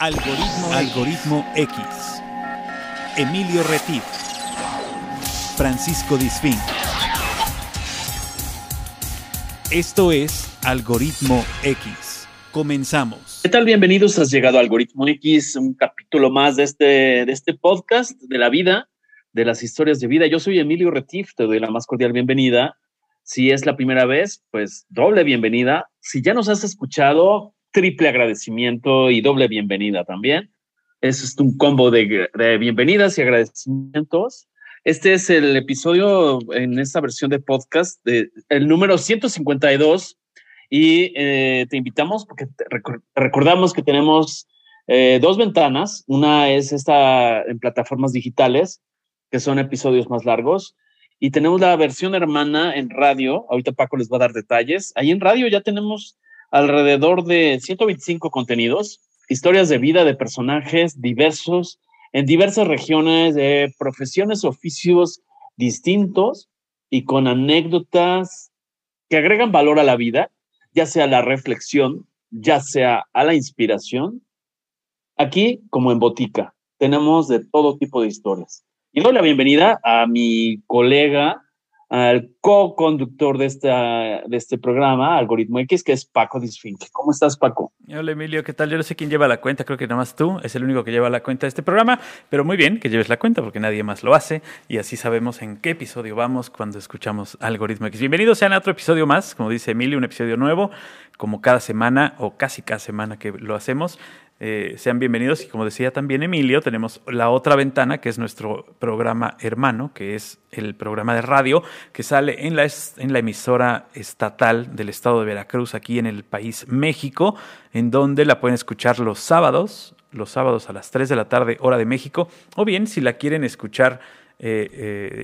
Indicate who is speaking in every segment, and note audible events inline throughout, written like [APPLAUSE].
Speaker 1: Algoritmo, Algoritmo X. Emilio Retif. Francisco Disfín. Esto es Algoritmo X. Comenzamos.
Speaker 2: ¿Qué tal? Bienvenidos. Has llegado a Algoritmo X, un capítulo más de este, de este podcast de la vida, de las historias de vida. Yo soy Emilio Retif, te doy la más cordial bienvenida. Si es la primera vez, pues doble bienvenida. Si ya nos has escuchado, triple agradecimiento y doble bienvenida también. Es un combo de, bienvenidas y agradecimientos. Este es el episodio en esta versión de podcast, de, el número 152. Y eh, te invitamos porque recordamos que tenemos eh, dos ventanas. Una es esta en plataformas digitales, que son episodios más largos. Y tenemos la versión hermana en radio. Ahorita Paco les va a dar detalles. Ahí en radio ya tenemos alrededor de 125 contenidos, historias de vida de personajes diversos en diversas regiones, de profesiones, oficios distintos y con anécdotas que agregan valor a la vida, ya sea la reflexión, ya sea a la inspiración. Aquí, como en Botica, tenemos de todo tipo de historias. Y doy la bienvenida a mi colega al co-conductor de, de este programa, Algoritmo X, que es Paco Disfinque. ¿Cómo estás, Paco?
Speaker 3: Hola, Emilio, ¿qué tal? Yo no sé quién lleva la cuenta, creo que nada más tú, es el único que lleva la cuenta de este programa, pero muy bien que lleves la cuenta porque nadie más lo hace y así sabemos en qué episodio vamos cuando escuchamos Algoritmo X. Bienvenidos sean a otro episodio más, como dice Emilio, un episodio nuevo, como cada semana o casi cada semana que lo hacemos. Eh, sean bienvenidos. Y como decía también Emilio, tenemos la otra ventana que es nuestro programa hermano, que es el programa de radio que sale en la, emisora estatal del estado de Veracruz, aquí en el país México, en donde la pueden escuchar los sábados, los sábados a las 3 de la tarde, hora de México, o bien si la quieren escuchar eh,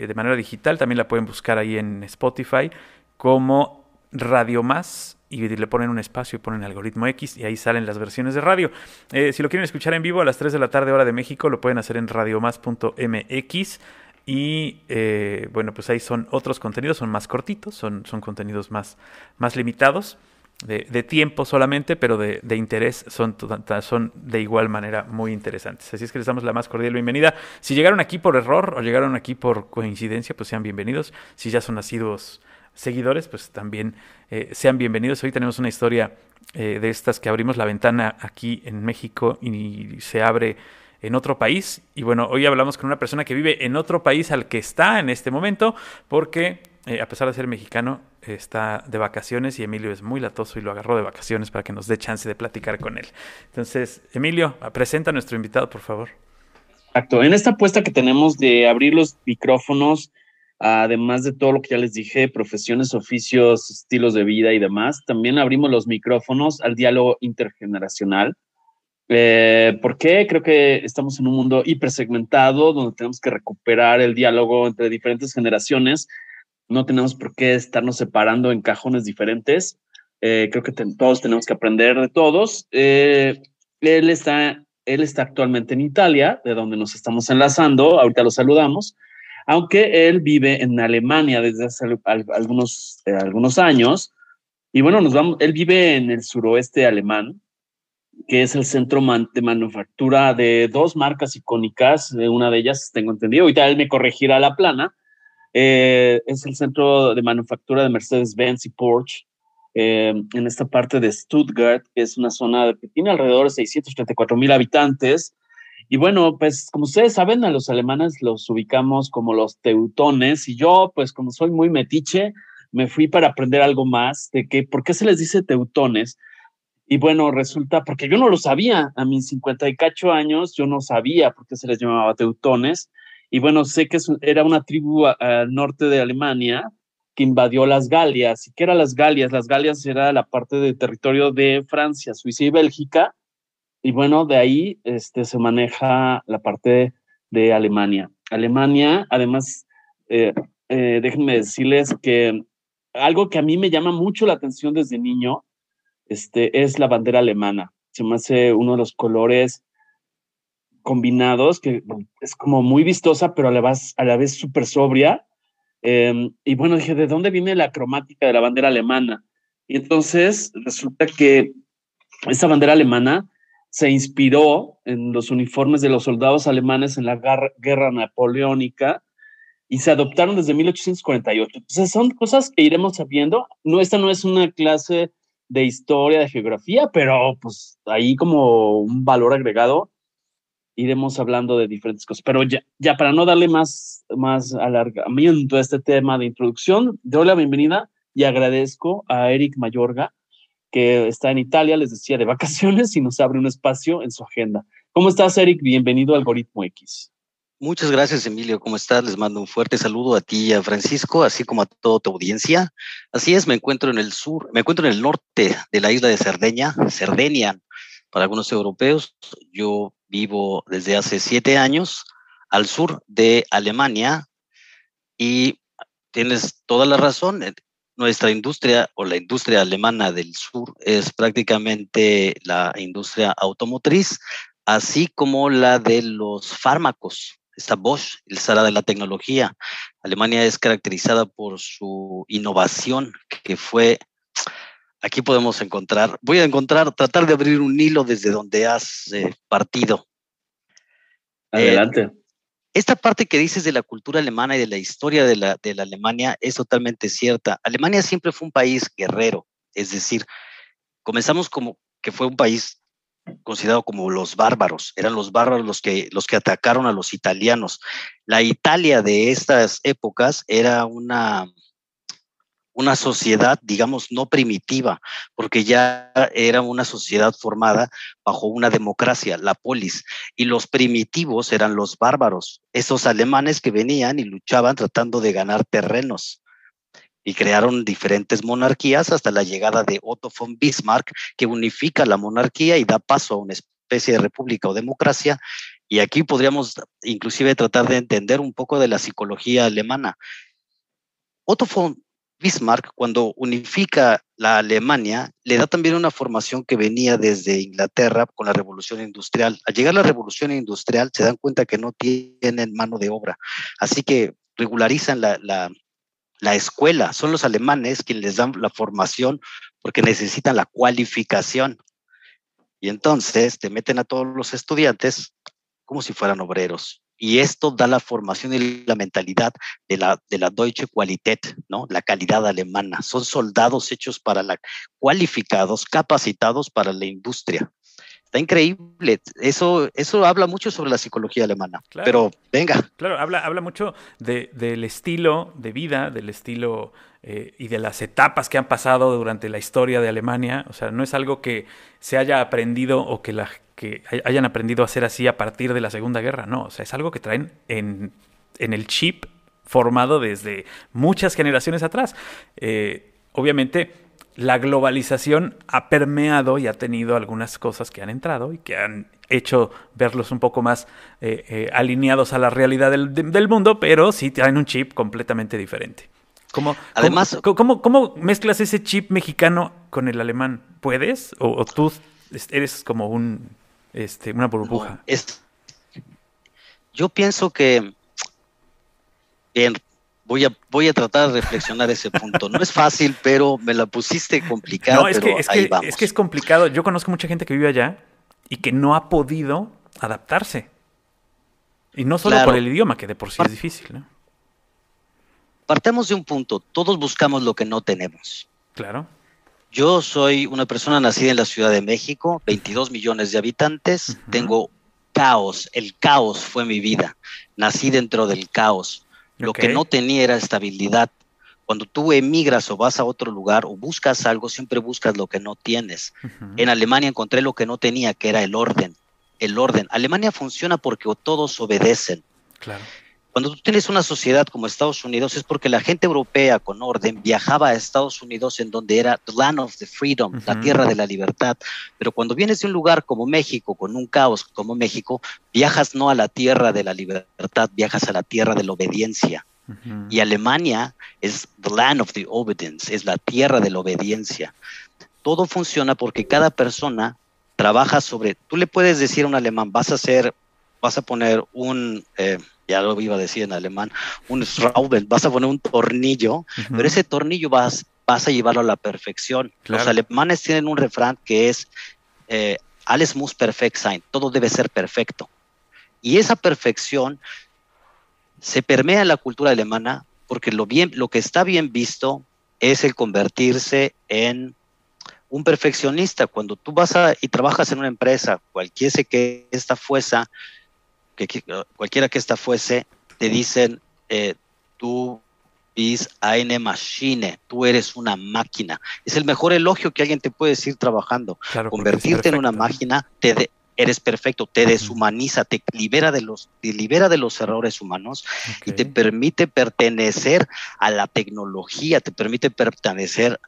Speaker 3: eh, de manera digital, también la pueden buscar ahí en Spotify como Radio Más y le ponen un espacio y ponen algoritmo X y ahí salen las versiones de radio. Eh, si lo quieren escuchar en vivo a las 3 de la tarde hora de México, lo pueden hacer en radiomás.mx. Y eh, bueno, pues ahí son otros contenidos, son más cortitos, son, son contenidos más, más limitados, de, tiempo solamente, pero de, interés son, son de igual manera muy interesantes. Así es que les damos la más cordial bienvenida. Si llegaron aquí por error o llegaron aquí por coincidencia, pues sean bienvenidos. Si ya son nacidos seguidores, pues también eh, sean bienvenidos. Hoy tenemos una historia eh, de estas que abrimos la ventana aquí en México y se abre en otro país. Y bueno, hoy hablamos con una persona que vive en otro país al que está en este momento, porque eh, a pesar de ser mexicano, está de vacaciones y Emilio es muy latoso y lo agarró de vacaciones para que nos dé chance de platicar con él. Entonces, Emilio, presenta a nuestro invitado, por favor.
Speaker 2: Exacto. En esta apuesta que tenemos de abrir los micrófonos además de todo lo que ya les dije, profesiones, oficios, estilos de vida y demás, también abrimos los micrófonos al diálogo intergeneracional. Eh, ¿Por qué? Creo que estamos en un mundo hipersegmentado donde tenemos que recuperar el diálogo entre diferentes generaciones. No tenemos por qué estarnos separando en cajones diferentes. Eh, creo que todos tenemos que aprender de todos. Eh, él, está, él está actualmente en Italia, de donde nos estamos enlazando. Ahorita lo saludamos aunque él vive en Alemania desde hace algunos, eh, algunos años. Y bueno, él vive en el suroeste alemán, que es el centro de manufactura de dos marcas icónicas, una de ellas tengo entendido, ahorita él me corregirá la plana, eh, es el centro de manufactura de Mercedes-Benz y Porsche, eh, en esta parte de Stuttgart, que es una zona que tiene alrededor de 634 mil habitantes, y bueno, pues como ustedes saben, a los alemanes los ubicamos como los teutones y yo, pues como soy muy metiche, me fui para aprender algo más de que, ¿por qué se les dice teutones? Y bueno, resulta, porque yo no lo sabía, a mis 58 años yo no sabía por qué se les llamaba teutones. Y bueno, sé que era una tribu al norte de Alemania que invadió las Galias. ¿Y qué eran las Galias? Las Galias era la parte de territorio de Francia, Suiza y Bélgica y bueno, de ahí este, se maneja la parte de Alemania. Alemania, además, eh, eh, déjenme decirles que algo que a mí me llama mucho la atención desde niño este, es la bandera alemana. Se me hace uno de los colores combinados, que es como muy vistosa, pero a la vez, vez súper sobria. Em, y bueno, dije, ¿de dónde viene la cromática de la bandera alemana? Y entonces resulta que esa bandera alemana se inspiró en los uniformes de los soldados alemanes en la guerra napoleónica y se adoptaron desde 1848. Entonces son cosas que iremos sabiendo. No, esta no es una clase de historia, de geografía, pero pues ahí como un valor agregado iremos hablando de diferentes cosas. Pero ya, ya para no darle más, más alargamiento a este tema de introducción, doy la bienvenida y agradezco a Eric Mayorga, que está en Italia, les decía, de vacaciones y nos abre un espacio en su agenda. ¿Cómo estás, Eric? Bienvenido a Algoritmo X.
Speaker 4: Muchas gracias, Emilio. ¿Cómo estás? Les mando un fuerte saludo a ti y a Francisco, así como a toda tu audiencia. Así es, me encuentro en el sur, me encuentro en el norte de la isla de Cerdeña, Cerdeña, para algunos europeos. Yo vivo desde hace siete años al sur de Alemania y tienes toda la razón. Nuestra industria o la industria alemana del sur es prácticamente la industria automotriz, así como la de los fármacos. Está Bosch, el Sara de la tecnología. Alemania es caracterizada por su innovación, que fue, aquí podemos encontrar, voy a encontrar, tratar de abrir un hilo desde donde has eh, partido.
Speaker 2: Adelante. Eh,
Speaker 4: esta parte que dices de la cultura alemana y de la historia de la, de la Alemania es totalmente cierta. Alemania siempre fue un país guerrero, es decir, comenzamos como que fue un país considerado como los bárbaros, eran los bárbaros los que, los que atacaron a los italianos. La Italia de estas épocas era una, una sociedad, digamos, no primitiva, porque ya era una sociedad formada bajo una democracia, la polis, y los primitivos eran los bárbaros, esos alemanes que venían y luchaban tratando de ganar terrenos. Y crearon diferentes monarquías hasta la llegada de Otto von Bismarck, que unifica la monarquía y da paso a una especie de república o democracia. Y aquí podríamos inclusive tratar de entender un poco de la psicología alemana. Otto von Bismarck, cuando unifica la Alemania, le da también una formación que venía desde Inglaterra con la revolución industrial. Al llegar la revolución industrial, se dan cuenta que no tienen mano de obra. Así que regularizan la, la escuela. Son los alemanes quienes les dan la formación porque necesitan la cualificación. Y entonces te meten a todos los estudiantes como si fueran obreros y esto da la formación y la mentalidad de la, de la Deutsche Qualität, ¿no? La calidad alemana. Son soldados hechos para la, cualificados, capacitados para la industria. Está increíble. Eso, eso habla mucho sobre la psicología alemana. Pero venga.
Speaker 3: Claro, habla, habla mucho del estilo de vida, del estilo eh, y de las etapas que han pasado durante la historia de Alemania. O sea, no es algo que se haya aprendido o que la, que hayan aprendido a hacer así a partir de la Segunda Guerra, no, o sea, es algo que traen en, el chip formado desde muchas generaciones atrás. Eh, obviamente, la globalización ha permeado y ha tenido algunas cosas que han entrado y que han hecho verlos un poco más eh, eh, alineados a la realidad del, mundo, pero sí traen un chip completamente diferente. ¿Cómo, Además, ¿cómo, mezclas ese chip mexicano con el alemán? ¿Puedes? o tú eres como un este, una burbuja.
Speaker 4: es, yo pienso que, bien, voy a, voy a tratar de reflexionar ese punto. No es fácil, pero me la pusiste complicada. No, es, que,
Speaker 3: es, que, es que es complicado. Yo conozco mucha gente que vive allá y que no ha podido adaptarse. Y no solo por el idioma, que de por sí es difícil. ¿no?
Speaker 4: Partemos de un punto. Todos buscamos lo que no tenemos.
Speaker 3: Claro.
Speaker 4: Yo soy una persona nacida en la Ciudad de México, 22 millones de habitantes, tengo caos, el caos fue mi vida, nací dentro del caos. Lo que no tenía era estabilidad. Cuando tú emigras o vas a otro lugar o buscas algo, siempre buscas lo que no tienes. En Alemania encontré lo que no tenía, que era el orden. El orden. Alemania funciona porque todos obedecen.
Speaker 3: Claro.
Speaker 4: Cuando tú tienes una sociedad como Estados Unidos es porque la gente europea con orden viajaba a Estados Unidos en donde era the land of the freedom, la tierra de la libertad. Pero cuando vienes de un lugar como México, con un caos como México, viajas no a la tierra de la libertad, viajas a la tierra de la obediencia. Y Alemania es the land of the obedience, es la tierra de la obediencia. Todo funciona porque cada persona trabaja sobre, tú le puedes decir a un alemán, vas a hacer, vas a poner un... Eh, ya lo iba a decir en alemán, un Schrauben, vas a poner un tornillo, pero ese tornillo vas, vas a llevarlo a la perfección. Los alemanes tienen un refrán que es, eh, alles muss perfekt sein, todo debe ser perfecto. Y esa perfección se permea en la cultura alemana porque lo, bien, lo que está bien visto es el convertirse en un perfeccionista. Cuando tú vas a, y trabajas en una empresa, cualquiera que esta fuese, que, cualquiera que esta fuese, te dicen, eh, tú bist eine Maschine, tú eres una máquina. Es el mejor elogio que alguien te puede decir trabajando. Convertirte en una máquina te, eres perfecto, te deshumaniza, te libera de los, te libera de los errores humanos y te permite pertenecer a la tecnología, te permite pertenecer.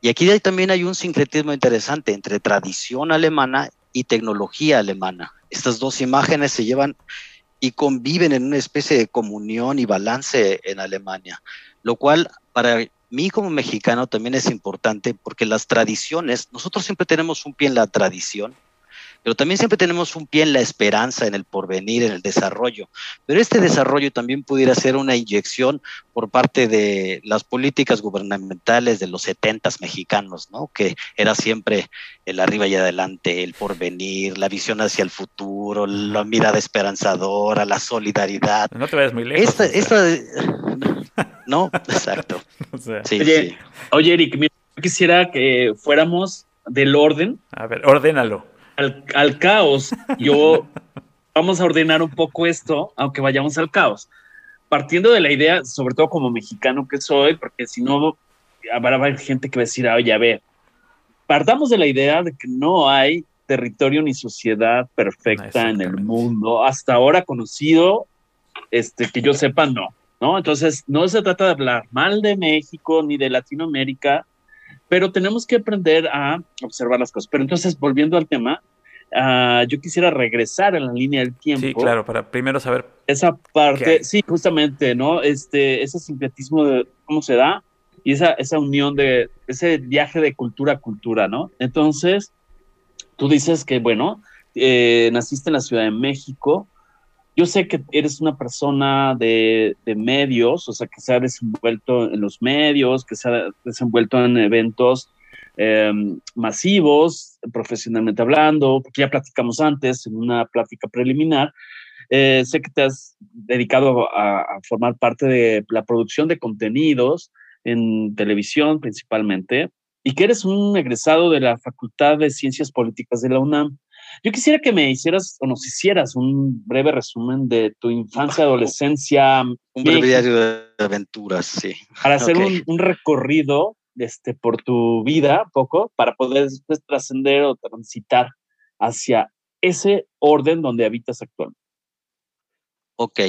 Speaker 4: Y aquí también hay un sincretismo interesante entre tradición alemana y tecnología alemana. Estas dos imágenes se llevan y conviven en una especie de comunión y balance en Alemania, lo cual para mí como mexicano también es importante porque las tradiciones, nosotros siempre tenemos un pie en la tradición, pero también siempre tenemos un pie en la esperanza, en el porvenir, en el desarrollo. Pero este desarrollo también pudiera ser una inyección por parte de las políticas gubernamentales de los setentas mexicanos, ¿no? Que era siempre el arriba y adelante, el porvenir, la visión hacia el futuro, la mirada esperanzadora, la solidaridad.
Speaker 3: No te vayas muy lejos. [LAUGHS]
Speaker 4: no, exacto. [LAUGHS]
Speaker 2: oye, oye, Eric, quisiera que fuéramos del orden.
Speaker 3: A ver, ordénalo
Speaker 2: al, caos. Yo [LAUGHS] vamos a ordenar un poco esto, aunque vayamos al caos. Partiendo de la idea, sobre todo como mexicano que soy, porque si no, habrá gente que va a decir, oye, a ver, partamos de la idea de que no hay territorio ni sociedad perfecta en el mundo, hasta ahora conocido, este, que yo sepa, no, ¿no? Entonces, no se trata de hablar mal de México ni de Latinoamérica, pero tenemos que aprender a observar las cosas. Pero entonces, volviendo al tema, uh, yo quisiera regresar a la línea del tiempo.
Speaker 3: Sí, claro, para primero saber.
Speaker 2: Esa parte, sí, justamente, ¿no? Este, ese sincretismo de cómo se da y esa, esa unión de ese viaje de cultura a cultura, ¿no? Entonces, tú dices que, bueno, eh, naciste en la Ciudad de México, yo sé que eres una persona de, medios, o sea, que se ha desenvuelto en los medios, que se ha desenvuelto en eventos em, masivos, profesionalmente hablando, porque ya platicamos antes en una plática preliminar. Eh, sé que te has dedicado a, formar parte de la producción de contenidos en televisión principalmente y que eres un egresado de la Facultad de Ciencias Políticas de la UNAM. Yo quisiera que me hicieras o nos hicieras un breve resumen de tu infancia, adolescencia.
Speaker 4: Un breve diario de aventuras, sí.
Speaker 2: Para hacer un, recorrido este, por tu vida, poco, para poder después trascender o transitar hacia ese orden donde habitas actualmente.
Speaker 4: Ok,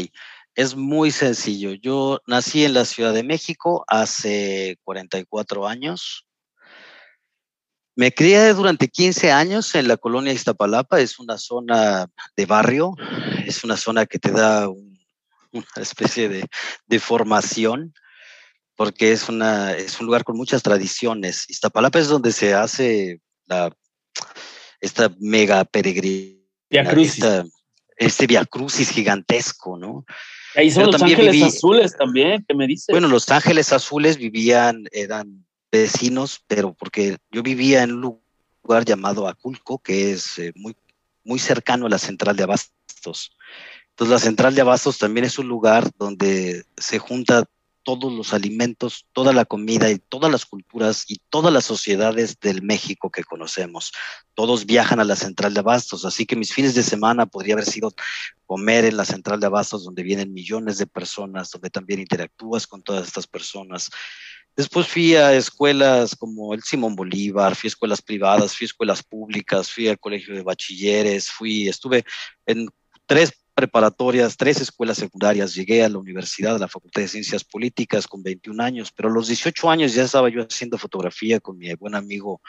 Speaker 4: es muy sencillo. Yo nací en la Ciudad de México hace 44 años. Me crié durante 15 años en la colonia Iztapalapa, es una zona de barrio, es una zona que te da una especie de, formación, porque es, una, es un lugar con muchas tradiciones. Iztapalapa es donde se hace la, esta mega peregrinación, este Via Crucis gigantesco, ¿no?
Speaker 2: Ahí son los Ángeles Azules también, ¿qué me dices?
Speaker 4: Bueno, los Ángeles Azules vivían, eran vecinos, pero porque yo vivía en un lugar llamado Aculco, que es eh, muy, muy cercano a la central de abastos. Entonces la central de abastos también es un lugar donde se junta todos los alimentos, toda la comida y todas las culturas y todas las sociedades del México que conocemos. Todos viajan a la central de abastos, así que mis fines de semana podría haber sido comer en la central de abastos donde vienen millones de personas, donde también interactúas con todas estas personas. Después fui a escuelas como el Simón Bolívar, fui a escuelas privadas, fui a escuelas públicas, fui al colegio de bachilleres, fui, estuve en tres preparatorias, tres escuelas secundarias, llegué a la universidad, a la Facultad de Ciencias Políticas con 21 años, pero a los 18 años ya estaba yo haciendo fotografía con mi buen amigo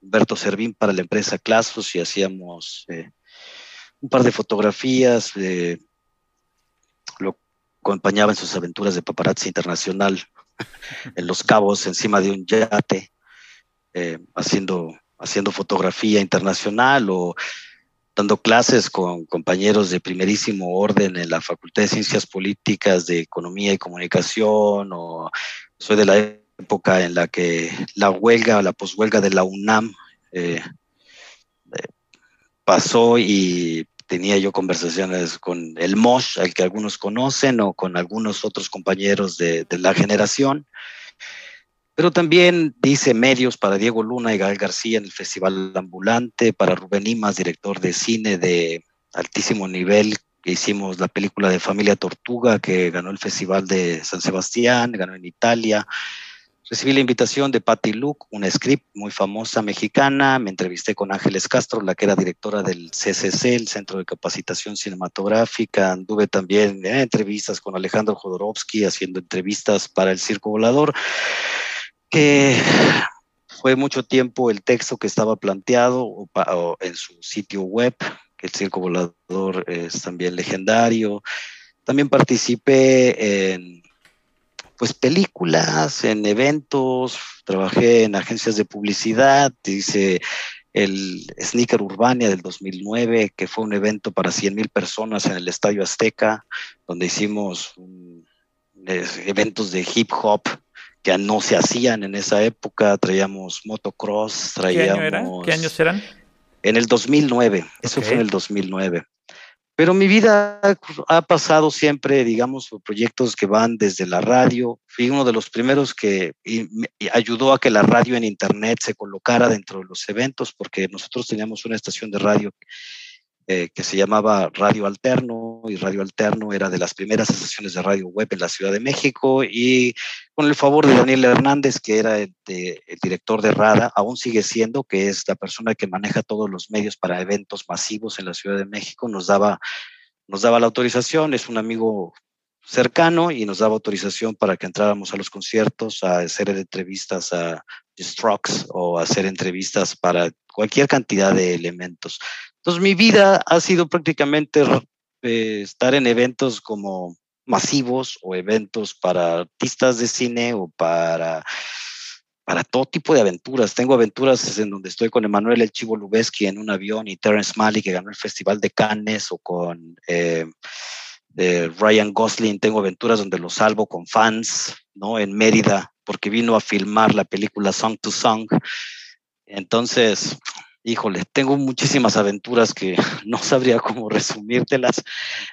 Speaker 4: Humberto Servín para la empresa Clasos y hacíamos eh, un par de fotografías, eh, lo acompañaba en sus aventuras de paparazzi internacional en Los Cabos, encima de un yate, eh, haciendo, haciendo fotografía internacional o dando clases con compañeros de primerísimo orden en la Facultad de Ciencias Políticas, de Economía y Comunicación, o soy de la época en la que la huelga, la poshuelga de la UNAM, eh, pasó y tenía yo conversaciones con el Mosh, al que algunos conocen, o con algunos otros compañeros de, de la generación. Pero también dice medios para Diego Luna y Gael García en el Festival Ambulante, para Rubén Imas, director de cine de altísimo nivel, hicimos la película de Familia Tortuga, que ganó el Festival de San Sebastián, ganó en Italia. Recibí la invitación de Patty Luke, una script muy famosa mexicana. Me entrevisté con Ángeles Castro, la que era directora del CCC, el Centro de Capacitación Cinematográfica. Anduve también en entrevistas con Alejandro Jodorowsky, haciendo entrevistas para el Circo Volador que fue mucho tiempo el texto que estaba planteado en su sitio web, el Circo Volador es también legendario. También participé en pues películas, en eventos, trabajé en agencias de publicidad, dice el Sneaker Urbania del 2009, que fue un evento para 100 mil personas en el Estadio Azteca, donde hicimos eventos de hip hop que no se hacían en esa época. Traíamos motocross, traíamos...
Speaker 3: ¿Qué, año ¿Qué años eran?
Speaker 4: En el 2009, eso fue en el 2009. Pero mi vida ha pasado siempre, digamos, por proyectos que van desde la radio. Fui uno de los primeros que ayudó a que la radio en Internet se colocara dentro de los eventos, porque nosotros teníamos una estación de radio eh, que se llamaba Radio Alterno y Radio Alterno era de las primeras estaciones de radio web en la Ciudad de México y con el favor de Daniel Hernández, que era el, director de RADA, aún sigue siendo, que es la persona que maneja todos los medios para eventos masivos en la Ciudad de México, nos daba, nos daba la autorización, es un amigo cercano y nos daba autorización para que entráramos a los conciertos, a hacer entrevistas a Strokes o hacer entrevistas para cualquier cantidad de elementos. Entonces mi vida ha sido prácticamente eh, estar en eventos como masivos o eventos para artistas de cine o para, para todo tipo de aventuras. Tengo aventuras en donde estoy con Emanuel El Chivo Lubeski en un avión y Terence Malick que ganó el Festival de Cannes o con eh, Ryan Gosling. Tengo aventuras donde lo salvo con fans, ¿no? En Mérida porque vino a filmar la película Song to Song. Entonces, híjole, tengo muchísimas aventuras que [LAUGHS] no sabría cómo resumírtelas,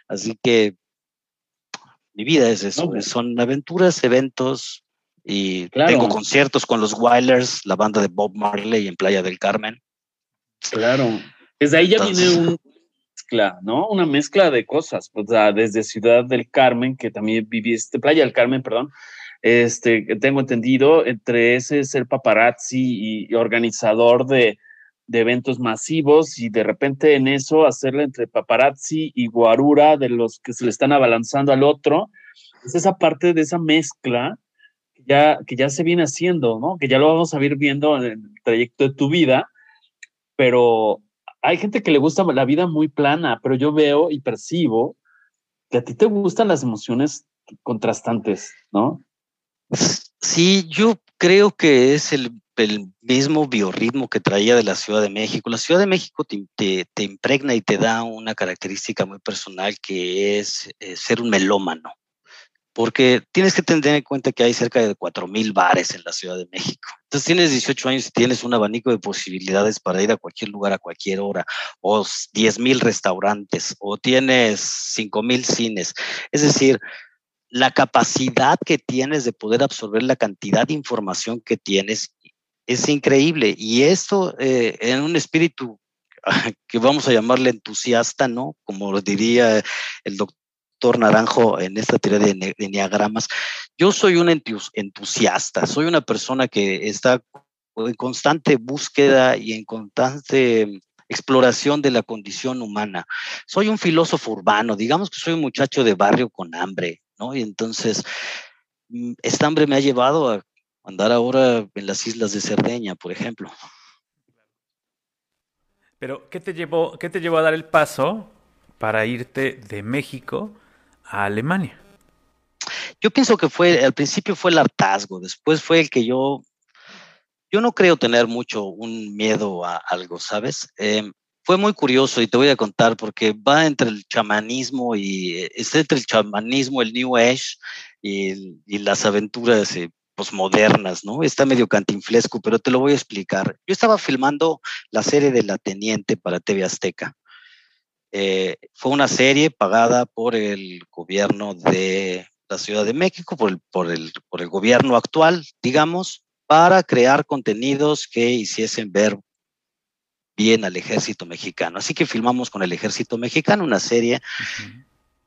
Speaker 4: así que mi vida es eso, pues son aventuras, eventos y tengo conciertos con los Wilders, la banda de Bob Marley en Playa del Carmen.
Speaker 2: Claro, desde ahí ya viene una ¿no? Una mezcla de cosas, desde Ciudad del Carmen, que también viviste, Playa del Carmen, perdón, este, tengo entendido, entre ese ser paparazzi y organizador de, de eventos masivos y de repente en eso hacerle entre paparazzi y guarura de los que se le están abalanzando al otro, es esa parte de esa mezcla que ya, que ya se viene haciendo, ¿no? Que ya lo vamos a ir viendo en el trayecto de tu vida, pero hay gente que le gusta la vida muy plana, pero yo veo y percibo que a ti te gustan las emociones contrastantes, ¿no?
Speaker 4: Sí, yo creo que es el mismo biorritmo que traía de la Ciudad de México. La Ciudad de México te, te, impregna y te da una característica muy personal que es eh, ser un melómano, porque tienes que tener en cuenta que hay cerca de 4.000 bares en la Ciudad de México. Entonces tienes 18 años y tienes un abanico de posibilidades para ir a cualquier lugar a cualquier hora, o 10.000 restaurantes, o tienes 5.000 cines. Es decir, la capacidad que tienes de poder absorber la cantidad de información que tienes es increíble. Y esto eh, en un espíritu [LAUGHS] que vamos a llamarle entusiasta, ¿no? Como diría el doctor Naranjo en esta teoría de, de Yo soy un entusiasta, soy una persona que está en constante búsqueda y en constante exploración de la condición humana. Soy un filósofo urbano, digamos que soy un muchacho de barrio con hambre, ¿no? Y entonces, mm, esta hambre me ha llevado a andar ahora en las islas de Cerdeña, por ejemplo.
Speaker 3: Pero, ¿qué te llevó, qué te llevó a dar el paso para irte de México a Alemania?
Speaker 4: Yo pienso que fue, al principio fue el hartazgo, después fue el que yo, yo no creo tener mucho un miedo a algo, ¿sabes? Em, fue muy curioso y te voy a contar porque va entre el chamanismo y está entre el chamanismo, el New Age y, las aventuras eh, ¿no? Está medio cantinflesco, pero te lo voy a explicar. Yo estaba filmando la serie de La Teniente para TV Azteca. Eh, fue una serie pagada por el gobierno de la Ciudad de México, por el, por el, por el gobierno actual, digamos, para crear contenidos que hiciesen ver bien al ejército mexicano. Así que filmamos con el ejército mexicano una serie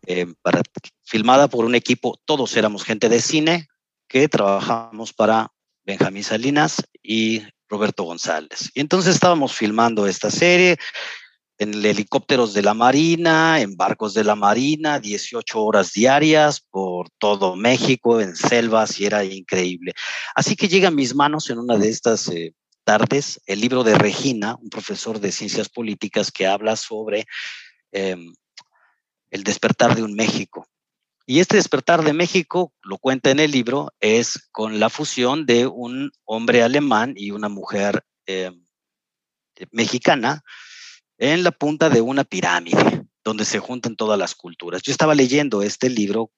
Speaker 4: eh, para, filmada por un equipo, todos éramos gente de cine, que trabajamos para Benjamín Salinas y Roberto González. Y entonces estábamos filmando esta serie en helicópteros de la Marina, en barcos de la Marina, 18 horas diarias por todo México, en selvas, y era increíble. Así que llega a mis manos en una de estas eh, tardes el libro de Regina, un profesor de ciencias políticas que habla sobre em, el despertar de un México. Y este despertar de México, lo cuenta en el libro, es con la fusión de un hombre alemán y una mujer em, mexicana en la punta de una pirámide, donde se juntan todas las culturas. Yo estaba leyendo este libro,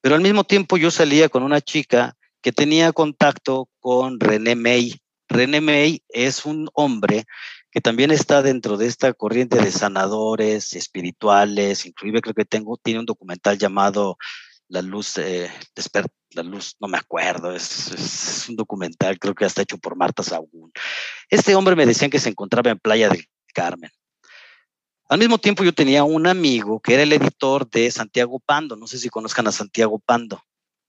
Speaker 4: pero al mismo tiempo yo salía con una chica que tenía contacto con René May. René May es un hombre que también está dentro de esta corriente de sanadores espirituales, inclusive creo que tengo, tiene un documental llamado La Luz, eh, La Luz, no me acuerdo, es, un documental, creo que está hecho por Marta Sagún. Este hombre me decían que se encontraba en Playa del Carmen. Al mismo tiempo yo tenía un amigo que era el editor de Santiago Pando, no sé si conozcan a Santiago Pando.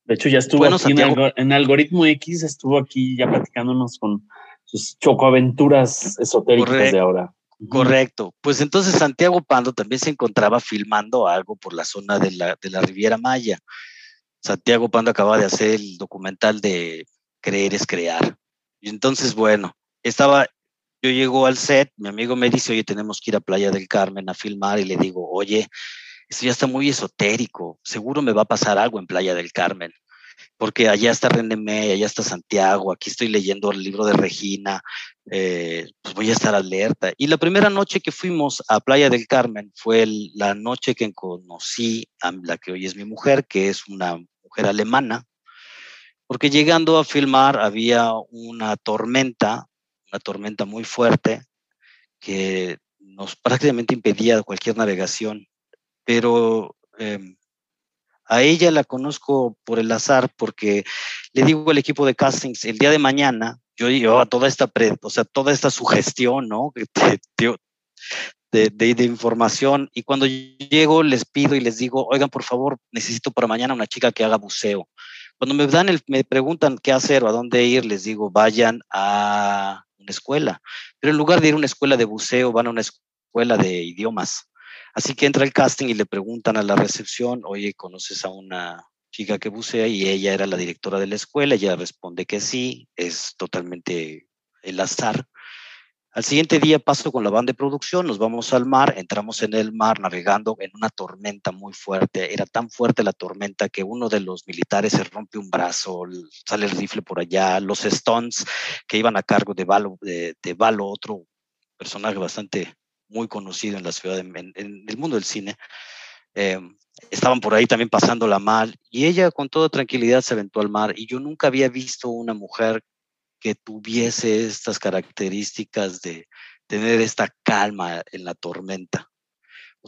Speaker 2: De hecho ya estuvo aquí en, Algoritmo X, estuvo aquí ya platicándonos con sus chocoaventuras esotéricas de ahora.
Speaker 4: Correcto. Pues entonces Santiago Pando también se encontraba filmando algo por la zona de la, de la Riviera Maya. Santiago Pando acaba de hacer el documental de Creer es Crear. Y entonces, bueno, estaba yo llego al set, mi amigo me dice, oye, tenemos que ir a Playa del Carmen a filmar y le digo, oye, esto ya está muy esotérico, seguro me va a pasar algo en Playa del Carmen, porque allá está René allá está Santiago, aquí estoy leyendo el libro de Regina, eh, pues voy a estar alerta. Y la primera noche que fuimos a Playa del Carmen fue la noche que conocí a la que hoy es mi mujer, que es una mujer alemana, porque llegando a filmar había una tormenta tormenta muy fuerte que nos prácticamente impedía cualquier navegación. Pero em, a ella la conozco por el azar porque le digo al equipo de castings, el día de mañana yo llevaba toda esta, o sea, toda esta sugestión, ¿no? [LAUGHS] De, de, de, información y cuando llego les pido y les digo, oigan, por favor, necesito para mañana una chica que haga buceo. Cuando me dan el, me preguntan qué hacer o a dónde ir, les digo, vayan a escuela. Pero en lugar de ir a una escuela de buceo, van a una escuela de idiomas. Así que entra el casting y le preguntan a la recepción, oye, ¿conoces a una chica que bucea? Y ella era la directora de la escuela, ella responde que sí, es totalmente el azar. Al siguiente día paso con la banda de producción, nos vamos al mar, entramos en el mar navegando en una tormenta muy fuerte. Era tan fuerte la tormenta que uno de los militares se rompe un brazo, sale el rifle por allá. Los Stones que iban a cargo de Valo, de, otro personaje bastante muy conocido en la ciudad, en, el mundo del cine, eh, estaban por ahí también pasándola mal. Y ella con toda tranquilidad se aventó al mar. Y yo nunca había visto una mujer que tuviese estas características de tener esta calma en la tormenta. O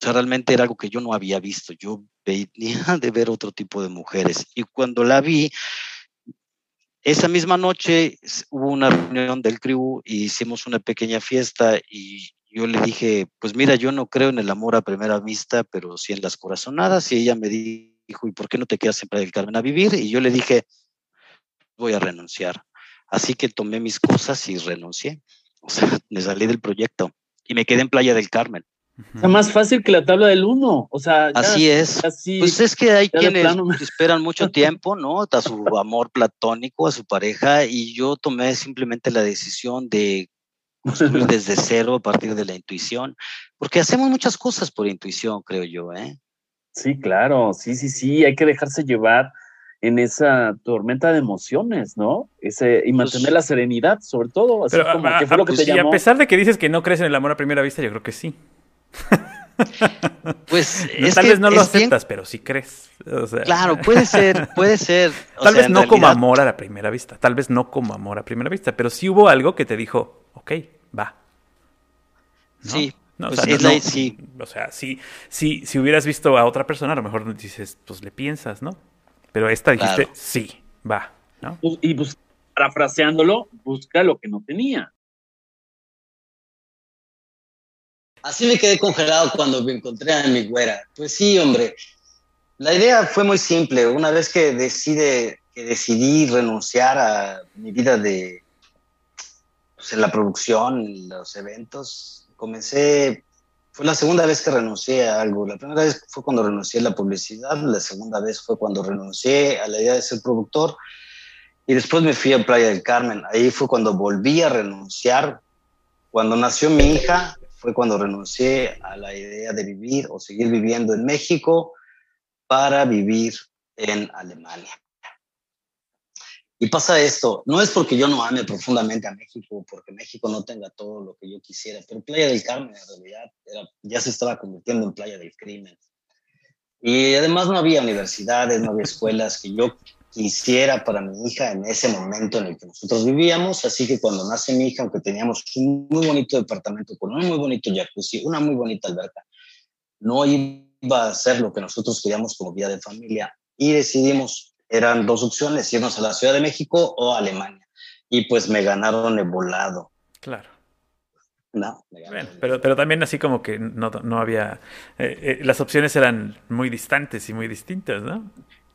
Speaker 4: sea, realmente era algo que yo no había visto. Yo venía [LAUGHS] de ver otro tipo de mujeres. Y cuando la vi, esa misma noche hubo una reunión del crew y hicimos una pequeña fiesta y yo le dije, pues mira, yo no creo en el amor a primera vista, pero sí en las corazonadas. Y ella me dijo, ¿y por qué no te quedas siempre del Carmen a vivir? Y yo le dije, voy a renunciar. Así que tomé mis cosas y renuncié. O sea, [LAUGHS] me salí del proyecto y me quedé en Playa del Carmen.
Speaker 2: Es más fácil que la tabla del uno, o sea.
Speaker 4: así es. pues es que hay quienes [LAUGHS] esperan mucho tiempo, ¿no? A su amor platónico, a su pareja, y yo tomé simplemente la decisión de construir [LAUGHS] desde cero a partir de la intuición, porque hacemos muchas cosas por intuición, creo yo, ¿eh?
Speaker 2: Sí, claro, sí, sí, sí, hay que dejarse llevar en esa tormenta de emociones, ¿no? Ese, y pues mantener la serenidad, sobre todo. Así como,
Speaker 3: que fue lo que te llamó? a pesar de que dices que no crees en el amor a primera vista, yo creo que sí. [LAUGHS]
Speaker 5: Pues
Speaker 3: tal vez no lo aceptas, pero sí crees.
Speaker 5: claro, puede ser, [LAUGHS] puede ser.
Speaker 3: tal vez no como amor a la primera vista, tal vez no como amor a primera vista, pero sí hubo algo que te dijo, ok, va.
Speaker 5: Sí,
Speaker 3: no, o, sea, sí. o sea, si, si hubieras visto a otra persona, a lo mejor dices, pues le piensas, ¿no? Pero esta dijiste, sí, va, ¿no?
Speaker 2: Y pues, parafraseándolo, busca lo que no tenía.
Speaker 4: Así me quedé congelado cuando me encontré a mi güera. Pues sí, hombre. La idea fue muy simple. Una vez que, decide, que decidí renunciar a mi vida de pues, en la producción, en los eventos, comencé. Fue la segunda vez que renuncié a algo. La primera vez fue cuando renuncié a la publicidad, la segunda vez fue cuando renuncié a la idea de ser productor. Y después me fui a Playa del Carmen. Ahí fue cuando volví a renunciar. Cuando nació mi hija, fue cuando renuncié a la idea de vivir o seguir viviendo en México para vivir en Alemania. Y pasa esto, no es porque yo no ame profundamente a México, porque México no tenga todo lo que yo quisiera, pero Playa del Carmen en realidad ya se estaba convirtiendo en Playa del Crimen. Y además no había universidades, no había escuelas que yo quisiera para mi hija en ese momento en el que nosotros vivíamos. Así que cuando nace mi hija, aunque teníamos un muy bonito departamento con un muy bonito jacuzzi, una muy bonita alberca, no iba a ser lo que nosotros queríamos como vida de familia. Y decidimos, eran dos opciones, irnos a la Ciudad de México o a Alemania. Y pues me ganaron el volado.
Speaker 3: Claro.
Speaker 4: No,
Speaker 3: pero, pero también así como que no, no había, eh, eh, las opciones eran muy distantes y muy distintas, ¿no?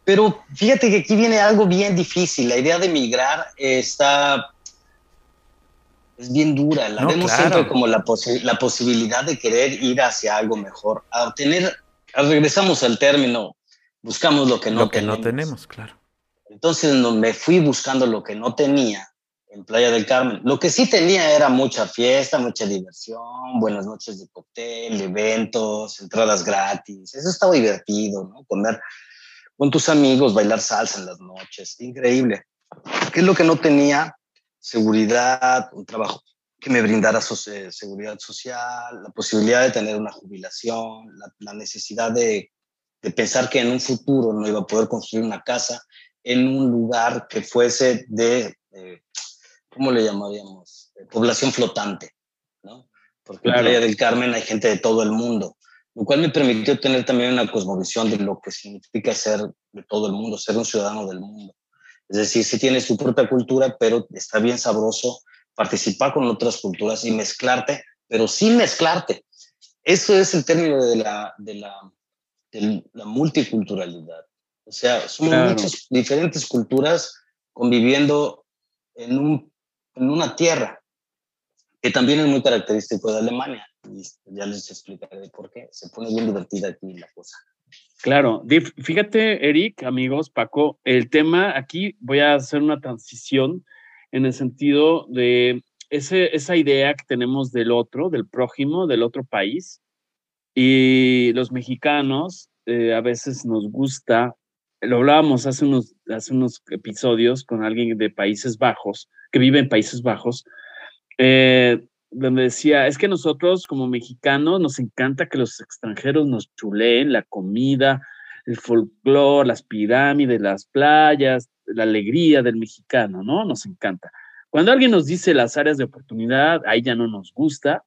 Speaker 4: Pero fíjate que aquí viene algo bien difícil. La idea de emigrar está es bien dura. La vemos siempre como la, la, posibilidad de querer ir hacia algo mejor. A tener, regresamos al término, buscamos lo que no
Speaker 3: lo que tenemos. no tenemos, claro.
Speaker 4: Entonces me fui buscando lo que no tenía en Playa del Carmen. Lo que sí tenía era mucha fiesta, mucha diversión, buenas noches de cóctel, eventos, entradas gratis. Eso estaba divertido, ¿no? Comer con tus amigos, bailar salsa en las noches, increíble. ¿Qué es lo que no tenía? Seguridad, un trabajo que me brindara eh, seguridad social, la posibilidad de tener una jubilación, la, necesidad de, pensar que en un futuro no iba a poder construir una casa en un lugar que fuese de, ¿cómo le llamaríamos? población flotante, ¿no? Porque en Playa del Carmen hay gente de todo el mundo lo cual me permitió tener también una cosmovisión de lo que significa ser de todo el mundo, ser un ciudadano del mundo. Es decir, sí tiene su propia cultura, pero está bien sabroso participar con otras culturas y mezclarte, pero sin mezclarte. Eso es el término de la, de la, de la multiculturalidad. O sea, somos muchas diferentes culturas conviviendo en, un, en una tierra, que también es muy característico de Alemania ya les explicaré por qué. Se pone bien divertida aquí la cosa.
Speaker 2: Claro, fíjate, Eric, amigos, Paco, el tema aquí voy a hacer una transición en el sentido de ese, esa idea que tenemos del otro, del prójimo, del otro país. Y los mexicanos eh, a veces nos gusta, lo hablábamos hace unos, hace unos episodios con alguien de Países Bajos, que vive en Países Bajos, eh, donde decía, es que nosotros como mexicanos nos encanta que los extranjeros nos chuleen la comida, el folclore, las pirámides, las playas, la alegría del mexicano, ¿no? Nos encanta. Cuando alguien nos dice las áreas de oportunidad, ahí ya no nos gusta,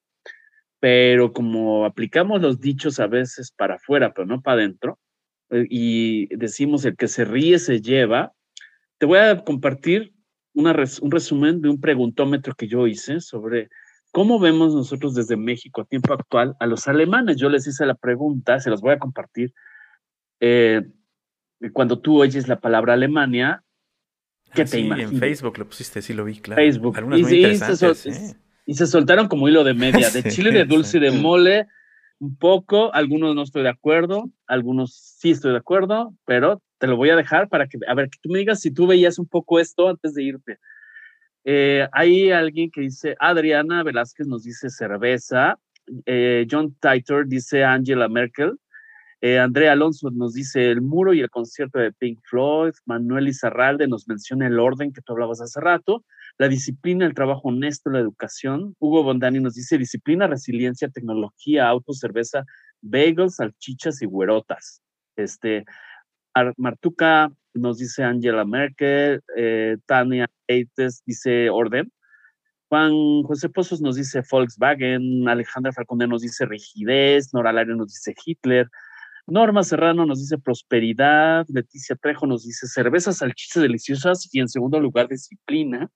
Speaker 2: pero como aplicamos los dichos a veces para afuera, pero no para adentro, eh, y decimos el que se ríe se lleva, te voy a compartir una un resumen de un preguntómetro que yo hice sobre ¿Cómo vemos nosotros desde México a tiempo actual a los alemanes? Yo les hice la pregunta, se las voy a compartir. Eh, cuando tú oyes la palabra Alemania, ¿qué ah, te imaginas?
Speaker 3: En Facebook lo pusiste, sí lo vi, claro.
Speaker 2: Facebook. Algunas y, muy interesantes, ¿eh? Y, se soltaron como hilo de media, de [LAUGHS] chile, de dulce y de mole, un poco, algunos no estoy de acuerdo, algunos sí estoy de acuerdo, pero te lo voy a dejar para que, a ver, que tú me digas si tú veías un poco esto antes de irte. Eh, hay alguien que dice, Adriana Velázquez nos dice cerveza, eh, John Titor dice Angela Merkel, eh, Andrea Alonso nos dice el muro y el concierto de Pink Floyd, Manuel Izarralde nos menciona el orden que tú hablabas hace rato, la disciplina, el trabajo honesto, la educación. Hugo Bondani nos dice disciplina, resiliencia, tecnología, auto, cerveza, bagels, salchichas y güerotas. Este, Martuca nos dice Angela Merkel, eh, Tania Eites dice orden. Juan José Pozos nos dice Volkswagen, Alejandra Falcone nos dice rigidez, Nora Lario nos dice Hitler, Norma Serrano nos dice prosperidad, Leticia Trejo nos dice cervezas, salchichas deliciosas y en segundo lugar disciplina.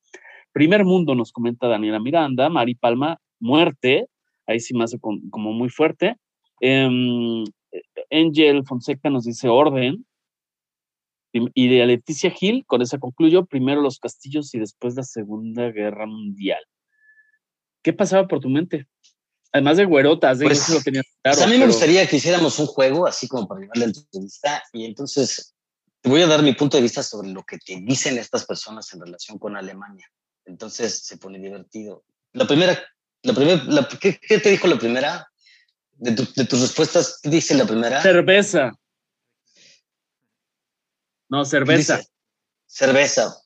Speaker 2: Primer mundo nos comenta Daniela Miranda, Mari Palma, muerte, ahí sí más como muy fuerte. Um, Angel Fonseca nos dice orden. Y de Leticia Gil, con esa concluyo, primero los castillos y después la Segunda Guerra Mundial. ¿Qué pasaba por tu mente? Además de güerotas, de
Speaker 4: pues, lo tenía claro, pues a mí me gustaría que hiciéramos un juego, así como para llevar la entrevista, y entonces te voy a dar mi punto de vista sobre lo que te dicen estas personas en relación con Alemania. Entonces se pone divertido. La primera, la primera, ¿qué, ¿qué, te dijo la primera? De, de tus respuestas, ¿qué dice la primera?
Speaker 2: Cerveza. No, cerveza.
Speaker 4: Cerveza.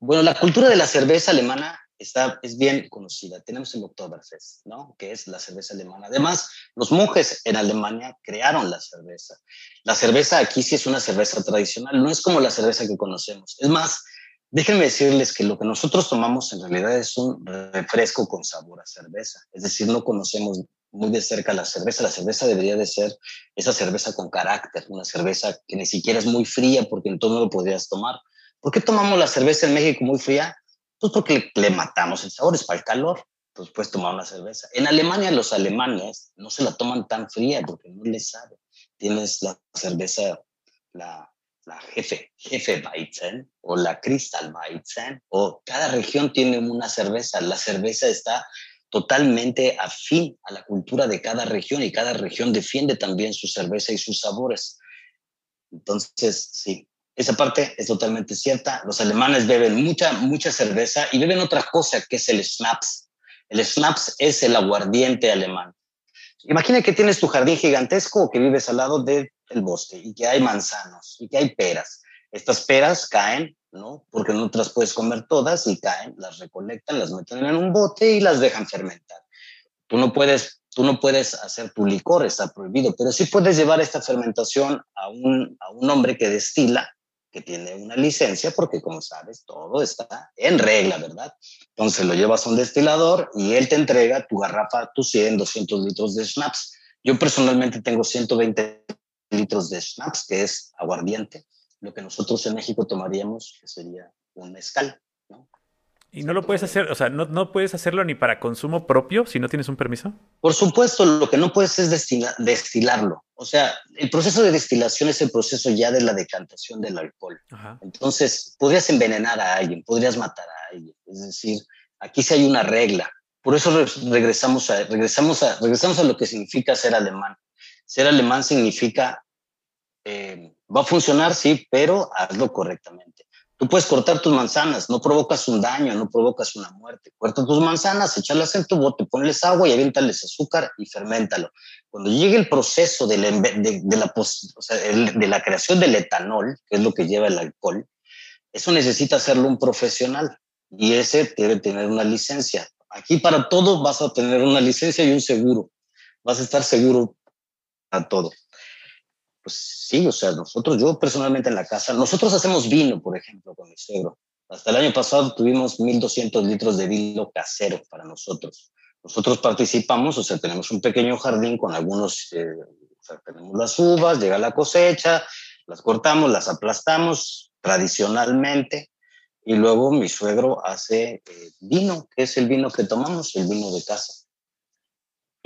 Speaker 4: Bueno, la cultura de la cerveza alemana está, es bien conocida. Tenemos el Oktoberfest, ¿no? Que es la cerveza alemana. Además, los monjes en Alemania crearon la cerveza. La cerveza aquí sí es una cerveza tradicional, no es como la cerveza que conocemos. Es más, déjenme decirles que lo que nosotros tomamos en realidad es un refresco con sabor a cerveza. Es decir, no conocemos muy de cerca la cerveza. La cerveza debería de ser esa cerveza con carácter, una cerveza que ni siquiera es muy fría porque entonces no lo podrías tomar. ¿Por qué tomamos la cerveza en México muy fría? Pues porque le, matamos el sabor, es para el calor. Pues puedes tomar una cerveza. En Alemania los alemanes no se la toman tan fría porque no les sabe. Tienes la cerveza, la, la jefe, jefe Weizen o la Crystal Weizen, o cada región tiene una cerveza. La cerveza está totalmente afín a la cultura de cada región y cada región defiende también su cerveza y sus sabores. Entonces, sí, esa parte es totalmente cierta. Los alemanes beben mucha, mucha cerveza y beben otra cosa que es el Schnaps. El Schnaps es el aguardiente alemán. Imagina que tienes tu jardín gigantesco o que vives al lado del bosque y que hay manzanos y que hay peras. Estas peras caen ¿no? Porque no te las puedes comer todas y caen, las recolectan, las meten en un bote y las dejan fermentar. Tú no puedes, tú no puedes hacer tu licor, está prohibido, pero sí puedes llevar esta fermentación a un, a un hombre que destila, que tiene una licencia, porque como sabes, todo está en regla, ¿verdad? Entonces lo llevas a un destilador y él te entrega tu garrafa, tus 100, 200 litros de schnapps. Yo personalmente tengo 120 litros de schnapps, que es aguardiente lo que nosotros en México tomaríamos, que sería un mezcal, ¿no?
Speaker 3: ¿Y no lo puedes hacer, o sea, no, no, puedes hacerlo ni para consumo propio si no tienes un permiso?
Speaker 4: Por supuesto, lo que no puedes es destilarlo. O sea, el proceso de destilación es el proceso ya de la decantación del alcohol. Entonces, podrías envenenar a alguien, podrías matar a alguien. Es decir, aquí sí hay una regla. Por eso regresamos a, regresamos a, regresamos a lo que significa ser alemán. Ser alemán significa eh, va a funcionar, sí, pero hazlo correctamente. Tú puedes cortar tus manzanas, no provocas un daño, no provocas una muerte. Corta tus manzanas, échalas en tu bote, ponles agua y aviéntales azúcar y ferméntalo. Cuando llegue el proceso de la, de, la, de la creación del etanol, que es lo que lleva el alcohol, eso necesita hacerlo un profesional y ese debe tener una licencia. Aquí para todo vas a tener una licencia y un seguro. Vas a estar seguro a todo. Pues sí, o sea, nosotros, yo personalmente en la casa, nosotros hacemos vino, por ejemplo, con mi suegro. Hasta el año pasado tuvimos 1.200 litros de vino casero para nosotros. Nosotros participamos, o sea, tenemos un pequeño jardín con algunos, eh, o sea, tenemos las uvas, llega la cosecha, las cortamos, las aplastamos tradicionalmente y luego mi suegro hace eh, vino, que es el vino que tomamos, el vino de casa.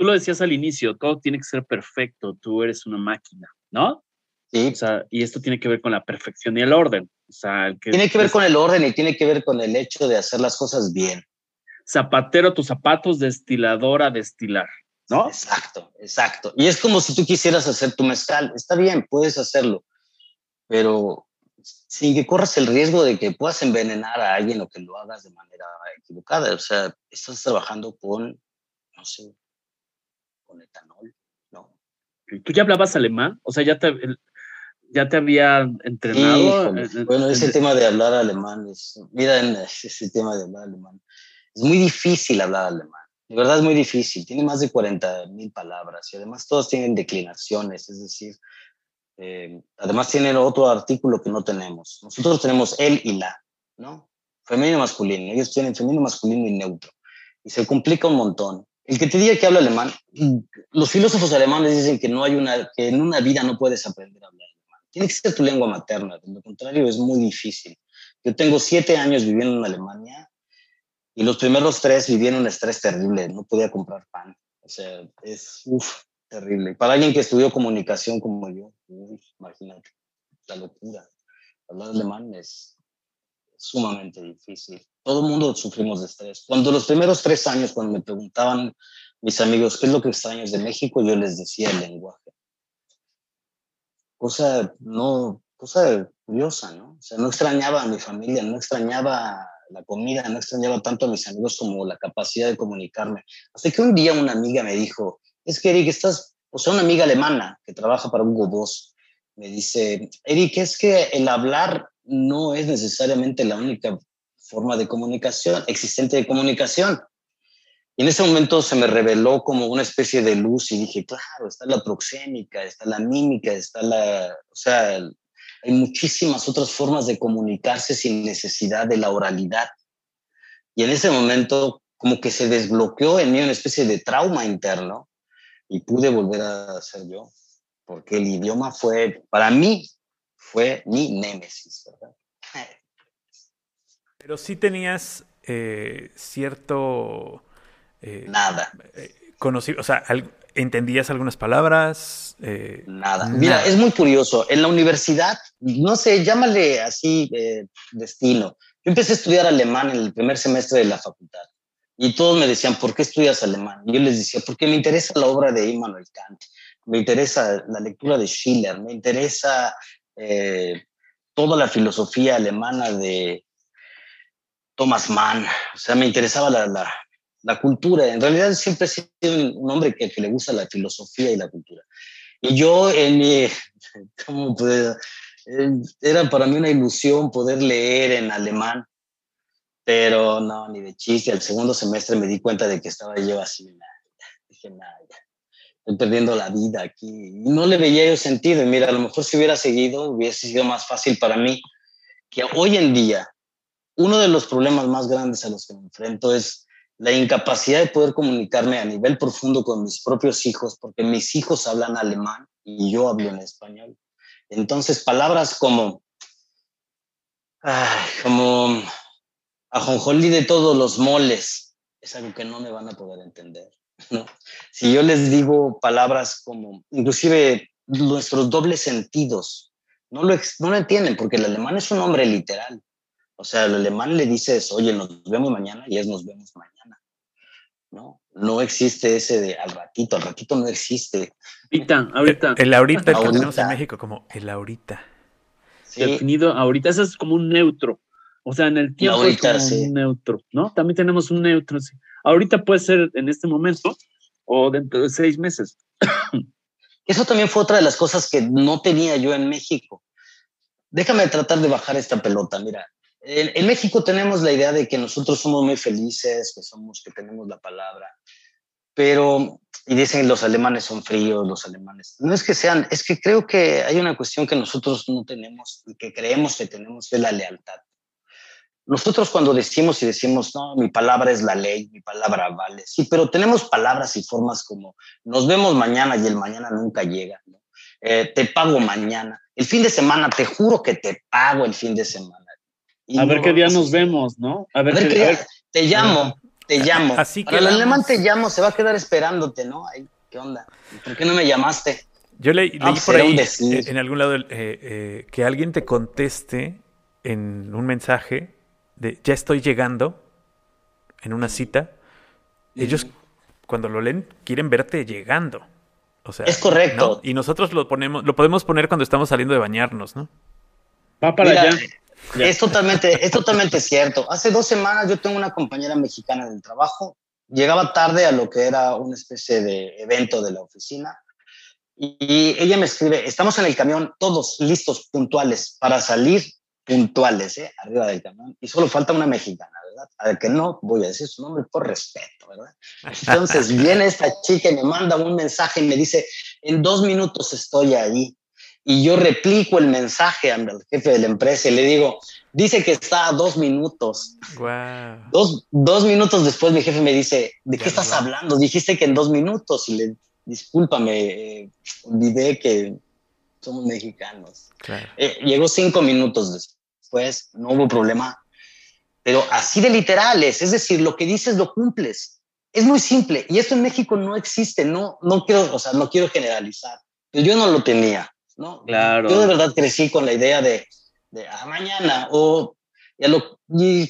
Speaker 2: Tú lo decías al inicio, todo tiene que ser perfecto, tú eres una máquina. ¿no?
Speaker 4: Sí.
Speaker 2: O sea, y esto tiene que ver con la perfección y el orden. O sea,
Speaker 4: tiene que ver con el orden y tiene que ver con el hecho de hacer las cosas bien.
Speaker 2: Zapatero tus zapatos, destilador a destilar, ¿no?
Speaker 4: Exacto, exacto. Y es como si tú quisieras hacer tu mezcal. Está bien, puedes hacerlo, pero sin que corras el riesgo de que puedas envenenar a alguien o que lo hagas de manera equivocada. O sea, estás trabajando con, no sé, con etanol,
Speaker 2: ¿Tú ya hablabas alemán? O sea, ya te, ya te había entrenado.
Speaker 4: bueno, ese tema de hablar alemán es, mira, ese tema de hablar alemán. Es muy difícil hablar alemán. De verdad es muy difícil. Tiene más de 40 mil palabras y además todas tienen declinaciones, es decir, eh, además tienen otro artículo que no tenemos. Nosotros tenemos él y la, ¿no? Femenino masculino. Ellos tienen femenino masculino y neutro. Y se complica un montón. El que te diga que habla alemán, los filósofos alemanes dicen que no hay una, que en una vida no puedes aprender a hablar alemán. Tiene que ser tu lengua materna. De lo contrario, es muy difícil. Yo tengo siete años viviendo en Alemania y los primeros tres viví en un estrés terrible. No podía comprar pan. O sea, es uf, terrible. Para alguien que estudió comunicación como yo, imagínate, la locura. Hablar alemán es sumamente difícil. Todo el mundo sufrimos de estrés. Cuando los primeros tres años, cuando me preguntaban mis amigos qué es lo que extrañas de México, yo les decía el lenguaje. Cosa no, cosa curiosa, ¿no? O sea, no extrañaba a mi familia, no extrañaba la comida, no extrañaba tanto a mis amigos como la capacidad de comunicarme. Hasta que un día una amiga me dijo, es que Eric, estás, o sea, una amiga alemana que trabaja para Hugo Boss, me dice, Eric, es que el hablar no es necesariamente la única forma de comunicación, existente de comunicación. Y en ese momento se me reveló como una especie de luz y dije, claro, está la proxémica, está la mímica, está la, o sea, hay muchísimas otras formas de comunicarse sin necesidad de la oralidad. Y en ese momento como que se desbloqueó en mí una especie de trauma interno y pude volver a ser yo, porque el idioma fue, para mí, fue mi némesis, ¿verdad?
Speaker 3: Pero sí tenías eh, cierto...
Speaker 4: Eh, Nada.
Speaker 3: Eh, conocido, o sea, ¿entendías algunas palabras?
Speaker 4: nada. Mira, es muy curioso. En la universidad, no sé, llámale así destino. Yo empecé a estudiar alemán en el primer semestre de la facultad. Y todos me decían, ¿por qué estudias alemán? Y yo les decía, porque me interesa la obra de Immanuel Kant, me interesa la lectura de Schiller, me interesa eh, toda la filosofía alemana de Thomas Mann, o sea, me interesaba la, la, cultura. En realidad siempre he sido un hombre que, que, le gusta la filosofía y la cultura. Y yo, en mi, [LAUGHS] ¿cómo puede, era para mí una ilusión poder leer en alemán, pero no, ni de chiste. Al segundo semestre me di cuenta de que estaba yo así, dije, nada, estoy perdiendo la vida aquí. Y no le veía yo sentido. Y mira, a lo mejor si hubiera seguido, hubiese sido más fácil para mí que hoy en día uno de los problemas más grandes a los que me enfrento es la incapacidad de poder comunicarme a nivel profundo con mis propios hijos, porque mis hijos hablan alemán y yo hablo en español. Entonces, palabras como, ay, como ajonjolí de todos los moles, es algo que no me van a poder entender. ¿no? Si yo les digo palabras como, inclusive nuestros dobles sentidos, no lo, no lo entienden porque el alemán es un nombre literal. O sea, el alemán le dices, oye, nos vemos mañana y es nos vemos mañana. ¿No? No existe ese de al ratito, al ratito no existe.
Speaker 2: Ahorita, ahorita.
Speaker 3: El, ahorita, que tenemos en México como el ahorita.
Speaker 2: Sí. Definido ahorita, eso es como un neutro. O sea, en el tiempo es como un neutro, ¿no? También tenemos un neutro. Sí. Ahorita puede ser en este momento o dentro de seis meses. [COUGHS]
Speaker 4: Eso también fue otra de las cosas que no tenía yo en México. Déjame tratar de bajar esta pelota. Mira, en, en, México tenemos la idea de que nosotros somos muy felices, que somos, que tenemos la palabra, pero, y dicen los alemanes son fríos, los alemanes. No es que sean, es que creo que hay una cuestión que nosotros no tenemos y que creemos que tenemos, es la lealtad. Nosotros cuando decimos y decimos, no, mi palabra es la ley, mi palabra vale, sí, pero tenemos palabras y formas como nos vemos mañana y el mañana nunca llega, ¿no? eh, te pago mañana, el fin de semana, te juro que te pago el fin de semana.
Speaker 2: Y a no, ver qué día nos vemos, ¿no?
Speaker 4: A ver, a ver qué, día, te llamo, te llamo. Así que el alemán te llamo, se va a quedar esperándote, ¿no? Ay, ¿Qué onda? ¿Por qué no me llamaste?
Speaker 3: Yo le, leí ah, por ahí eh, en algún lado eh, eh, que alguien te conteste en un mensaje de ya estoy llegando en una cita, ellos cuando lo leen quieren verte llegando. O sea,
Speaker 4: es correcto.
Speaker 3: ¿no? Y nosotros lo ponemos, lo podemos poner cuando estamos saliendo de bañarnos, ¿no?
Speaker 2: Va para Mira, allá.
Speaker 4: Es totalmente, es totalmente cierto. Hace dos semanas yo tengo una compañera mexicana del trabajo. Llegaba tarde a lo que era una especie de evento de la oficina. Y ella me escribe, estamos en el camión, todos listos, puntuales, para salir puntuales, ¿eh? Arriba del camión. Y solo falta una mexicana, ¿verdad? A ver, que no voy a decir su nombre por respeto, ¿verdad? Entonces viene esta chica y me manda un mensaje y me dice, en dos minutos estoy ahí. Y yo replico el mensaje al jefe de la empresa y le digo, dice que está a dos minutos.
Speaker 3: Wow.
Speaker 4: Dos, dos minutos después mi jefe me dice, ¿de qué estás hablando? Dijiste que en dos minutos. Y le, discúlpame, eh, olvidé que somos mexicanos.
Speaker 3: Claro.
Speaker 4: Eh, llegó cinco minutos después, no hubo problema. Pero así de literales, es decir, lo que dices lo cumples. Es muy simple y esto en México no existe, no, no quiero, o sea, no quiero generalizar, pero yo no lo tenía, ¿no?
Speaker 2: Claro.
Speaker 4: Yo de verdad crecí con la idea de, de ah, mañana o ya lo, y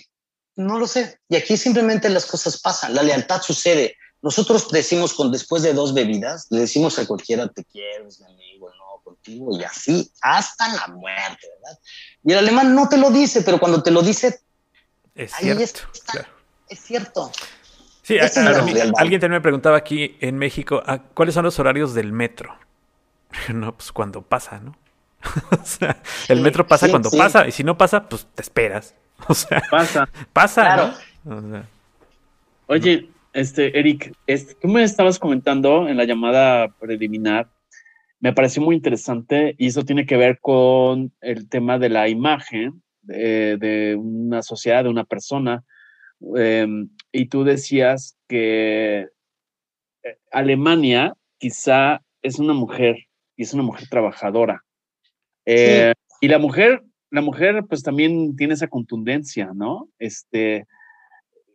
Speaker 4: no lo sé. Y aquí simplemente las cosas pasan, la lealtad sucede. Nosotros decimos con después de dos bebidas, le decimos a cualquiera te quiero, es mi amigo, no, contigo y así hasta la muerte, ¿verdad? Y el alemán no te lo dice, pero cuando te lo dice,
Speaker 3: Es
Speaker 4: ahí
Speaker 3: cierto.
Speaker 4: está,
Speaker 3: claro.
Speaker 4: es cierto.
Speaker 3: Sí, a- a mí- alguien también me preguntaba aquí en México, ¿a- ¿cuáles son los horarios del metro? [LAUGHS] No, pues cuando pasa, ¿no? [LAUGHS] o sea, el metro pasa
Speaker 4: sí,
Speaker 3: cuando
Speaker 4: sí.
Speaker 3: pasa, y si no pasa, pues te esperas. [LAUGHS] O sea,
Speaker 2: Pasa.
Speaker 3: pasa,
Speaker 4: Claro.
Speaker 3: ¿no? O sea,
Speaker 2: Oye, este, Eric, este, tú me estabas comentando en la llamada preliminar, me pareció muy interesante y eso tiene que ver con el tema de la imagen de, de una sociedad, de una persona. Eh, y tú decías que eh, Alemania quizá es una mujer y es una mujer trabajadora. Eh, Y la mujer, la mujer pues también tiene esa contundencia, ¿no? Este,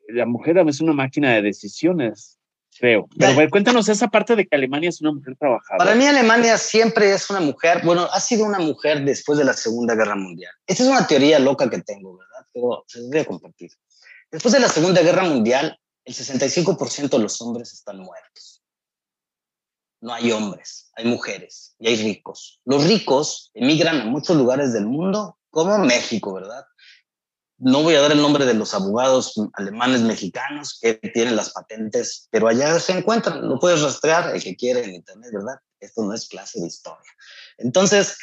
Speaker 2: la mujer es una máquina de decisiones, creo. Pero ver, cuéntanos esa parte de que Alemania es una mujer trabajadora.
Speaker 4: Para mí Alemania siempre es una mujer, bueno, ha sido una mujer después de la Segunda Guerra Mundial. Esta es una teoría loca que tengo, ¿verdad? Pero se voy a compartir. Después de la Segunda Guerra Mundial, el 65% de los hombres están muertos. No hay hombres, hay mujeres y hay ricos. Los ricos emigran a muchos lugares del mundo, como México, ¿verdad? No voy a dar el nombre de los abogados alemanes mexicanos que tienen las patentes, pero allá se encuentran, lo puedes rastrear el que quiere en internet, ¿verdad? Esto no es clase de historia. Entonces,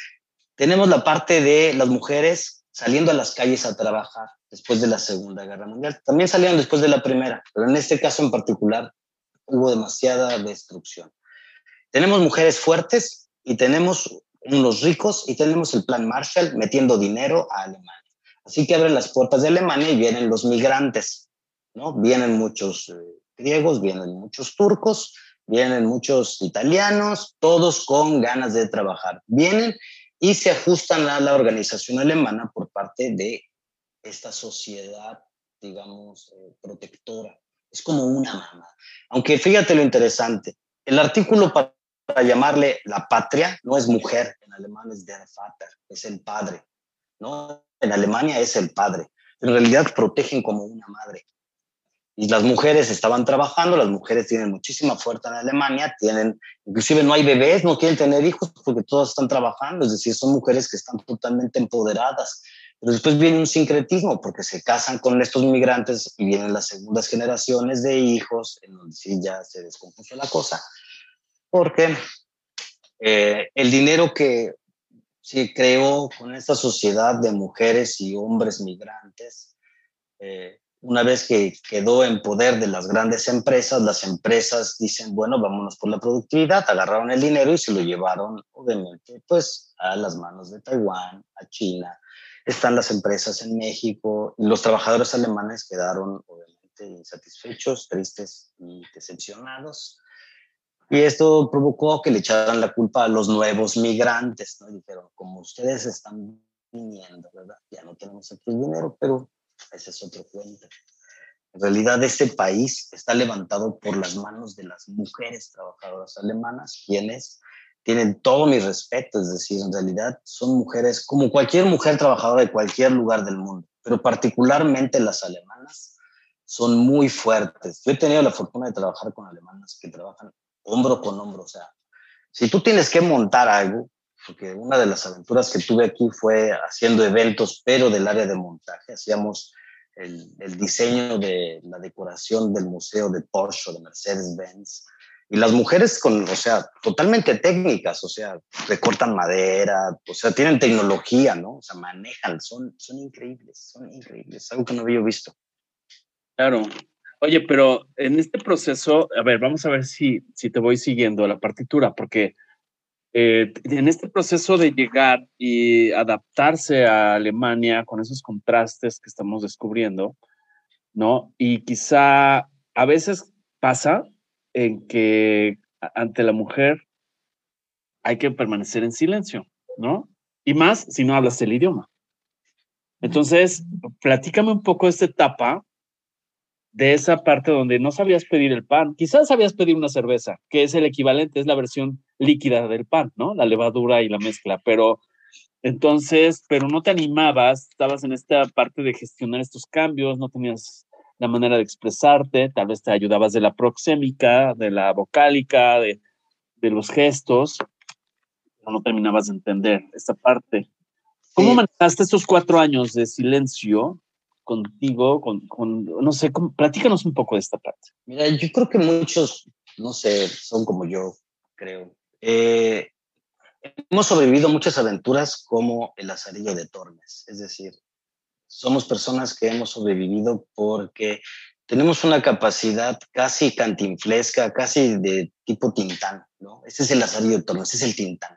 Speaker 4: tenemos la parte de las mujeres saliendo a las calles a trabajar después de la Segunda Guerra Mundial. También salieron después de la Primera, pero en este caso en particular hubo demasiada destrucción. Tenemos mujeres fuertes y tenemos unos ricos y tenemos el plan Marshall metiendo dinero a Alemania. Así que abren las puertas de Alemania y vienen los migrantes, ¿no? Vienen muchos eh, griegos, vienen muchos turcos, vienen muchos italianos, todos con ganas de trabajar. Vienen y se ajustan a la organización alemana por parte de esta sociedad, digamos, eh, protectora. Es como una mamá. Aunque fíjate lo interesante, el artículo para, para llamarle la patria no es mujer, en alemán es der Vater, es el padre, ¿no? En Alemania es el padre. En realidad protegen como una madre. Y las mujeres estaban trabajando, las mujeres tienen muchísima fuerza en Alemania, tienen, inclusive no hay bebés, no quieren tener hijos porque todas están trabajando, es decir, son mujeres que están totalmente empoderadas. Pero después viene un sincretismo porque se casan con estos migrantes y vienen las segundas generaciones de hijos, en donde sí ya se descompuso la cosa, porque eh, el dinero que se creó con esta sociedad de mujeres y hombres migrantes, eh, una vez que quedó en poder de las grandes empresas, las empresas dicen, bueno, vámonos por la productividad, agarraron el dinero y se lo llevaron, obviamente, pues a las manos de Taiwán, a China. Están las empresas en México y los trabajadores alemanes quedaron, obviamente, insatisfechos, tristes y decepcionados. Y esto provocó que le echaran la culpa a los nuevos migrantes, ¿no? Dijeron, como ustedes están viniendo, ¿verdad? Ya no tenemos aquí el dinero, pero ese es otro cuento. En realidad, este país está levantado por las manos de las mujeres trabajadoras alemanas, quienes tienen todo mi respeto, es decir, en realidad son mujeres como cualquier mujer trabajadora de cualquier lugar del mundo, pero particularmente las alemanas son muy fuertes. Yo he tenido la fortuna de trabajar con alemanas que trabajan hombro con hombro, o sea, si tú tienes que montar algo, porque una de las aventuras que tuve aquí fue haciendo eventos, pero del área de montaje. Hacíamos el, el diseño de la decoración del museo de Porsche de Mercedes-Benz. Y las mujeres con, o sea, totalmente técnicas, o sea, recortan madera, o sea, tienen tecnología, ¿no? O sea, manejan, son, son increíbles, son increíbles, algo que no había visto.
Speaker 2: Claro. Oye, pero en este proceso, a ver, vamos a ver si, si te voy siguiendo la partitura, porque eh, en este proceso de llegar y adaptarse a Alemania con esos contrastes que estamos descubriendo, ¿no? Y quizá a veces pasa en que ante la mujer hay que permanecer en silencio, ¿no? Y más si no hablas el idioma. Entonces, platícame un poco esta etapa de esa parte donde no sabías pedir el pan, quizás sabías pedir una cerveza, que es el equivalente, es la versión líquida del pan, ¿no? La levadura y la mezcla, pero entonces, pero no te animabas, estabas en esta parte de gestionar estos cambios, no tenías la manera de expresarte, tal vez te ayudabas de la proxémica, de la vocálica, de, de los gestos, pero no terminabas de entender esta parte. ¿Cómo manejaste estos cuatro años de silencio contigo, con, con no sé, platícanos un poco de esta parte.
Speaker 4: Mira, yo creo que muchos, no sé, son como yo, creo. Eh, hemos sobrevivido muchas aventuras como el azarillo de Tormes, es decir, somos personas que hemos sobrevivido porque tenemos una capacidad casi cantinflesca, casi de tipo Tintán, ¿no? Ese es el azarillo de Tormes, ese es el Tintán.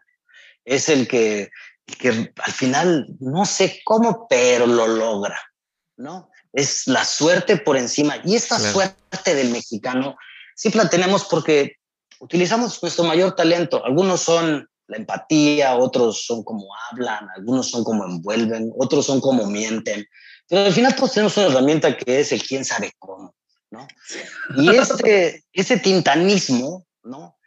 Speaker 4: Es el que, que al final, no sé cómo, pero lo logra. ¿No? Es la suerte por encima. Y esta suerte del mexicano sí la tenemos porque utilizamos nuestro mayor talento. Algunos son la empatía, otros son como hablan, algunos son como envuelven, otros son como mienten. Pero al final todos tenemos una herramienta que es el quién sabe cómo, ¿no? Y este, [LAUGHS] ese tintanismo, ¿no?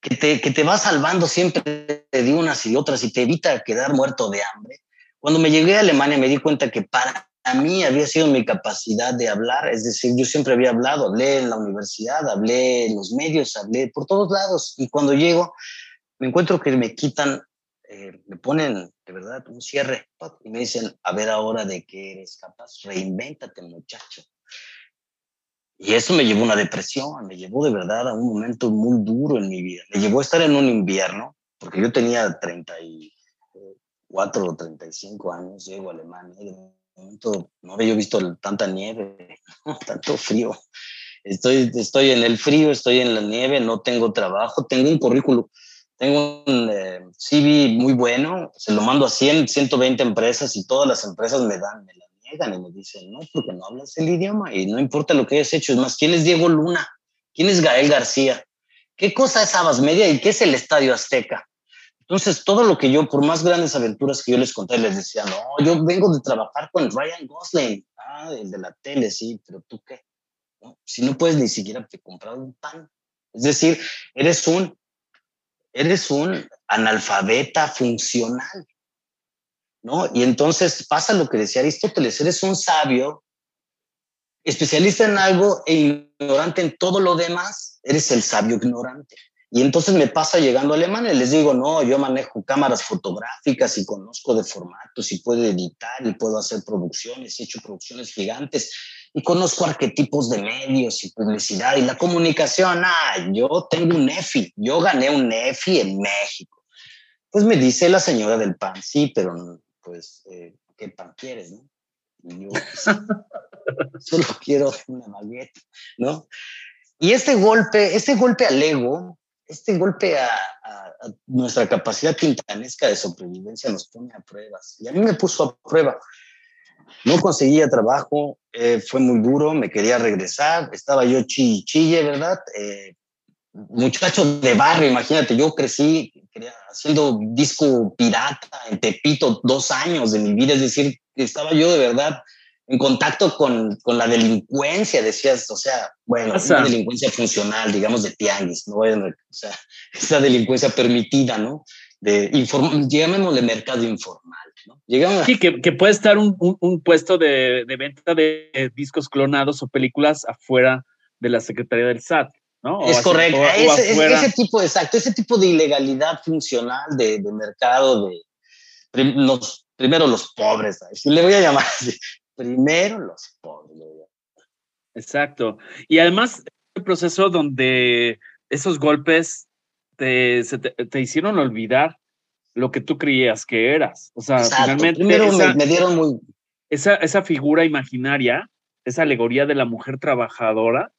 Speaker 4: Que te, que te va salvando siempre de unas y otras y te evita quedar muerto de hambre. Cuando me llegué a Alemania me di cuenta que para a mí había sido mi capacidad de hablar, es decir, yo siempre había hablado, hablé en la universidad, hablé en los medios, hablé por todos lados y cuando llego me encuentro que me quitan, eh, me ponen de verdad un cierre y me dicen, a ver ahora de qué eres capaz, reinvéntate muchacho. Y eso me llevó a una depresión, me llevó de verdad a un momento muy duro en mi vida, me llevó a estar en un invierno, porque yo tenía 34 o 35 años, llego a Alemania, no había visto tanta nieve, [LAUGHS] tanto frío. Estoy, estoy en el frío, estoy en la nieve, no tengo trabajo, tengo un currículum, tengo un eh, CV muy bueno, se lo mando a 100, 120 empresas y todas las empresas me dan, me la niegan y me dicen, no, porque no hablas el idioma y no importa lo que hayas hecho. Es más, ¿quién es Diego Luna? ¿Quién es Gael García? ¿Qué cosa es Abas Media y qué es el Estadio Azteca? Entonces, todo lo que yo, por más grandes aventuras que yo les conté, les decía, no, yo vengo de trabajar con Ryan Gosling, ah, el de la tele, sí, pero tú qué? Si no puedes ni siquiera te comprar un pan. Es decir, eres un, eres un analfabeta funcional, ¿no? Y entonces pasa lo que decía Aristóteles, eres un sabio, especialista en algo e ignorante en todo lo demás, eres el sabio ignorante. Y entonces me pasa llegando a Alemania, les digo, no, yo manejo cámaras fotográficas y conozco de formatos y puedo editar y puedo hacer producciones, he hecho producciones gigantes y conozco arquetipos de medios y publicidad y la comunicación. Ah, yo tengo un EFI, yo gané un EFI en México. Pues me dice la señora del pan, sí, pero pues, eh, ¿qué pan quieres, no? Y yo, pues, [LAUGHS] solo quiero una baguette, ¿no? Y este golpe, este golpe al ego, este golpe a, nuestra capacidad quintanesca de sobrevivencia nos pone a pruebas. Y a mí me puso a prueba. No conseguía trabajo, eh, fue muy duro, me quería regresar, estaba yo chille, ¿verdad? Eh, muchacho de barrio, imagínate, yo crecí haciendo disco pirata en Tepito dos años de mi vida, es decir, estaba yo de verdad en contacto con, con, la delincuencia, decías, o sea, bueno, una delincuencia funcional, digamos, de tianguis, ¿no? O sea, esa delincuencia permitida, ¿no? De llamémosle mercado informal, ¿no?
Speaker 2: Llegamos sí, que, que, puede estar un, un, puesto de, de, venta de discos clonados o películas afuera de la Secretaría del SAT, ¿no?
Speaker 4: es correcto, ese, ese, tipo, exacto, ese tipo de ilegalidad funcional de, de mercado de los, primero los pobres, si le voy a llamar así, primero los pobres.
Speaker 2: Exacto. Y además, el proceso donde esos golpes te, te, hicieron olvidar lo que tú creías que eras. O sea, finalmente.
Speaker 4: Primero me, dieron muy.
Speaker 2: Esa, esa figura imaginaria, esa alegoría de la mujer trabajadora,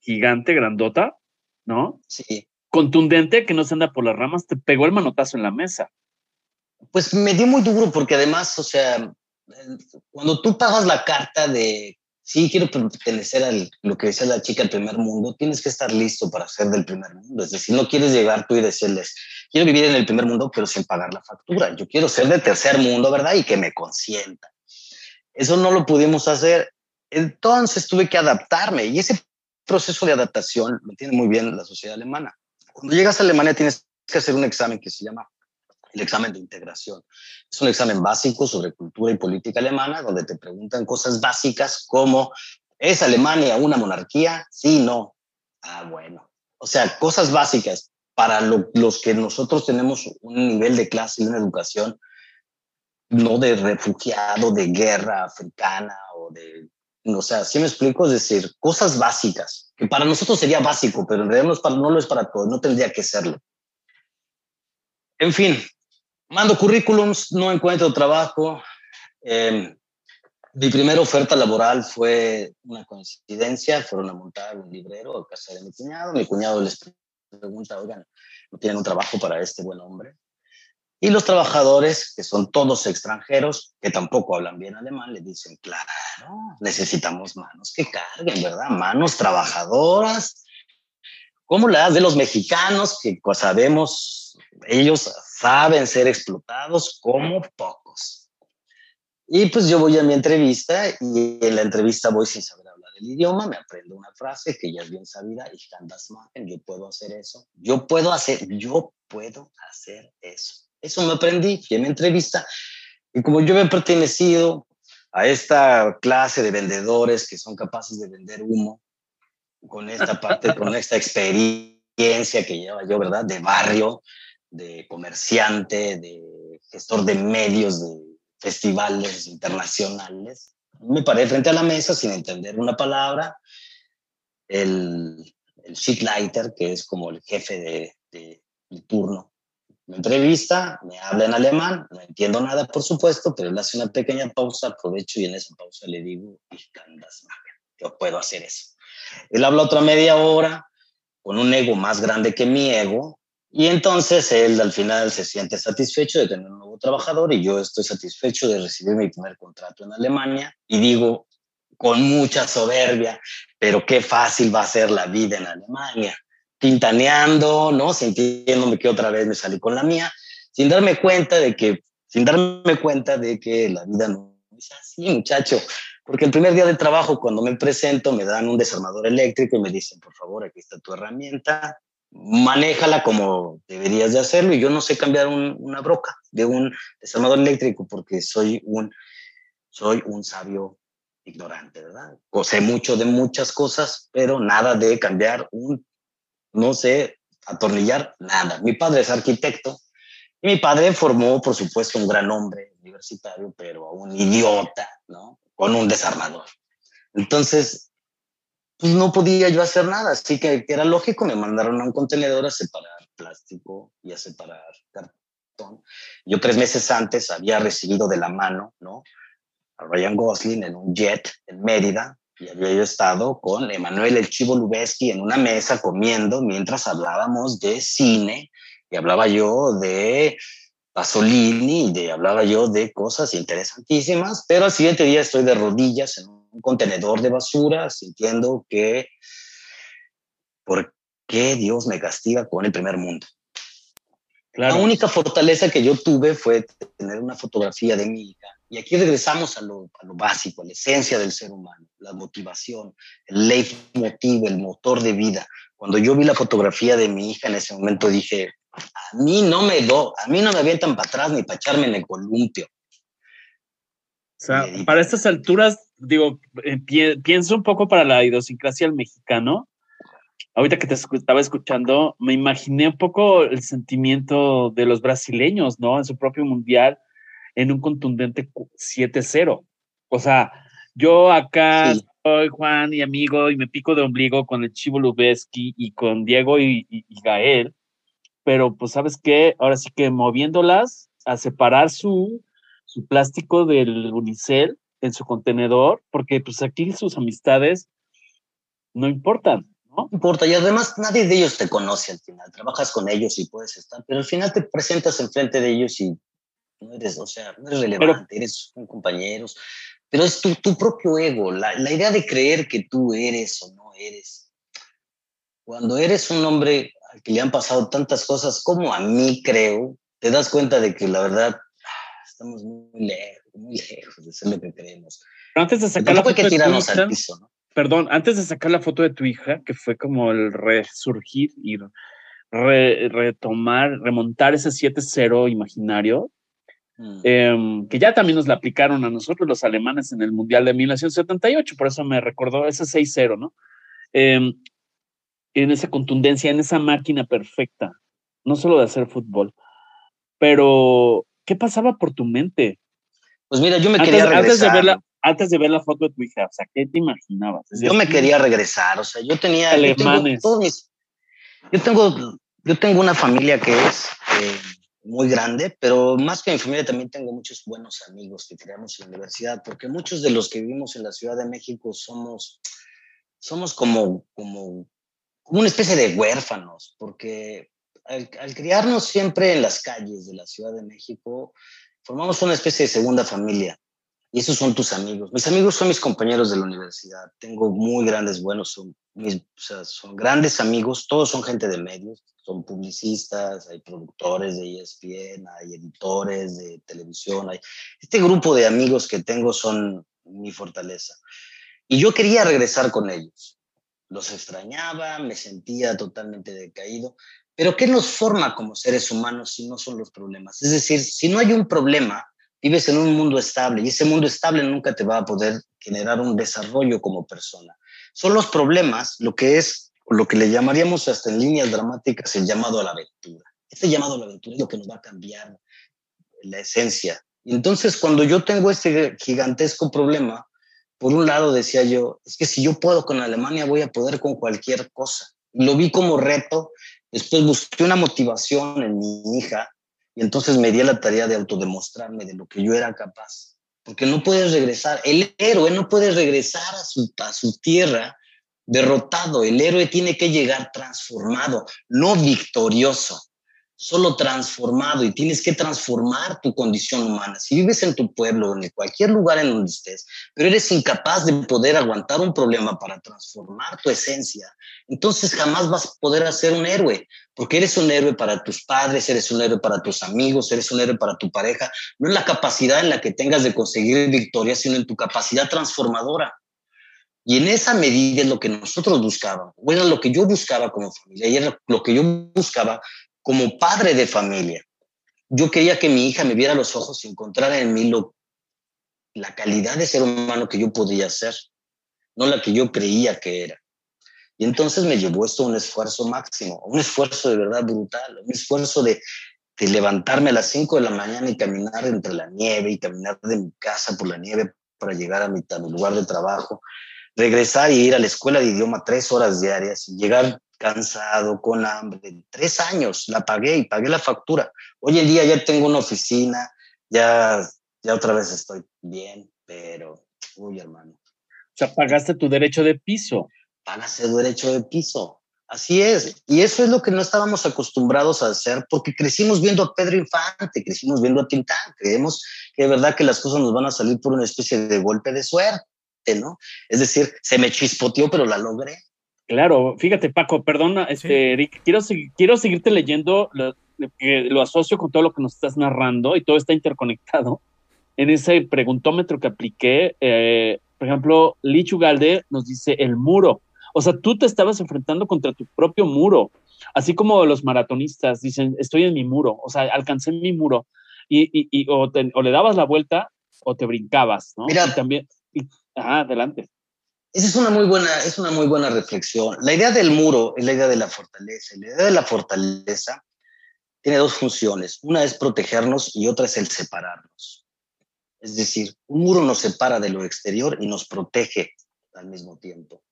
Speaker 2: gigante, grandota, ¿no?
Speaker 4: Sí.
Speaker 2: Contundente, que no se anda por las ramas, te pegó el manotazo en la mesa.
Speaker 4: Pues me dio muy duro porque además, o sea, cuando tú pagas la carta de sí quiero pertenecer a lo que decía la chica del primer mundo, tienes que estar listo para ser del primer mundo. Es decir, no quieres llegar tú y decirles, quiero vivir en el primer mundo, pero sin pagar la factura. Yo quiero ser de tercer mundo, ¿verdad? Y que me consienta. Eso no lo pudimos hacer. Entonces tuve que adaptarme y ese proceso de adaptación lo tiene muy bien la sociedad alemana. Cuando llegas a Alemania tienes que hacer un examen que se llama el examen de integración. Es un examen básico sobre cultura y política alemana, donde te preguntan cosas básicas como, ¿es Alemania una monarquía? Sí, no. Ah, bueno. O sea, cosas básicas para los que nosotros tenemos un nivel de clase y una educación no de refugiado, de guerra africana o de... O sea, ¿sí me explico? Es decir, cosas básicas, que para nosotros sería básico, pero en realidad no, es para, no lo es para todos, no tendría que serlo. En fin, mando currículums, no encuentro trabajo. Em, mi primera oferta laboral fue una coincidencia, fueron a montar un librero a casa de mi cuñado. Mi cuñado les pregunta, oigan, ¿no tienen un trabajo para este buen hombre? Y los trabajadores, que son todos extranjeros, que tampoco hablan bien alemán, le dicen, claro, necesitamos manos que carguen, ¿verdad? Manos trabajadoras, como las de los mexicanos, que pues, sabemos, ellos saben ser explotados como pocos. Y pues yo voy a mi entrevista y en la entrevista voy sin saber hablar el idioma, me aprendo una frase que ya es bien sabida, machen, yo puedo hacer eso, yo puedo hacer, yo puedo hacer eso. Eso me aprendí, fui a mi entrevista y como yo he pertenecido a esta clase de vendedores que son capaces de vender humo, con esta parte, con esta [LAUGHS] experiencia que lleva yo, ¿verdad? De barrio, de comerciante, de gestor de medios, de festivales internacionales. Me paré frente a la mesa sin entender una palabra. El, el lighter, que es como el jefe de, de, turno, me entrevista, me habla en alemán, no entiendo nada, por supuesto, pero él hace una pequeña pausa, aprovecho y en esa pausa le digo, yo puedo hacer eso. Él habla otra media hora con un ego más grande que mi ego, y entonces él al final se siente satisfecho de tener un nuevo trabajador y yo estoy satisfecho de recibir mi primer contrato en Alemania y digo con mucha soberbia, pero qué fácil va a ser la vida en Alemania, pintaneando, ¿no? Sintiéndome que otra vez me salí con la mía, sin darme cuenta de que, sin darme cuenta de que la vida no es así, muchacho. Porque el primer día de trabajo, cuando me presento, me dan un desarmador eléctrico y me dicen, por favor, aquí está tu herramienta, manéjala como deberías de hacerlo y yo no sé cambiar una broca de un desarmador eléctrico porque soy un, soy un sabio ignorante, ¿verdad? Sé mucho de muchas cosas, pero nada de cambiar un, no sé, atornillar, nada. Mi padre es arquitecto y mi padre formó, por supuesto, un gran hombre universitario, pero un idiota, ¿no? Con un desarmador. Entonces, pues no podía yo hacer nada, así que era lógico, me mandaron a un contenedor a separar plástico y a separar cartón. Yo tres meses antes había recibido de la mano, ¿no? A Ryan Gosling en un jet en Mérida y había yo estado con Emanuel El Chivo Lubeski en una mesa comiendo mientras hablábamos de cine y hablaba yo de Pasolini y de, hablaba yo de cosas interesantísimas, pero al siguiente día estoy de rodillas en un contenedor de basura, sintiendo que, ¿por qué Dios me castiga con el primer mundo? La única fortaleza que yo tuve fue tener una fotografía de mi hija. Y aquí regresamos a lo, a lo básico, a la esencia del ser humano, la motivación, el leitmotiv, el motor de vida. Cuando yo vi la fotografía de mi hija en ese momento dije, a mí no me do, a mí no me avientan para atrás ni para echarme en el columpio.
Speaker 2: O sea, para estas alturas digo, eh, pienso un poco para la idiosincrasia del mexicano. Ahorita que te estaba escuchando, me imaginé un poco el sentimiento de los brasileños, ¿no? En su propio mundial, en un contundente 7-0. O sea, yo acá soy Juan y amigo y me pico de ombligo con el Chivo Lubeski y con Diego y, y, y Gael, pero pues sabes qué, ahora sí que moviéndolas a separar su, su plástico del unicel en su contenedor, porque pues aquí sus amistades no importan, ¿no?
Speaker 4: No importa, y además nadie de ellos te conoce al final, trabajas con ellos y puedes estar, pero al final te presentas enfrente de ellos y no eres, o sea, no eres relevante, pero, eres un compañeros, pero es tu, tu propio ego, la, la, idea de creer que tú eres o no eres. Cuando eres un hombre al que le han pasado tantas cosas como a mí, creo, te das cuenta de que la verdad estamos muy lejos, muy lejos de ser lo que creemos.
Speaker 2: Pero antes de sacar la
Speaker 4: foto de tu hija, al piso, ¿no?
Speaker 2: Perdón, antes de sacar la foto de tu hija, que fue como el resurgir y re, retomar, remontar ese 7-0 imaginario, mm. eh, que ya también nos la aplicaron a nosotros los alemanes en el Mundial de 1978, por eso me recordó ese 6-0, ¿no? Eh, en esa contundencia, en esa máquina perfecta, no solo de hacer fútbol, pero ¿qué pasaba por tu mente?
Speaker 4: Pues mira, yo me antes, quería regresar.
Speaker 2: Antes de, ver la, antes de ver la foto de tu hija, o sea, ¿qué te imaginabas?
Speaker 4: Yo me quería regresar, o sea, yo tenía...
Speaker 2: Alemanes.
Speaker 4: Yo tengo, mis, yo tengo, yo tengo una familia que es eh, muy grande, pero más que mi familia también tengo muchos buenos amigos que creamos en la universidad, porque muchos de los que vivimos en la Ciudad de México somos, somos como, como, como una especie de huérfanos, porque al, criarnos siempre en las calles de la Ciudad de México, formamos una especie de segunda familia. Y esos son tus amigos. Mis amigos son mis compañeros de la universidad. Tengo muy grandes, buenos, son, mis, son grandes amigos. Todos son gente de medios. Son publicistas, hay productores de ESPN, hay editores de televisión. Hay... Este grupo de amigos que tengo son mi fortaleza. Y yo quería regresar con ellos. Los extrañaba, me sentía totalmente decaído. Pero ¿qué nos forma como seres humanos si no son los problemas? Es decir, si no hay un problema, vives en un mundo estable y ese mundo estable nunca te va a poder generar un desarrollo como persona. Son los problemas lo que es, lo que le llamaríamos hasta en líneas dramáticas el llamado a la aventura. Este llamado a la aventura es lo que nos va a cambiar la esencia. Entonces cuando yo tengo este gigantesco problema, por un lado decía yo, es que si yo puedo con Alemania, voy a poder con cualquier cosa. Lo vi como reto Después busqué una motivación en mi hija y entonces me di la tarea de autodemostrarme de lo que yo era capaz. Porque no puedes regresar, el héroe no puede regresar a su, a su tierra derrotado, el héroe tiene que llegar transformado, no victorioso solo transformado y tienes que transformar tu condición humana. Si vives en tu pueblo, en cualquier lugar en donde estés, pero eres incapaz de poder aguantar un problema para transformar tu esencia, entonces jamás vas a poder ser un héroe, porque eres un héroe para tus padres, eres un héroe para tus amigos, eres un héroe para tu pareja, no en la capacidad en la que tengas de conseguir victoria, sino en tu capacidad transformadora. Y en esa medida es lo que nosotros buscábamos, bueno, lo que yo buscaba como familia, y era lo que yo buscaba como padre de familia, yo quería que mi hija me viera los ojos y encontrara en mí lo, la calidad de ser humano que yo podía ser, no la que yo creía que era. Y entonces me llevó esto a un esfuerzo máximo, un esfuerzo de verdad brutal, un esfuerzo de, de levantarme a las 5 de la mañana y caminar entre la nieve y caminar de mi casa por la nieve para llegar a mi, a mi lugar de trabajo, regresar y ir a la escuela de idioma tres horas diarias y llegar cansado, con hambre. Tres años la pagué y pagué la factura. Hoy en día ya tengo una oficina, ya, ya otra vez estoy bien, pero, uy, hermano.
Speaker 2: O sea, pagaste tu derecho de piso.
Speaker 4: Pagaste tu derecho de piso. Así es. Y eso es lo que no estábamos acostumbrados a hacer porque crecimos viendo a Pedro Infante, crecimos viendo a Tintán. Creemos que de verdad que las cosas nos van a salir por una especie de golpe de suerte, ¿no? Es decir, se me chispoteó, pero la logré.
Speaker 2: Claro, fíjate, Paco, perdona, este, Eric, quiero, quiero seguirte leyendo, lo, lo asocio con todo lo que nos estás narrando y todo está interconectado. En ese preguntómetro que apliqué, eh, por ejemplo, Lichu Galde nos dice el muro. O sea, tú te estabas enfrentando contra tu propio muro, así como los maratonistas dicen, estoy en mi muro, o sea, alcancé mi muro. Y, y, y o, te, o, le dabas la vuelta o te brincabas, ¿no?
Speaker 4: Mira,
Speaker 2: y también, y, ajá, adelante.
Speaker 4: Esa es una muy buena, es una muy buena reflexión. La idea del muro es la idea de la fortaleza. La idea de la fortaleza tiene dos funciones. Una es protegernos y otra es el separarnos. Es decir, un muro nos separa de lo exterior y nos protege al mismo tiempo.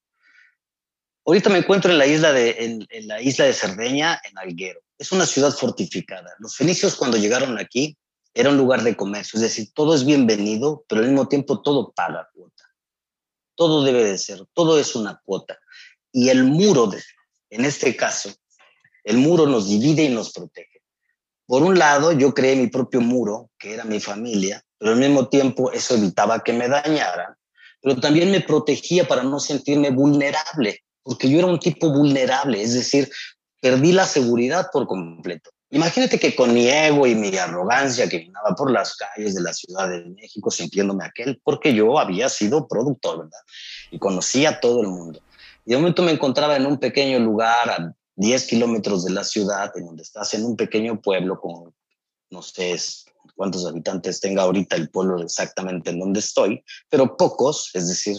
Speaker 4: Ahorita me encuentro en la isla de, en, la isla de Cerdeña, en Alguero. Es una ciudad fortificada. Los fenicios cuando llegaron aquí era un lugar de comercio, es decir, todo es bienvenido, pero al mismo tiempo todo paga. Todo debe de ser, todo es una cuota. Y el muro, de, en este caso, el muro nos divide y nos protege. Por un lado, yo creé mi propio muro, que era mi familia, pero al mismo tiempo eso evitaba que me dañaran, pero también me protegía para no sentirme vulnerable porque yo era un tipo vulnerable, es decir, perdí la seguridad por completo. Imagínate que con mi ego y mi arrogancia que caminaba por las calles de la Ciudad de México sintiéndome aquel, porque yo había sido productor, ¿verdad? Y conocía a todo el mundo. Y de momento me encontraba en un pequeño lugar a 10 kilómetros de la ciudad, en donde estás en un pequeño pueblo con, no sé cuántos habitantes tenga ahorita el pueblo exactamente en donde estoy, pero pocos, es decir,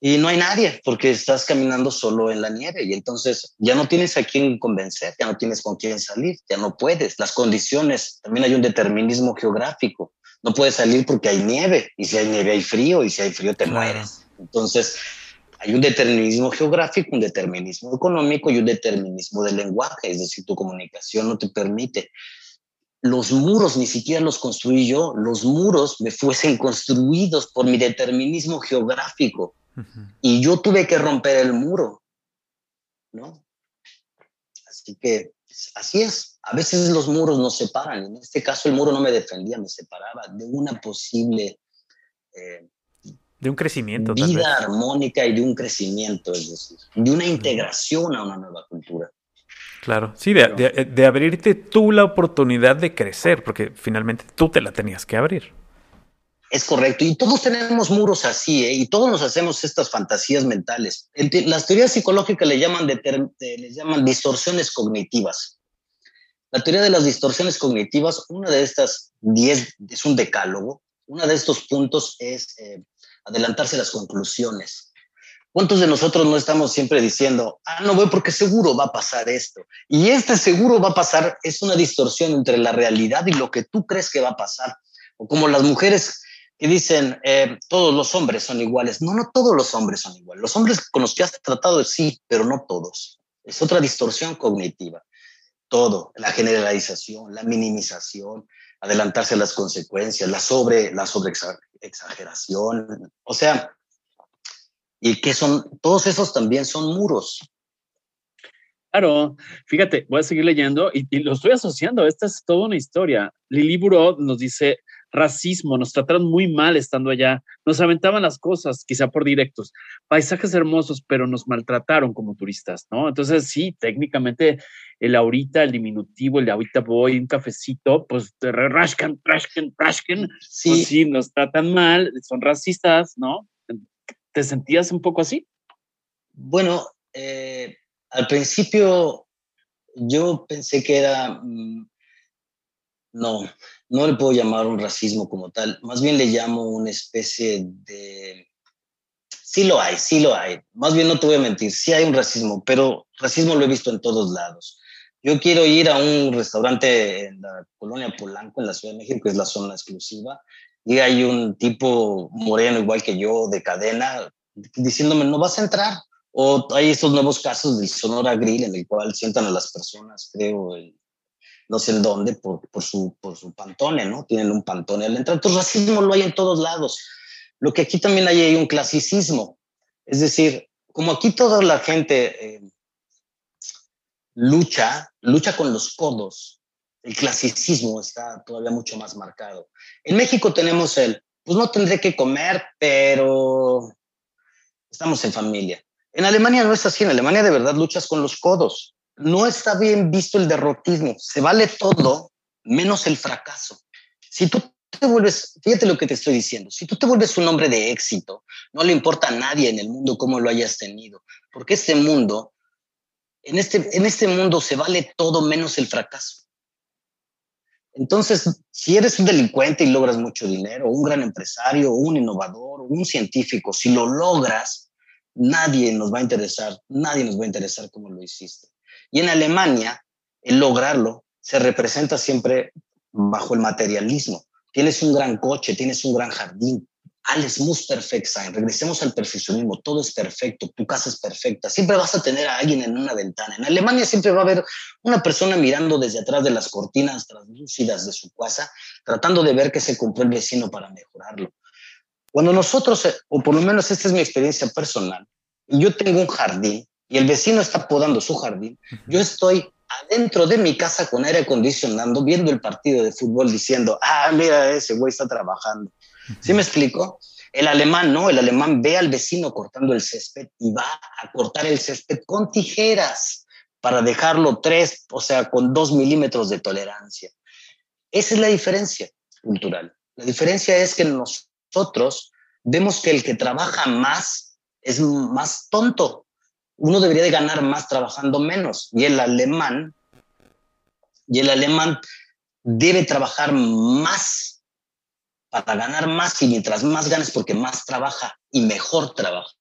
Speaker 4: y no hay nadie porque estás caminando solo en la nieve y entonces ya no tienes a quién convencer, ya no tienes con quién salir, ya no puedes. Las condiciones, también hay un determinismo geográfico. No puedes salir porque hay nieve y si hay nieve hay frío y si hay frío te mueres. Entonces hay un determinismo geográfico, un determinismo económico y un determinismo del lenguaje, es decir, tu comunicación no te permite. Los muros ni siquiera los construí yo, los muros me fuesen construidos por mi determinismo geográfico y yo tuve que romper el muro, ¿no? Así que así es. A veces los muros nos separan. En este caso el muro no me defendía, me separaba de una posible...
Speaker 3: Eh, de un crecimiento.
Speaker 4: Vida armónica y de un crecimiento, es decir, de una integración a una nueva cultura.
Speaker 3: Claro, sí, de, de, abrirte tú la oportunidad de crecer, porque finalmente tú te la tenías que abrir.
Speaker 4: Es correcto. Y todos tenemos muros así, ¿eh? y todos nos hacemos estas fantasías mentales. Las teorías psicológicas le llaman, le llaman distorsiones cognitivas. La teoría de las distorsiones cognitivas, una de estas 10 es un decálogo. Uno de estos puntos es eh, adelantarse las conclusiones. ¿Cuántos de nosotros no estamos siempre diciendo, ah, no voy porque seguro va a pasar esto? Y este seguro va a pasar es una distorsión entre la realidad y lo que tú crees que va a pasar. O como las mujeres que dicen eh, todos los hombres son iguales. No, no todos los hombres son iguales. Los hombres con los que has tratado sí, pero no todos. Es otra distorsión cognitiva. Todo, la generalización, la minimización, adelantarse a las consecuencias, la sobre, la sobre exageración. O sea, y que son, todos esos también son muros.
Speaker 2: Claro, fíjate, voy a seguir leyendo y, y, lo estoy asociando. Esta es toda una historia. Lili Burot nos dice: racismo, nos trataron muy mal estando allá, nos aventaban las cosas, quizá por directos, paisajes hermosos, pero nos maltrataron como turistas, ¿no? Entonces, sí, técnicamente el ahorita, el diminutivo, el ahorita voy, un cafecito, pues rashkan, rashkan, rashkan, sí. Pues sí, nos tratan mal, son racistas, ¿no? ¿Te sentías un poco así?
Speaker 4: Bueno, eh, al principio yo pensé que era, mm, no, no le puedo llamar un racismo como tal, más bien le llamo una especie de... Sí lo hay, sí lo hay. Más bien no te voy a mentir, sí hay un racismo, pero racismo lo he visto en todos lados. Yo quiero ir a un restaurante en la colonia Polanco, en la Ciudad de México, que es la zona exclusiva, y hay un tipo moreno igual que yo, de cadena, diciéndome, no vas a entrar. O hay estos nuevos casos del Sonora Grill, en el cual sientan a las personas, creo, el, no sé dónde, por, por, su, por su pantone, ¿no? Tienen un pantone al entrar. Entonces, racismo lo hay en todos lados. Lo que aquí también hay, hay un clasicismo. Es decir, como aquí toda la gente eh, lucha, lucha con los codos, el clasicismo está todavía mucho más marcado. En México tenemos el, pues no tendré que comer, pero estamos en familia. En Alemania no es así, en Alemania de verdad luchas con los codos no está bien visto el derrotismo. Se vale todo menos el fracaso. Si tú te vuelves, fíjate lo que te estoy diciendo, si tú te vuelves un hombre de éxito, no le importa a nadie en el mundo cómo lo hayas tenido, porque este mundo, en este, en este mundo se vale todo menos el fracaso. Entonces, si eres un delincuente y logras mucho dinero, un gran empresario, un innovador, un científico, si lo logras, nadie nos va a interesar, nadie nos va a interesar cómo lo hiciste. Y en Alemania, el lograrlo se representa siempre bajo el materialismo. Tienes un gran coche, tienes un gran jardín, alles muss perfekt sein, regresemos al perfeccionismo, todo es perfecto, tu casa es perfecta, siempre vas a tener a alguien en una ventana. En Alemania siempre va a haber una persona mirando desde atrás de las cortinas translúcidas de su casa, tratando de ver qué se compró el vecino para mejorarlo. Cuando nosotros, o por lo menos esta es mi experiencia personal, yo tengo un jardín y el vecino está podando su jardín, yo estoy adentro de mi casa con aire acondicionado viendo el partido de fútbol diciendo, ah, mira, ese güey está trabajando. ¿Sí me explico? El alemán no, el alemán ve al vecino cortando el césped y va a cortar el césped con tijeras para dejarlo tres, o sea, con dos milímetros de tolerancia. Esa es la diferencia cultural. La diferencia es que nosotros vemos que el que trabaja más es más tonto. Uno debería de ganar más trabajando menos. Y el alemán, y el alemán debe trabajar más para ganar más y mientras más ganes porque más trabaja y mejor trabaja.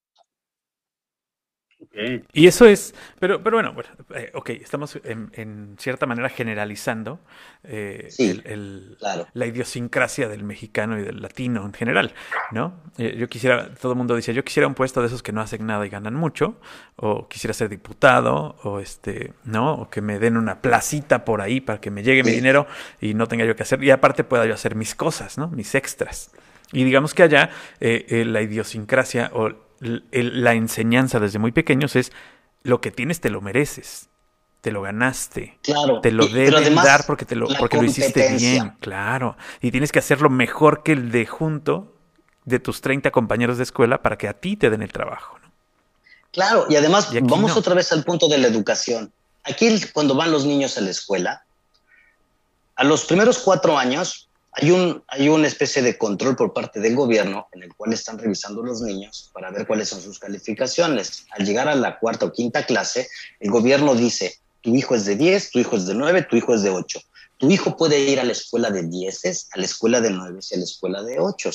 Speaker 3: Y eso es, pero, pero bueno, eh, ok, estamos en, cierta manera generalizando eh, la idiosincrasia del mexicano y del latino en general, ¿no? Eh, yo quisiera, todo el mundo dice, yo quisiera un puesto de esos que no hacen nada y ganan mucho, o quisiera ser diputado, o este, ¿no? O que me den una placita por ahí para que me llegue mi dinero y no tenga yo que hacer, y aparte pueda yo hacer mis cosas, ¿no? Mis extras. Y digamos que allá la idiosincrasia o la enseñanza desde muy pequeños es lo que tienes te lo mereces. Te lo ganaste.
Speaker 4: Claro.
Speaker 3: Te lo deben dar porque, te lo, porque lo hiciste bien. Claro. Y tienes que hacerlo mejor que el de junto de tus 30 compañeros de escuela para que a ti te den el trabajo.
Speaker 4: Claro. Y además, vamos otra vez al punto de la educación. Aquí, cuando van los niños a la escuela, a los primeros cuatro años, hay, un, hay una especie de control por parte del gobierno en el cual están revisando los niños para ver cuáles son sus calificaciones. Al llegar a la cuarta o quinta clase, el gobierno dice, tu hijo es de 10, tu hijo es de 9, tu hijo es de 8. Tu hijo puede ir a la escuela de 10, a la escuela de 9 y a la escuela de 8.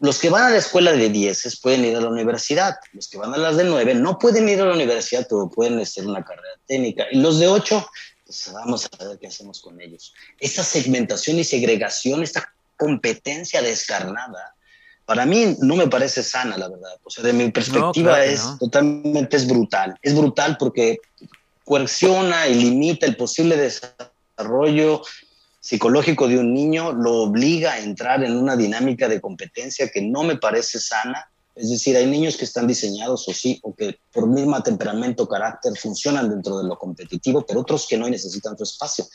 Speaker 4: Los que van a la escuela de 10 pueden ir a la universidad. Los que van a las de 9 no pueden ir a la universidad, pero pueden hacer una carrera técnica. Y los de 8 pues vamos a ver qué hacemos con ellos. Esa segmentación y segregación, esta competencia descarnada, para mí no me parece sana, la verdad. O sea, de mi perspectiva es totalmente es brutal. Es brutal porque coerciona y limita el posible desarrollo psicológico de un niño, lo obliga a entrar en una dinámica de competencia que no me parece sana es decir, hay niños que están diseñados o sí, o que por mismo temperamento carácter funcionan dentro de lo competitivo, pero otros que no necesitan su espacio.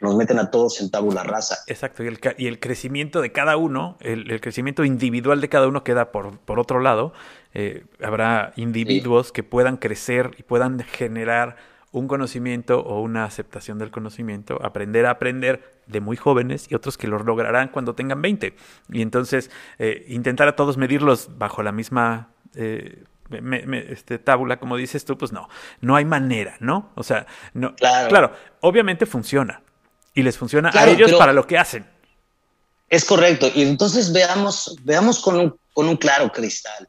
Speaker 4: Nos meten a todos en tabula rasa.
Speaker 3: Exacto, y el, y el crecimiento de cada uno, el, crecimiento individual de cada uno queda por, por otro lado. Eh, habrá individuos que puedan crecer y puedan generar un conocimiento o una aceptación del conocimiento, aprender a aprender de muy jóvenes y otros que lo lograrán cuando tengan 20. Y entonces eh, intentar a todos medirlos bajo la misma... Eh, este, tábula, como dices tú, pues no, no hay manera, ¿no? O sea, no, claro, obviamente funciona y les funciona a ellos para lo que hacen.
Speaker 4: Es correcto, y entonces veamos, veamos con un, con un claro cristal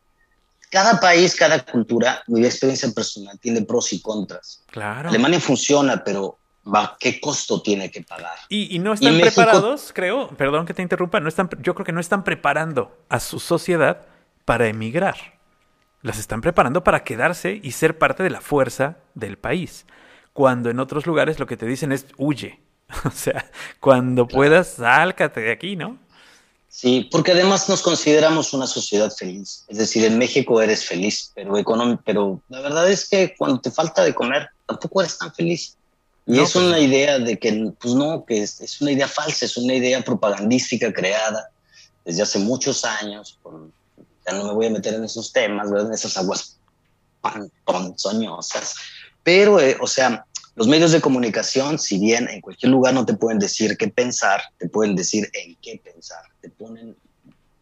Speaker 4: cada país, cada cultura, mi experiencia personal, tiene pros y contras.
Speaker 3: Claro.
Speaker 4: Alemania funciona, pero ¿qué costo tiene que pagar?
Speaker 3: Y, no están preparados, creo, perdón que te interrumpa, no están, yo creo que no están preparando a su sociedad para emigrar. Las están preparando para quedarse y ser parte de la fuerza del país. Cuando en otros lugares lo que te dicen es huye. [LAUGHS] O sea, cuando puedas, sálcate de aquí, ¿no?
Speaker 4: Sí, porque además nos consideramos una sociedad feliz. Es decir, en México eres feliz, pero, pero la verdad es que cuando te falta de comer, tampoco eres tan feliz. Y es pues una idea de que, pues no, que es, una idea falsa, es una idea propagandística creada desde hace muchos años. ya no me voy a meter en esos temas, en esas aguas ponzoñosas. Pero, eh, o sea, los medios de comunicación, si bien en cualquier lugar no te pueden decir qué pensar, te pueden decir en qué pensar, te ponen,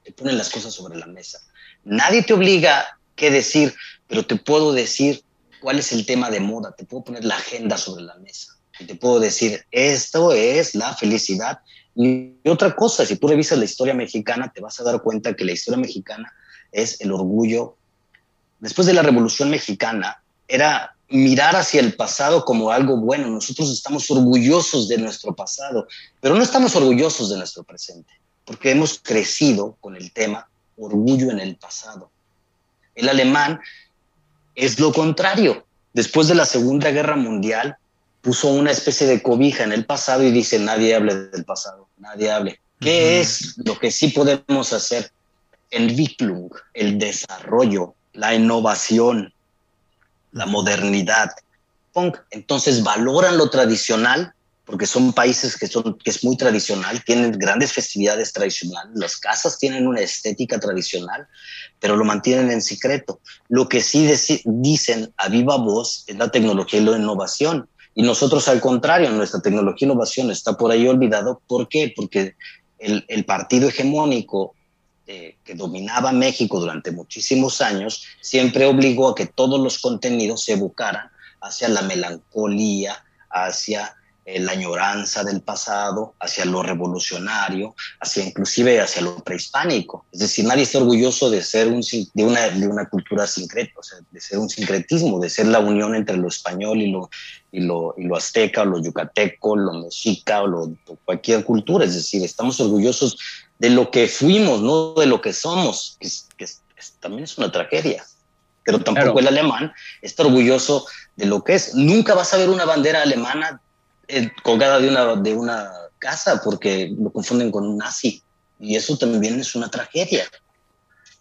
Speaker 4: te ponen las cosas sobre la mesa. Nadie te obliga qué decir, pero te puedo decir cuál es el tema de moda, te puedo poner la agenda sobre la mesa y te puedo decir, esto es la felicidad. Y otra cosa, si tú revisas la historia mexicana, te vas a dar cuenta que la historia mexicana es el orgullo. Después de la Revolución Mexicana, era mirar hacia el pasado como algo bueno. Nosotros estamos orgullosos de nuestro pasado, pero no estamos orgullosos de nuestro presente. porque hemos crecido con el tema orgullo en el pasado. El alemán es lo contrario. Después de la Segunda Guerra Mundial, puso una especie de cobija en el pasado y dice, nadie hable del pasado, nadie hable. ¿Qué es lo que sí podemos hacer? Entwicklung, el desarrollo, la innovación, la modernidad. Entonces valoran lo tradicional, porque son países que, son, que es muy tradicional, tienen grandes festividades tradicionales, las casas tienen una estética tradicional, pero lo mantienen en secreto. Lo que sí dicen a viva voz es la tecnología y la innovación. Y nosotros, al contrario, nuestra tecnología e innovación está por ahí olvidado. ¿Por qué? Porque el partido hegemónico eh, que dominaba México durante muchísimos años siempre obligó a que todos los contenidos se evocaran hacia la melancolía, hacia eh, la añoranza del pasado, hacia lo revolucionario, hacia inclusive hacia lo prehispánico. Es decir, nadie está orgulloso de ser un, de, una, de una cultura sincreta, de ser un sincretismo, de ser la unión entre lo español y lo, y lo, y lo azteca, o lo yucateco, lo mexica, o, lo, cualquier cultura. Es decir, estamos orgullosos de lo que fuimos, no de lo que somos, que, también es una tragedia. Pero tampoco el alemán está orgulloso de lo que es. Nunca vas a ver una bandera alemana eh, colgada de una, de una casa porque lo confunden con un nazi. Y eso también es una tragedia.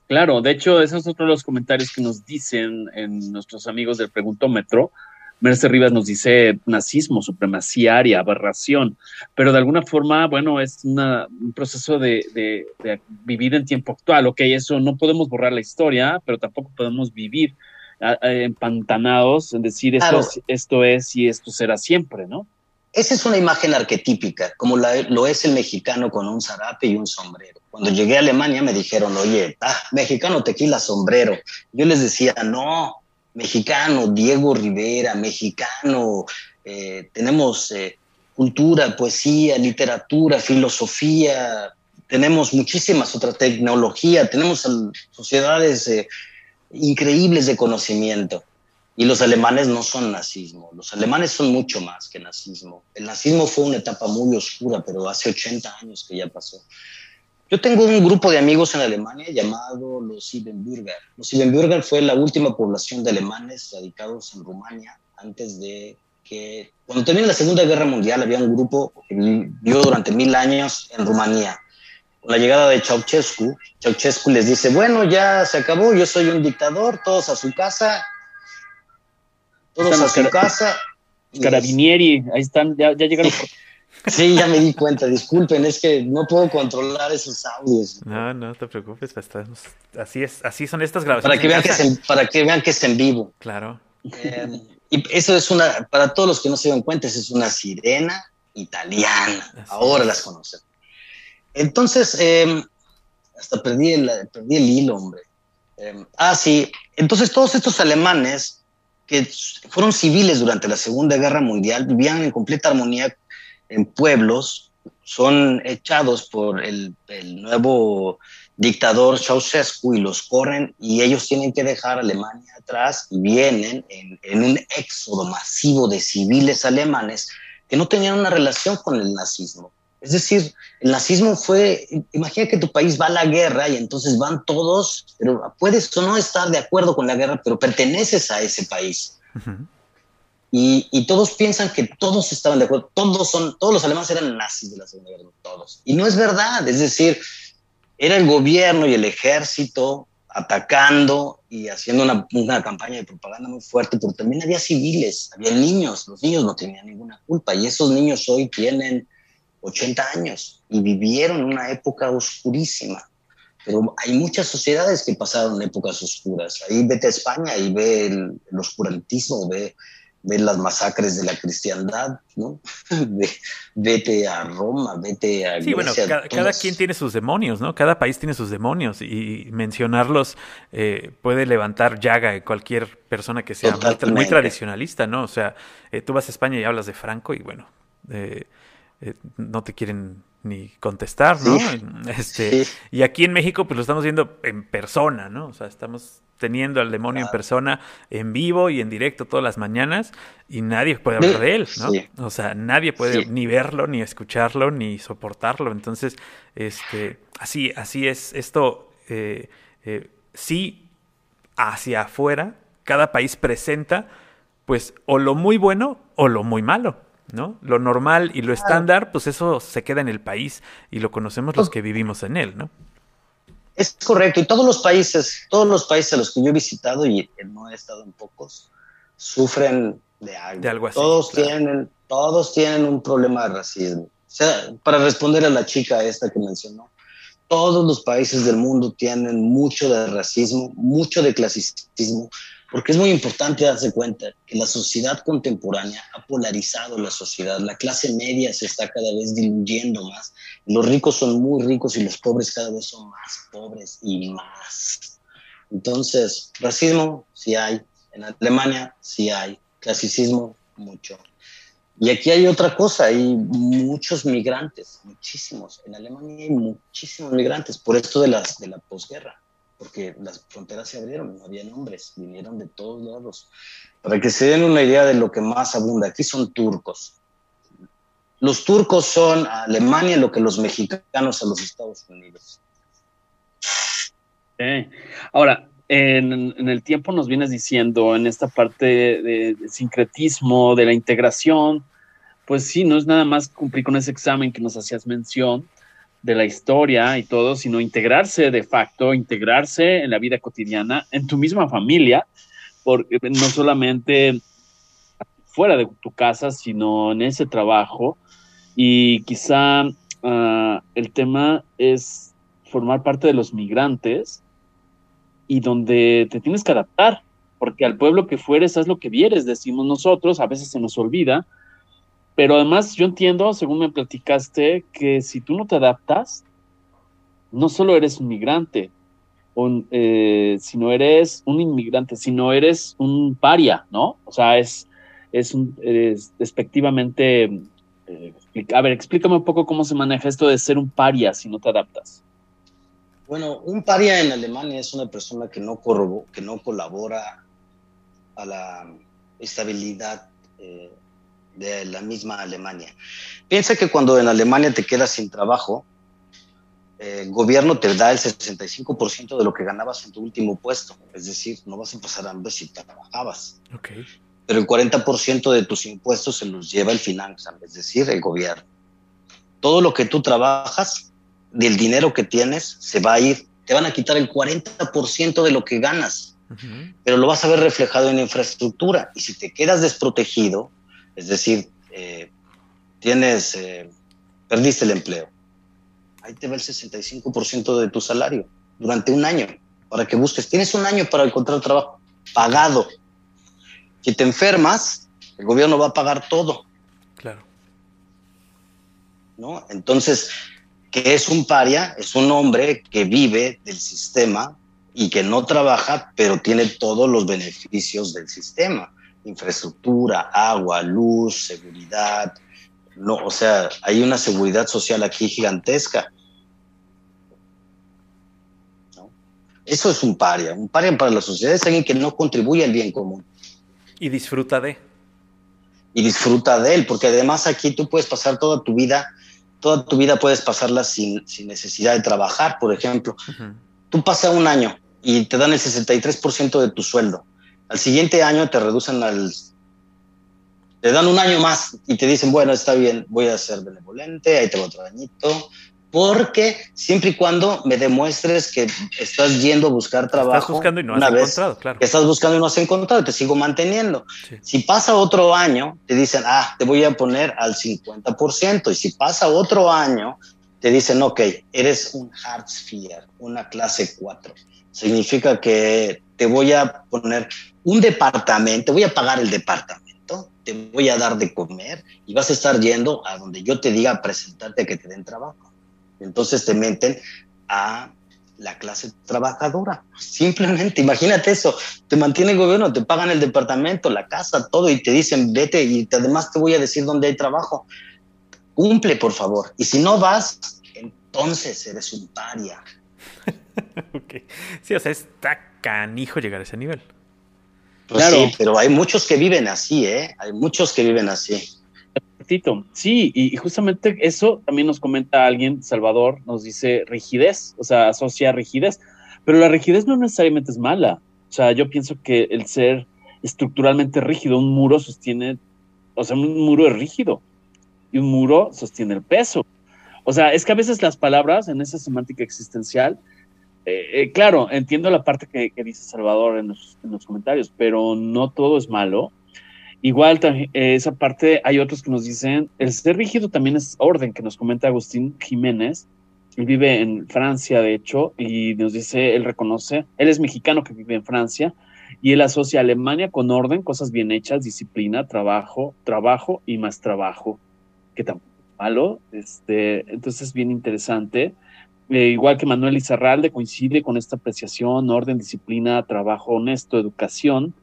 Speaker 2: Claro, de hecho, esos son otros los comentarios que nos dicen en nuestros amigos del Preguntómetro. Merce Rivas nos dice nazismo, supremacía aria, aberración, pero de alguna forma, bueno, es un proceso de, de, vivir en tiempo actual. Ok, eso no podemos borrar la historia, pero tampoco podemos vivir empantanados en decir esto, esto es y esto será siempre, ¿no?
Speaker 4: Esa es una imagen arquetípica, como lo es el mexicano con un zarape y un sombrero. Cuando llegué a Alemania me dijeron, oye, ah, mexicano, tequila, sombrero. Yo les decía, no, mexicano, Diego Rivera, mexicano, eh, tenemos eh, cultura, poesía, literatura, filosofía, tenemos muchísimas otras tecnologías, tenemos sociedades eh, increíbles de conocimiento. Y los alemanes no son nazismo, los alemanes son mucho más que nazismo. El nazismo fue una etapa muy oscura, pero hace 80 años que ya pasó. Yo tengo un grupo de amigos en Alemania llamado los Siebenbürger. Los Siebenbürger fue la última población de alemanes radicados en Rumania antes de que, cuando terminó la Segunda Guerra Mundial, había un grupo que vivió durante mil años en Rumanía. Con la llegada de Ceausescu, Ceausescu les dice, bueno, ya se acabó, yo soy un dictador, todos a su casa, todos a su casa.
Speaker 2: Carabinieri, ahí están, ya, llegaron.
Speaker 4: Sí, ya me di cuenta, disculpen, es que no puedo controlar esos audios.
Speaker 3: No, no te preocupes, estamos, así es, así son estas grabaciones.
Speaker 4: Para que vean, que es, en, para que vean que es en vivo.
Speaker 3: Claro.
Speaker 4: Eh, y eso es una, para todos los que no se dan cuenta, es una sirena italiana. Ahora las conocen. Entonces, em, hasta perdí el, perdí el hilo, hombre. Em, ah, sí. Entonces, todos estos alemanes que fueron civiles durante la Segunda Guerra Mundial, vivían en completa armonía en pueblos, son echados por el, nuevo dictador Ceausescu y los corren y ellos tienen que dejar Alemania atrás y vienen en, en un éxodo masivo de civiles alemanes que no tenían una relación con el nazismo. Es decir, el nazismo fue, imagina que tu país va a la guerra y entonces van todos, pero puedes o no estar de acuerdo con la guerra, pero perteneces a ese país. Y, y, todos piensan que todos estaban de acuerdo, todos, son, todos los alemanes eran nazis de la Segunda Guerra, todos. Y no es verdad, es decir, era el gobierno y el ejército atacando y haciendo una, una, campaña de propaganda muy fuerte, pero también había civiles, había niños, los niños no tenían ninguna culpa y esos niños hoy tienen 80 años y vivieron una época oscurísima. Pero hay muchas sociedades que pasaron épocas oscuras. Ahí vete a España y ve el, oscurantismo, ve, ve, las masacres de la cristiandad, ¿no? [LAUGHS] vete a Roma, vete a...
Speaker 3: Sí, bueno, cada, quien tiene sus demonios, ¿no? Cada país tiene sus demonios y mencionarlos eh, puede levantar llaga en cualquier persona que sea muy, tradicionalista, ¿no? O sea, eh, tú vas a España y hablas de Franco y bueno... Eh, eh, no te quieren ni contestar, ¿no? [LAUGHS] Este, Y aquí en México, pues lo estamos viendo en persona, ¿no? O sea, estamos teniendo al demonio en persona, en vivo y en directo todas las mañanas, y nadie puede hablar de él, ¿no? O sea, nadie puede ni verlo, ni escucharlo, ni soportarlo. Entonces, este, así, así es. Esto eh, eh, sí, hacia afuera, cada país presenta, pues, o lo muy bueno o lo muy malo. ¿no? Lo normal y lo estándar, pues eso se queda en el país y lo conocemos los pues que vivimos en él, ¿no?
Speaker 4: Es correcto, y todos los países, todos los países a los que yo he visitado, y no he estado en pocos, sufren de algo. así, todos, tienen, todos tienen un problema de racismo. O sea, para responder a la chica esta que mencionó, todos los países del mundo tienen mucho de racismo, mucho de clasicismo, porque es muy importante darse cuenta que la sociedad contemporánea ha polarizado la sociedad, la clase media se está cada vez diluyendo más, los ricos son muy ricos y los pobres cada vez son más pobres y más. Entonces, racismo sí hay, en Alemania sí hay, clasicismo mucho. Y aquí hay otra cosa, hay muchos migrantes, muchísimos. En Alemania hay muchísimos migrantes por esto de, las, de la posguerra porque las fronteras se abrieron, no había nombres, vinieron de todos lados. Para que se den una idea de lo que más abunda, aquí son turcos. Los turcos son a Alemania lo que los mexicanos a los Estados Unidos.
Speaker 2: Ahora, en, el tiempo nos vienes diciendo en esta parte de, de, sincretismo, de la integración, pues sí, no es nada más cumplir con ese examen que nos hacías mención, de la historia y todo, sino integrarse de facto, integrarse en la vida cotidiana, en tu misma familia, porque no solamente fuera de tu casa, sino en ese trabajo. Y quizá ah, el tema es formar parte de los migrantes y donde te tienes que adaptar, porque al pueblo que fueres, haz lo que vieres, decimos nosotros, a veces se nos olvida, pero además yo entiendo, según me platicaste, que si tú no te adaptas, no solo eres un migrante, eh, sino eres un inmigrante, sino eres un paria, ¿no? O sea, es, es, un, despectivamente... Eh, a ver, explícame un poco cómo se maneja esto de ser un paria si no te adaptas.
Speaker 4: Bueno, un paria en Alemania es una persona que no, que no colabora a la estabilidad eh, de la misma Alemania. Piensa que cuando en Alemania te quedas sin trabajo, el gobierno te da el 65% de lo que ganabas en tu último puesto. Es decir, no vas a pasar hambre si trabajabas.
Speaker 3: Okay.
Speaker 4: Pero el 40% de tus impuestos se los lleva el finanza, es decir, el gobierno. Todo lo que tú trabajas, del dinero que tienes, se va a ir. Te van a quitar el 40% de lo que ganas. Pero lo vas a ver reflejado en infraestructura. Y si te quedas desprotegido, es decir, eh, tienes, eh, perdiste el empleo. Ahí te va el 65% de tu salario durante un año para que busques. Tienes un año para encontrar trabajo pagado. Si te enfermas, el gobierno va a pagar todo.
Speaker 3: Claro.
Speaker 4: ¿No? Entonces, ¿qué es un paria? Es un hombre que vive del sistema y que no trabaja, pero tiene todos los beneficios del sistema infraestructura, agua, luz, seguridad. No, o sea, hay una seguridad social aquí gigantesca. Eso es un paria. Un paria para la sociedad es alguien que no contribuye al bien común.
Speaker 3: Y disfruta de.
Speaker 4: Y disfruta de él, porque además aquí tú puedes pasar toda tu vida, toda tu vida puedes pasarla sin, necesidad de trabajar, por ejemplo. Tú pasas un año y te dan el 63% de tu sueldo al siguiente año te reducen al... Te dan un año más y te dicen, bueno, está bien, voy a ser benevolente, ahí te otro añito, porque siempre y cuando me demuestres que estás yendo a buscar trabajo. Estás
Speaker 3: buscando y no has encontrado, claro.
Speaker 4: Que estás buscando y no has encontrado, te sigo manteniendo. Si pasa otro año, te dicen, ah, te voy a poner al 50%. Y si pasa otro año, te dicen, ok, eres un Sphere, una clase 4. Significa que te voy a poner un departamento, voy a pagar el departamento, te voy a dar de comer y vas a estar yendo a donde yo te diga presentarte a que te den trabajo. Entonces te meten a la clase trabajadora. Simplemente, imagínate eso, te mantiene el gobierno, te pagan el departamento, la casa, todo y te dicen, vete y además te voy a decir dónde hay trabajo. Cumple, por favor. Y si no vas, entonces eres un paria. [LAUGHS]
Speaker 3: Sí, o sea, está canijo llegar a ese nivel.
Speaker 6: Pues sí, pero hay muchos que viven así, ¿eh? Hay muchos que viven así.
Speaker 2: Sí, y justamente eso también nos comenta alguien, Salvador, nos dice rigidez, o sea, asocia rigidez, pero la rigidez no necesariamente es mala. O sea, yo pienso que el ser estructuralmente rígido, un muro sostiene, o sea, un muro es rígido y un muro sostiene el peso. O sea, es que a veces las palabras en esa semántica existencial, eh, eh, claro, entiendo la parte que, dice Salvador en los, comentarios, pero no todo es malo. Igual eh, esa parte, hay otros que nos dicen, el ser rígido también es orden, que nos comenta Agustín Jiménez. Él vive en Francia, de hecho, y nos dice, él reconoce, él es mexicano que vive en Francia, y él asocia Alemania con orden, cosas bien hechas, disciplina, trabajo, trabajo y más trabajo, que tampoco es malo. Este, entonces es bien interesante. Eh, igual que Manuel Izarralde coincide con esta apreciación, orden, disciplina, trabajo honesto, educación.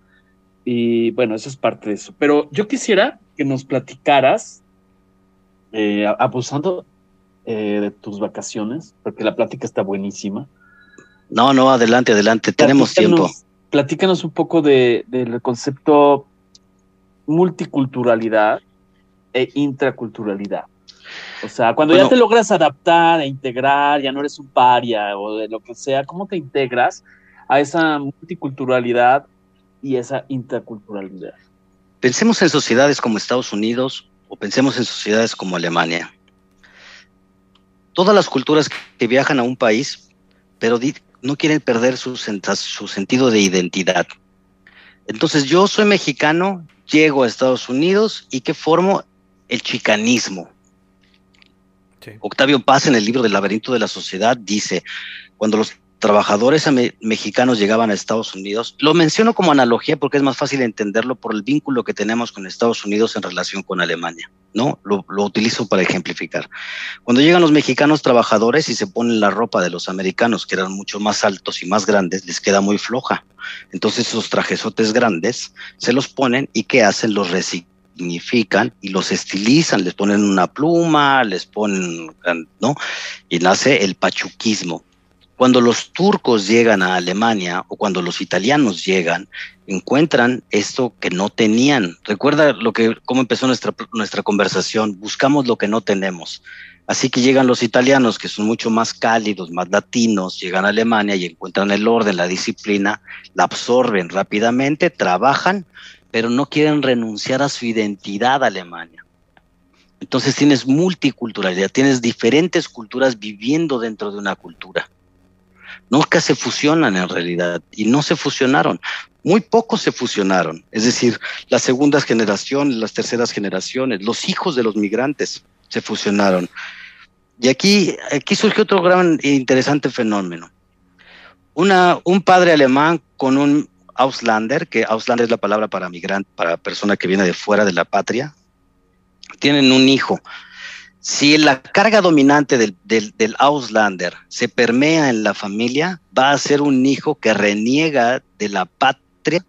Speaker 2: Y bueno, eso es parte de eso. Pero yo quisiera que nos platicaras, eh, abusando eh, de tus vacaciones, porque la plática está buenísima.
Speaker 4: No, no, adelante, adelante, tenemos tiempo
Speaker 2: platícanos un poco de, del concepto multiculturalidad e intraculturalidad. O sea, cuando ya te logras adaptar e integrar, ya no eres un paria o de lo que sea, ¿cómo te integras a esa multiculturalidad y esa intraculturalidad?
Speaker 4: Pensemos en sociedades como Estados Unidos o pensemos en sociedades como Alemania. Todas las culturas que viajan a un país, pero no quieren perder su, su sentido de identidad. Entonces yo soy mexicano, llego a Estados Unidos y que formo el chicanismo. Octavio Paz en el libro del laberinto de la sociedad dice, cuando los trabajadores mexicanos llegaban a Estados Unidos. Lo menciono como analogía porque es más fácil entenderlo por el vínculo que tenemos con Estados Unidos en relación con Alemania, ¿no? Lo, utilizo para ejemplificar. Cuando llegan los mexicanos trabajadores y se ponen la ropa de los americanos, que eran mucho más altos y más grandes, les queda muy floja. Entonces esos trajesotes grandes se los ponen y ¿qué hacen? Los y los estilizan, les ponen una pluma, les ponen, ¿no? Y nace el pachuquismo cuando los turcos llegan a Alemania o cuando los italianos llegan, encuentran esto que no tenían. Recuerda lo que cómo empezó nuestra nuestra conversación, buscamos lo que no tenemos. Así que llegan los italianos que son mucho más cálidos, más latinos, llegan a Alemania y encuentran el orden, la disciplina, la absorben rápidamente, trabajan, pero no quieren renunciar a su identidad Alemania. Entonces tienes multiculturalidad, tienes diferentes culturas viviendo dentro de una cultura nunca se fusionan en realidad y no se fusionaron. Muy pocos se fusionaron, es decir, las segundas generaciones, las terceras generaciones, los hijos de los migrantes se fusionaron. Y aquí, aquí surgió otro gran e interesante fenómeno. Un padre alemán con un Auslander, que Auslander es la palabra para migrante, para persona que viene de fuera de la patria, tienen un hijo. Si la carga dominante del, del, Auslander se permea en la familia, va a ser un hijo que reniega de la patria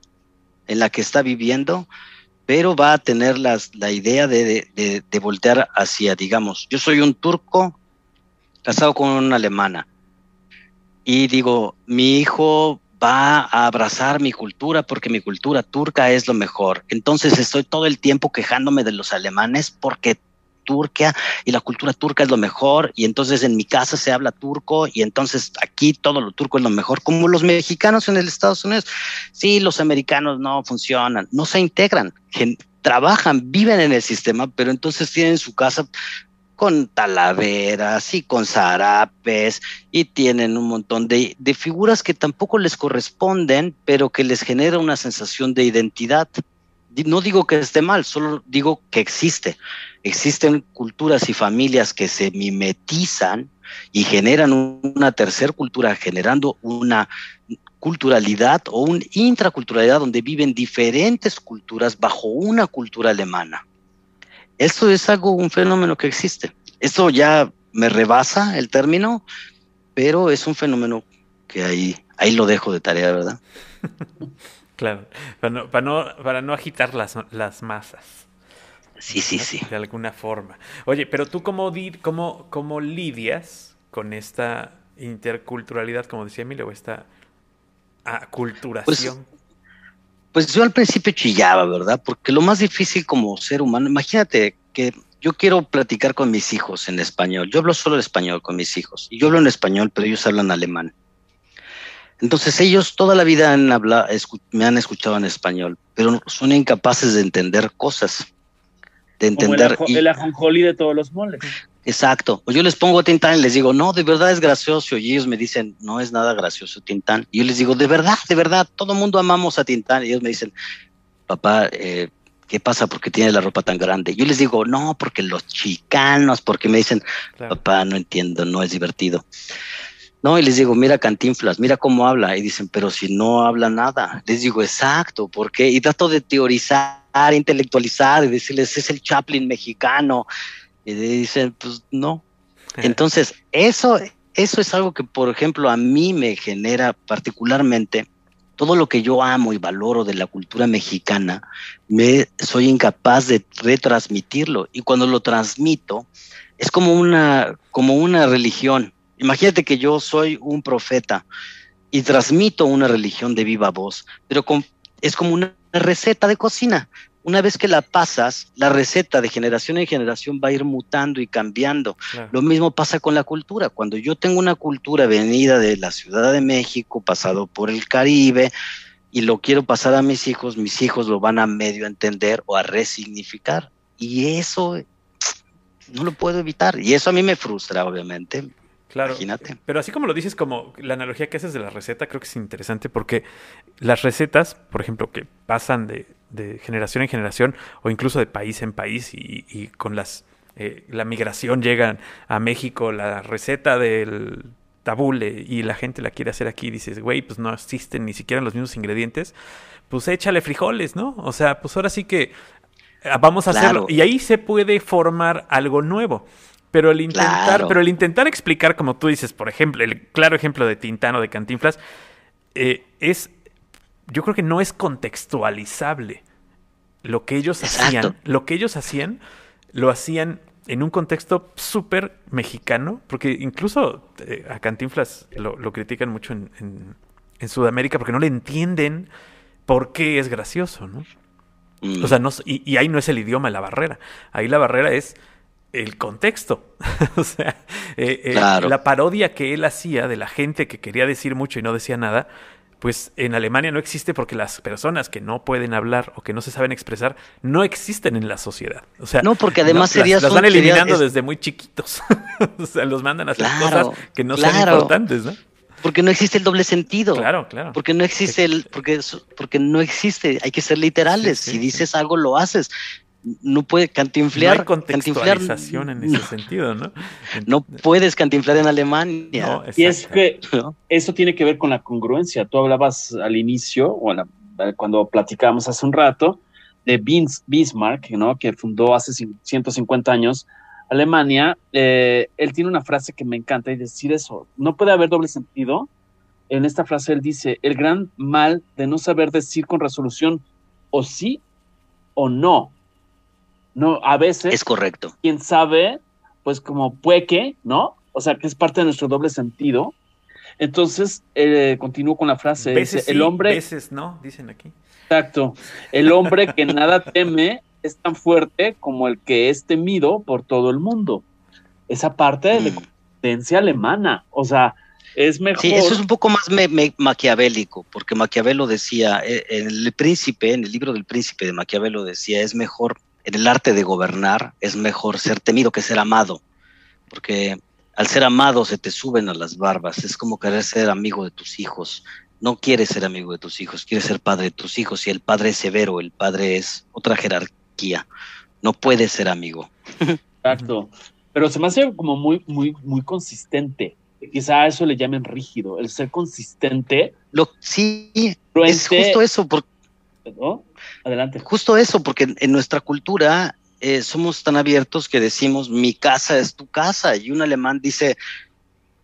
Speaker 4: en la que está viviendo, pero va a tener la idea de, de, voltear hacia, digamos, yo soy un turco casado con una alemana y digo, mi hijo va a abrazar mi cultura porque mi cultura turca es lo mejor. Entonces estoy todo el tiempo quejándome de los alemanes porque Turquía y la cultura turca es lo mejor y entonces en mi casa se habla turco y entonces aquí todo lo turco es lo mejor, como los mexicanos en el Estados Unidos. Sí, los americanos no funcionan, no se integran, trabajan, viven en el sistema, pero entonces tienen su casa con talaveras y con zarapes y tienen un montón de, figuras que tampoco les corresponden, pero que les genera una sensación de identidad. No digo que esté mal, solo digo que existe existen culturas y familias que se mimetizan y generan una tercera cultura, generando una culturalidad o una intraculturalidad donde viven diferentes culturas bajo una cultura alemana. Esto es algo, un fenómeno que existe. Esto ya me rebasa el término, pero es un fenómeno que ahí, ahí lo dejo de tarea, ¿verdad? [LAUGHS]
Speaker 3: claro, para no, para no, para no agitar las, las masas.
Speaker 4: Sí, sí, sí.
Speaker 3: De alguna forma. Oye, pero tú cómo, cómo, cómo lidias con esta interculturalidad, como decía Emilio, esta aculturación?
Speaker 4: Pues, pues yo al principio chillaba, ¿verdad? Porque lo más difícil como ser humano, imagínate que yo quiero platicar con mis hijos en español. Yo hablo solo el español con mis hijos. Y yo hablo en español, pero ellos hablan alemán. Entonces ellos toda la vida han hablado, me han escuchado en español, pero son incapaces de entender cosas. De entender.
Speaker 2: Como el, ajonjoli de todos los moles.
Speaker 4: Exacto. O yo les pongo Tintán y les digo, no, de verdad es gracioso. Y ellos me dicen, no es nada gracioso Tintán. Y yo les digo, de verdad, de verdad, todo el mundo amamos a Tintán. Y ellos me dicen, papá, eh, ¿qué pasa? porque tiene la ropa tan grande? Yo les digo, no, porque los chicanos, porque me dicen, papá, no entiendo, no es divertido. No, y les digo, mira Cantinflas, mira cómo habla. Y dicen, pero si no habla nada. Les digo, exacto, ¿por qué? Y trato de teorizar, intelectualizar y decirles, es el Chaplin mexicano. Y dicen, pues no. Entonces, eso, eso es algo que, por ejemplo, a mí me genera particularmente todo lo que yo amo y valoro de la cultura mexicana, me soy incapaz de retransmitirlo. Y cuando lo transmito, es como una, como una religión. Imagínate que yo soy un profeta y transmito una religión de viva voz, pero es como una receta de cocina. Una vez que la pasas, la receta de generación en generación va a ir mutando y cambiando. Lo mismo pasa con la cultura. Cuando yo tengo una cultura venida de la Ciudad de México, pasado por el Caribe, y lo quiero pasar a mis hijos, mis hijos lo van a medio entender o a resignificar. Y eso no lo puedo evitar. Y eso a mí me frustra, obviamente.
Speaker 3: Claro. Imagínate. Pero así como lo dices, como la analogía que haces de la receta, creo que es interesante porque las recetas, por ejemplo, que pasan de, generación en generación o incluso de país en país y, con las eh, la migración llegan a México, la receta del tabule y la gente la quiere hacer aquí dices, güey, pues no existen ni siquiera los mismos ingredientes, pues échale frijoles, ¿no? O sea, pues ahora sí que ah, vamos a hacerlo. Y ahí se puede formar algo nuevo. Pero el intentar, pero el intentar explicar, como tú dices, por ejemplo, el claro ejemplo de Tintano de Cantinflas, eh, es, yo creo que no es contextualizable. Lo que ellos hacían, lo que ellos hacían, lo hacían en un contexto súper mexicano, porque incluso eh, a Cantinflas lo, critican mucho en, en, Sudamérica porque no le entienden por qué es gracioso, ¿no? O sea, no, y, y ahí no es el idioma la barrera, ahí la barrera es el contexto. [LAUGHS] o sea, eh, eh, la parodia que él hacía de la gente que quería decir mucho y no decía nada, pues en Alemania no existe porque las personas que no pueden hablar o que no se saben expresar no existen en la sociedad. O sea,
Speaker 4: no, porque además sería
Speaker 3: las, van eliminando desde muy chiquitos. [LAUGHS] o sea, los mandan a hacer cosas que no son importantes, ¿no?
Speaker 4: Porque no existe el doble sentido.
Speaker 3: Claro, claro.
Speaker 4: Porque no existe el, porque, porque no existe, hay que ser literales. si dices algo, lo haces no puede cantinflear.
Speaker 3: No hay contextualización en ese sentido, ¿no? [LAUGHS]
Speaker 4: No puedes cantinflar en Alemania.
Speaker 2: y es que [LAUGHS] eso tiene que ver con la congruencia. Tú hablabas al inicio, o cuando platicábamos hace un rato, de Bismarck, ¿no? que fundó hace 150 años Alemania. Eh, él tiene una frase que me encanta y decir eso. No puede haber doble sentido. En esta frase él dice, el gran mal de no saber decir con resolución o sí o no no, a veces.
Speaker 4: Es correcto.
Speaker 2: Quién sabe, pues como pueque, ¿no? O sea, que es parte de nuestro doble sentido. Entonces, eh, continúo con la frase.
Speaker 3: Veces el hombre. Veces no, dicen aquí.
Speaker 2: Exacto. El hombre que nada teme es tan fuerte como el que es temido por todo el mundo. Esa parte de la mm. competencia alemana. O sea, es mejor.
Speaker 4: Sí, eso es un poco más maquiavélico, porque Maquiavelo decía, eh, en el príncipe, en el libro del príncipe de Maquiavelo decía, es mejor en el arte de gobernar es mejor ser temido que ser amado, porque al ser amado se te suben a las barbas, es como querer ser amigo de tus hijos. No quieres ser amigo de tus hijos, quieres ser padre de tus hijos y el padre es severo, el padre es otra jerarquía. No puedes ser amigo.
Speaker 2: Exacto. Pero se me hace como muy, muy, muy consistente. Quizá a eso le llamen rígido, el ser consistente.
Speaker 4: Lo, sí, es justo eso, porque
Speaker 2: Adelante.
Speaker 4: Justo eso, porque en, nuestra cultura eh, somos tan abiertos que decimos mi casa es tu casa y un alemán dice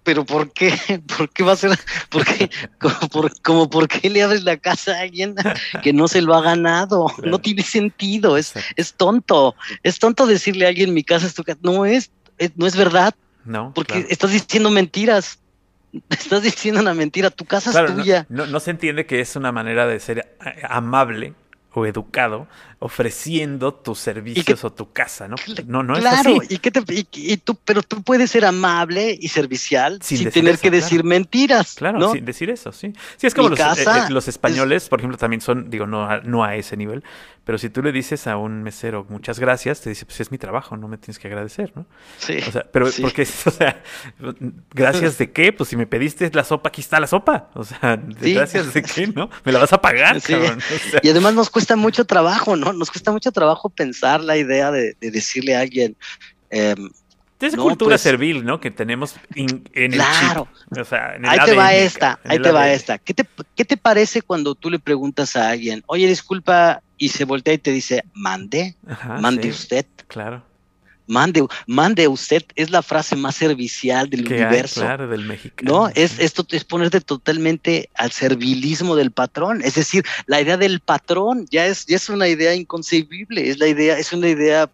Speaker 4: pero ¿por qué? [LAUGHS] ¿Por qué va a ser? ¿Por qué? [LAUGHS] Como, por, qué le abres la casa a alguien [LAUGHS] que no se lo ha ganado? No tiene sentido, es, es tonto. Es tonto decirle a alguien mi casa es tu casa. No es, no es verdad.
Speaker 3: No.
Speaker 4: Porque estás diciendo mentiras. Estás diciendo una mentira, tu casa
Speaker 3: Claro,
Speaker 4: es
Speaker 3: no-
Speaker 4: tuya.
Speaker 3: No, no se entiende que es una manera de ser eh, amable o educado ofreciendo tus servicios o tu casa, ¿no? No, no
Speaker 4: claro,
Speaker 3: es así.
Speaker 4: y qué te, y, y tú, pero tú puedes ser amable y servicial
Speaker 3: Sin
Speaker 4: tener
Speaker 3: eso,
Speaker 4: que
Speaker 3: claro.
Speaker 4: decir mentiras.
Speaker 3: Claro,
Speaker 4: ¿no?
Speaker 3: sin decir eso, sí. Sí, es como los, eh, eh, los españoles, por ejemplo, también son, digo, no a, no a ese nivel, pero si tú le dices a un mesero muchas gracias, te dice, pues es mi trabajo, no me tienes que agradecer, ¿no?
Speaker 4: Sí.
Speaker 3: O sea, pero
Speaker 4: Sí.
Speaker 3: porque, [LAUGHS] o sea, gracias de qué, pues si me pediste la sopa, aquí está la sopa. O sea,
Speaker 4: Sí.
Speaker 3: gracias de qué, ¿no? Me la vas a pagar, [LAUGHS]
Speaker 4: Sí.
Speaker 3: cabrón. O sea,
Speaker 4: Y además nos cuesta mucho trabajo, ¿no? Nos cuesta mucho trabajo pensar la idea de, de decirle a alguien, em,
Speaker 3: es
Speaker 4: no,
Speaker 3: cultura
Speaker 4: pues-
Speaker 3: servil, ¿no? Que tenemos in- en
Speaker 4: Claro.
Speaker 3: el chip. O sea, en el
Speaker 4: ahí te va
Speaker 3: ADN,
Speaker 4: esta, ahí te va
Speaker 3: ADN.
Speaker 4: esta. ¿Qué te, ¿Qué te parece cuando tú le preguntas a alguien, oye, disculpa, y se voltea y te dice, mande,
Speaker 3: Ajá,
Speaker 4: mande
Speaker 3: sí,
Speaker 4: usted,
Speaker 3: Claro.
Speaker 4: Mande, mande usted, es la frase más servicial del
Speaker 3: Que hay,
Speaker 4: universo.
Speaker 3: claro, del mexicano.
Speaker 4: ¿No? Es, esto es ponerte totalmente al servilismo del patrón. Es decir, la idea del patrón ya es, ya es una idea inconcebible, es la idea, es una idea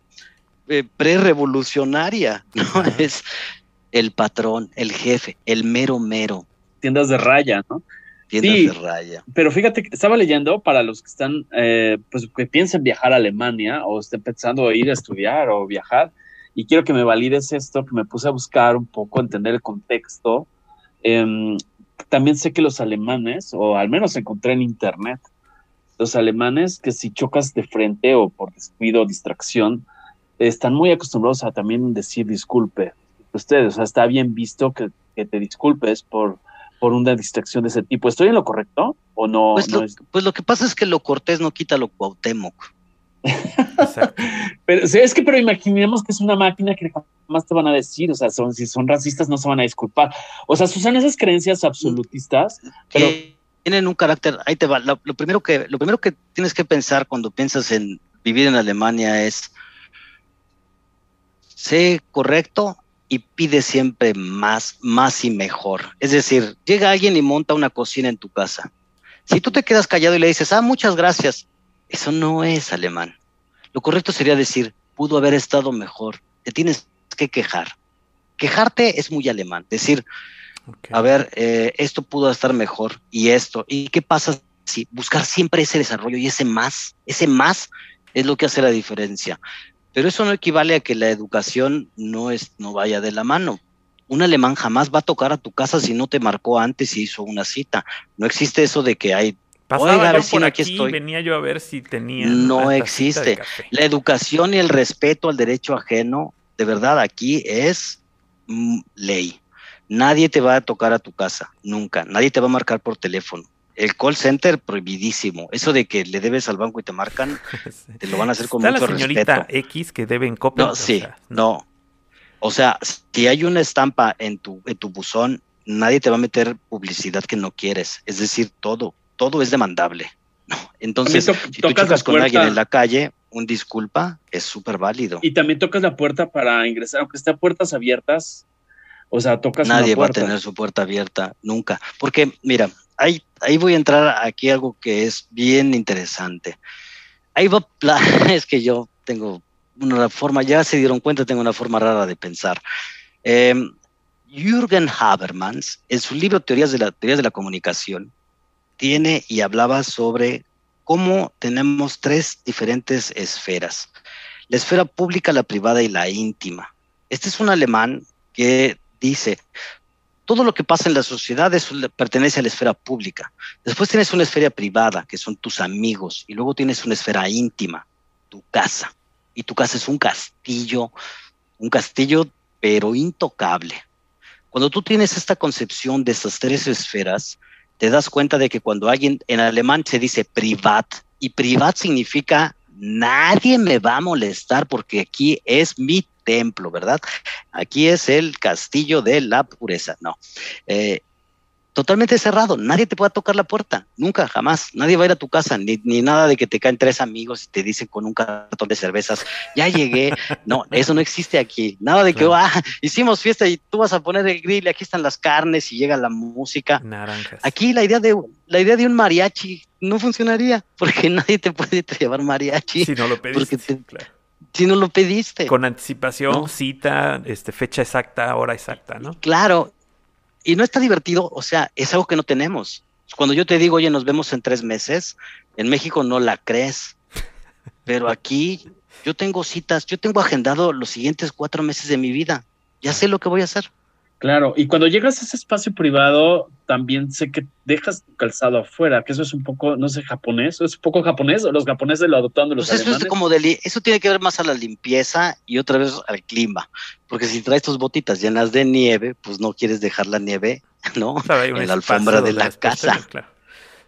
Speaker 4: eh, pre-revolucionaria, ¿no?
Speaker 3: Ajá. [LAUGHS]
Speaker 4: Es el patrón, el jefe, el mero mero,
Speaker 2: Tiendas de raya, ¿no?
Speaker 4: tiendas
Speaker 2: Sí.
Speaker 4: de raya.
Speaker 2: Pero fíjate que estaba leyendo para los que están, eh, pues que piensen viajar a Alemania o estén pensando ir a estudiar o viajar, y quiero que me valides esto, que me puse a buscar un poco, entender el contexto. Em, también sé que los alemanes, o al menos encontré en internet, los alemanes que si chocas de frente o por descuido o distracción, están muy acostumbrados a también decir disculpe. Ustedes, o sea, está bien visto que, que te disculpes por, por una distracción de ese tipo. ¿Estoy en lo correcto o no?
Speaker 4: Pues,
Speaker 2: no
Speaker 4: lo,
Speaker 2: es-
Speaker 4: pues lo que pasa es que lo cortés no quita lo Cuauhtémoc.
Speaker 3: Exacto. [LAUGHS]
Speaker 2: Pero es que, pero imaginemos que es una máquina que jamás te van a decir, o sea, son, si son racistas no se van a disculpar. O sea, Susana, esas creencias absolutistas, pero
Speaker 4: tienen un carácter, ahí te va, lo, lo primero que, lo primero que tienes que pensar cuando piensas en vivir en Alemania es, sé correcto y pide siempre más, más y mejor. Es decir, llega alguien y monta una cocina en tu casa. Si tú te quedas callado y le dices, ah, muchas gracias, eso no es alemán. Lo correcto sería decir, pudo haber estado mejor, te tienes que quejar. Quejarte es muy alemán, decir, a ver, eh, esto pudo estar mejor y esto. ¿Y qué pasa si buscar siempre ese desarrollo y ese más, ese más es lo que hace la diferencia? Pero eso no equivale a que la educación no, es, no vaya de la mano. Un alemán jamás va a tocar a tu casa si no te marcó antes y hizo una cita. No existe eso de que hay...
Speaker 3: Pasaba
Speaker 4: Oiga,
Speaker 3: yo
Speaker 4: vecino,
Speaker 3: por
Speaker 4: aquí
Speaker 3: aquí,
Speaker 4: estoy.
Speaker 3: venía yo a ver si tenía
Speaker 4: No existe. La educación y el respeto al derecho ajeno, de verdad, aquí es mm, ley. Nadie te va a tocar a tu casa, nunca. Nadie te va a marcar por teléfono. El call center prohibidísimo. Eso de que le debes al banco y te marcan, [LAUGHS] te lo van a hacer con mucho
Speaker 3: la señorita
Speaker 4: respeto.
Speaker 3: X que debe en copia.
Speaker 4: No,
Speaker 3: o
Speaker 4: sí,
Speaker 3: sea,
Speaker 4: no. O sea, si hay una estampa en tu, en tu buzón, nadie te va a meter publicidad que no quieres. Es decir, todo, todo es demandable. No. Entonces,
Speaker 2: to-
Speaker 4: si tú
Speaker 2: tocas
Speaker 4: con alguien en la calle, un disculpa es súper válido.
Speaker 2: y también tocas la puerta para ingresar, aunque esté a puertas abiertas, o sea, tocas
Speaker 4: Nadie
Speaker 2: una
Speaker 4: va a tener su puerta abierta nunca. Porque, mira, ahí, ahí voy a entrar aquí algo que es bien interesante. Ahí va, [LAUGHS] es que yo tengo una forma, ya se dieron cuenta, tengo una forma rara de pensar. Eh, Jürgen Habermas, en su libro Teorías de la, Teorías de la Comunicación, tiene y hablaba sobre cómo tenemos tres diferentes esferas. La esfera pública, la privada y la íntima. Este es un alemán que dice, todo lo que pasa en la sociedad pertenece a la esfera pública. Después tienes una esfera privada, que son tus amigos, y luego tienes una esfera íntima, tu casa. Y tu casa es un castillo, un castillo pero intocable. Cuando tú tienes esta concepción de estas tres esferas, te das cuenta de que cuando alguien en alemán se dice privat, y privat significa nadie me va a molestar porque aquí es mi templo, ¿verdad? Aquí es el castillo de la pureza. No. Eh, totalmente cerrado. Nadie te puede tocar la puerta. Nunca, jamás. Nadie va a ir a tu casa. Ni, ni nada de que te caen tres amigos y te dicen con un cartón de cervezas, ya llegué. No, eso no existe aquí. Nada de que, ah, hicimos fiesta y tú vas a poner el grill y aquí están las carnes y llega la música.
Speaker 3: Naranjas.
Speaker 4: Aquí la idea de la idea de un mariachi no funcionaría porque [LAUGHS] nadie te puede llevar mariachi
Speaker 3: Si no lo pediste.
Speaker 4: porque te-
Speaker 3: claro.
Speaker 4: si no lo pediste.
Speaker 3: Con anticipación,
Speaker 4: No.
Speaker 3: cita, este, fecha exacta, hora exacta, ¿no?
Speaker 4: Claro. Y no está divertido, o sea, es algo que no tenemos. Cuando yo te digo, oye, nos vemos en tres meses, en México no la crees, pero aquí yo tengo citas, yo tengo agendado los siguientes cuatro meses de mi vida, ya sé lo que voy a hacer.
Speaker 2: Claro, y cuando llegas a ese espacio privado, también sé que dejas tu calzado afuera, que eso es un poco, no sé, japonés, es un poco japonés, o los japoneses lo adoptando los
Speaker 4: pues eso, es como de, eso tiene que ver más a la limpieza y otra vez al clima, porque si traes tus botitas llenas de nieve, pues no quieres dejar la nieve, [LAUGHS] ¿no? en la alfombra de la casa.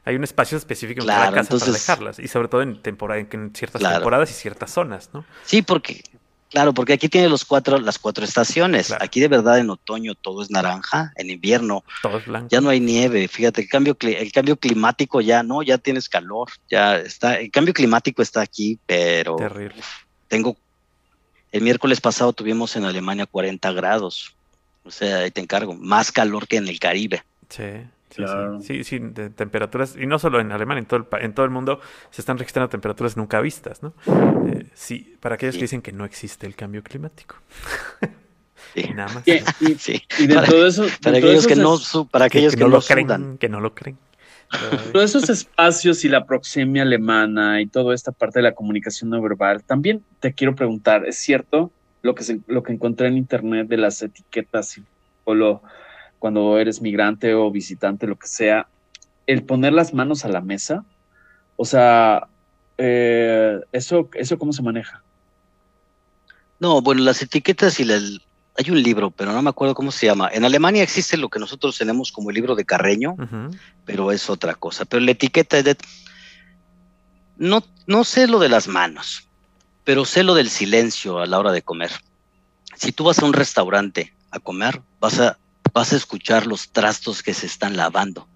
Speaker 3: Hay un espacio específico en cada casa para dejarlas, y sobre todo en, temporada, en ciertas temporadas y ciertas zonas, ¿no?
Speaker 4: Sí, porque Claro, porque aquí tiene los cuatro, las cuatro estaciones. Aquí de verdad en otoño todo es naranja, en invierno
Speaker 3: todo es blanco.
Speaker 4: ya no hay nieve. Fíjate, el cambio, el cambio climático ya no, ya tienes calor, ya está, el cambio climático está aquí, pero
Speaker 3: Terrible.
Speaker 4: tengo, el miércoles pasado tuvimos en Alemania 40 grados, o sea, ahí te encargo, más calor que en el Caribe.
Speaker 3: Sí. Sí, sí, de temperaturas, y no solo en Alemania, en todo, el, en todo el mundo se están registrando temperaturas nunca vistas, ¿no? Sí, para aquellos que dicen que no existe el cambio climático. [LAUGHS] [LAUGHS] Nada más.
Speaker 2: Y, [LAUGHS] de todo eso.
Speaker 4: Para aquellos que no, para aquellos que, no, lo
Speaker 3: creen, que no lo creen.
Speaker 2: Todos esos espacios y la proxemia alemana y toda esta parte de la comunicación no verbal, también te quiero preguntar, ¿es cierto lo que, lo que encontré en internet de las etiquetas y lo cuando eres migrante o visitante, lo que sea, el poner las manos a la mesa, o sea, eh, eso, ¿eso cómo se maneja?
Speaker 4: No, bueno, las etiquetas y la, hay un libro, pero no me acuerdo cómo se llama. En Alemania existe lo que nosotros tenemos como el libro de Carreño, pero es otra cosa. Pero la etiqueta es de... No, no sé lo de las manos, pero sé lo del silencio a la hora de comer. Si tú vas a un restaurante a comer, vas a vas a escuchar los trastos que se están lavando.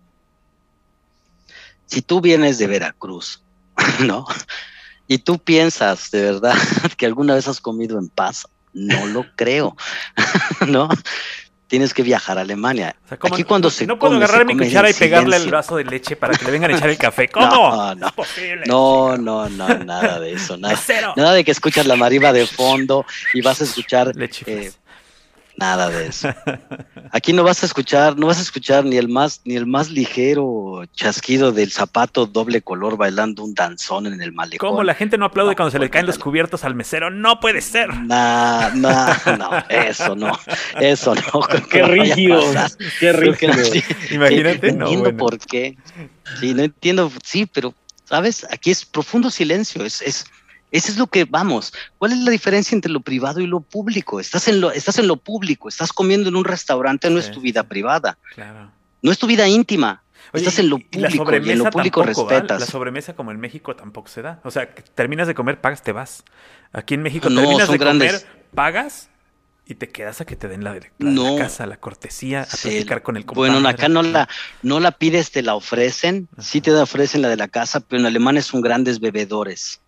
Speaker 4: Si tú vienes de Veracruz, [LAUGHS] ¿no? Y tú piensas de verdad [LAUGHS] que alguna vez has comido en paz, no lo creo, [LAUGHS] ¿no? Tienes que viajar a Alemania.
Speaker 3: Aquí cuando se no puedo agarrar mi cuchara y pegarle el vaso de leche para que le vengan a echar el café. ¿Cómo?
Speaker 4: No, no, no, no, no, nada de eso, nada, nada de que escuchas la mariba de fondo y vas a escuchar leche Nada de eso. [LAUGHS] Aquí no vas a escuchar, no vas a escuchar ni el más, ni el más ligero chasquido del zapato doble color bailando un danzón en el malecón.
Speaker 3: ¿Cómo la gente no aplaude cuando se le caen los cubiertos al mesero? No puede ser.
Speaker 4: No, no, no, eso no, eso no. [LAUGHS]
Speaker 2: Qué rígido, qué rígido.
Speaker 3: Imagínate,
Speaker 4: no, entiendo por qué. Sí, no entiendo, sí, pero sabes, aquí es profundo silencio, es, es eso es lo que vamos. ¿Cuál es la diferencia entre lo privado y lo público? Estás en lo, estás en lo público, estás comiendo en un restaurante, no es tu vida privada. No es tu vida íntima. estás en lo público y, en lo público respetas.
Speaker 3: La sobremesa como en México tampoco se da. O sea, terminas de comer, pagas, te vas. Aquí en México terminas de comer, pagas y te quedas a que te den la, la, casa, la cortesía, a platicar con el
Speaker 4: compañero. Bueno, acá no la, no la pides, te la ofrecen. Sí te ofrecen la de la casa, pero en Alemania son grandes bebedores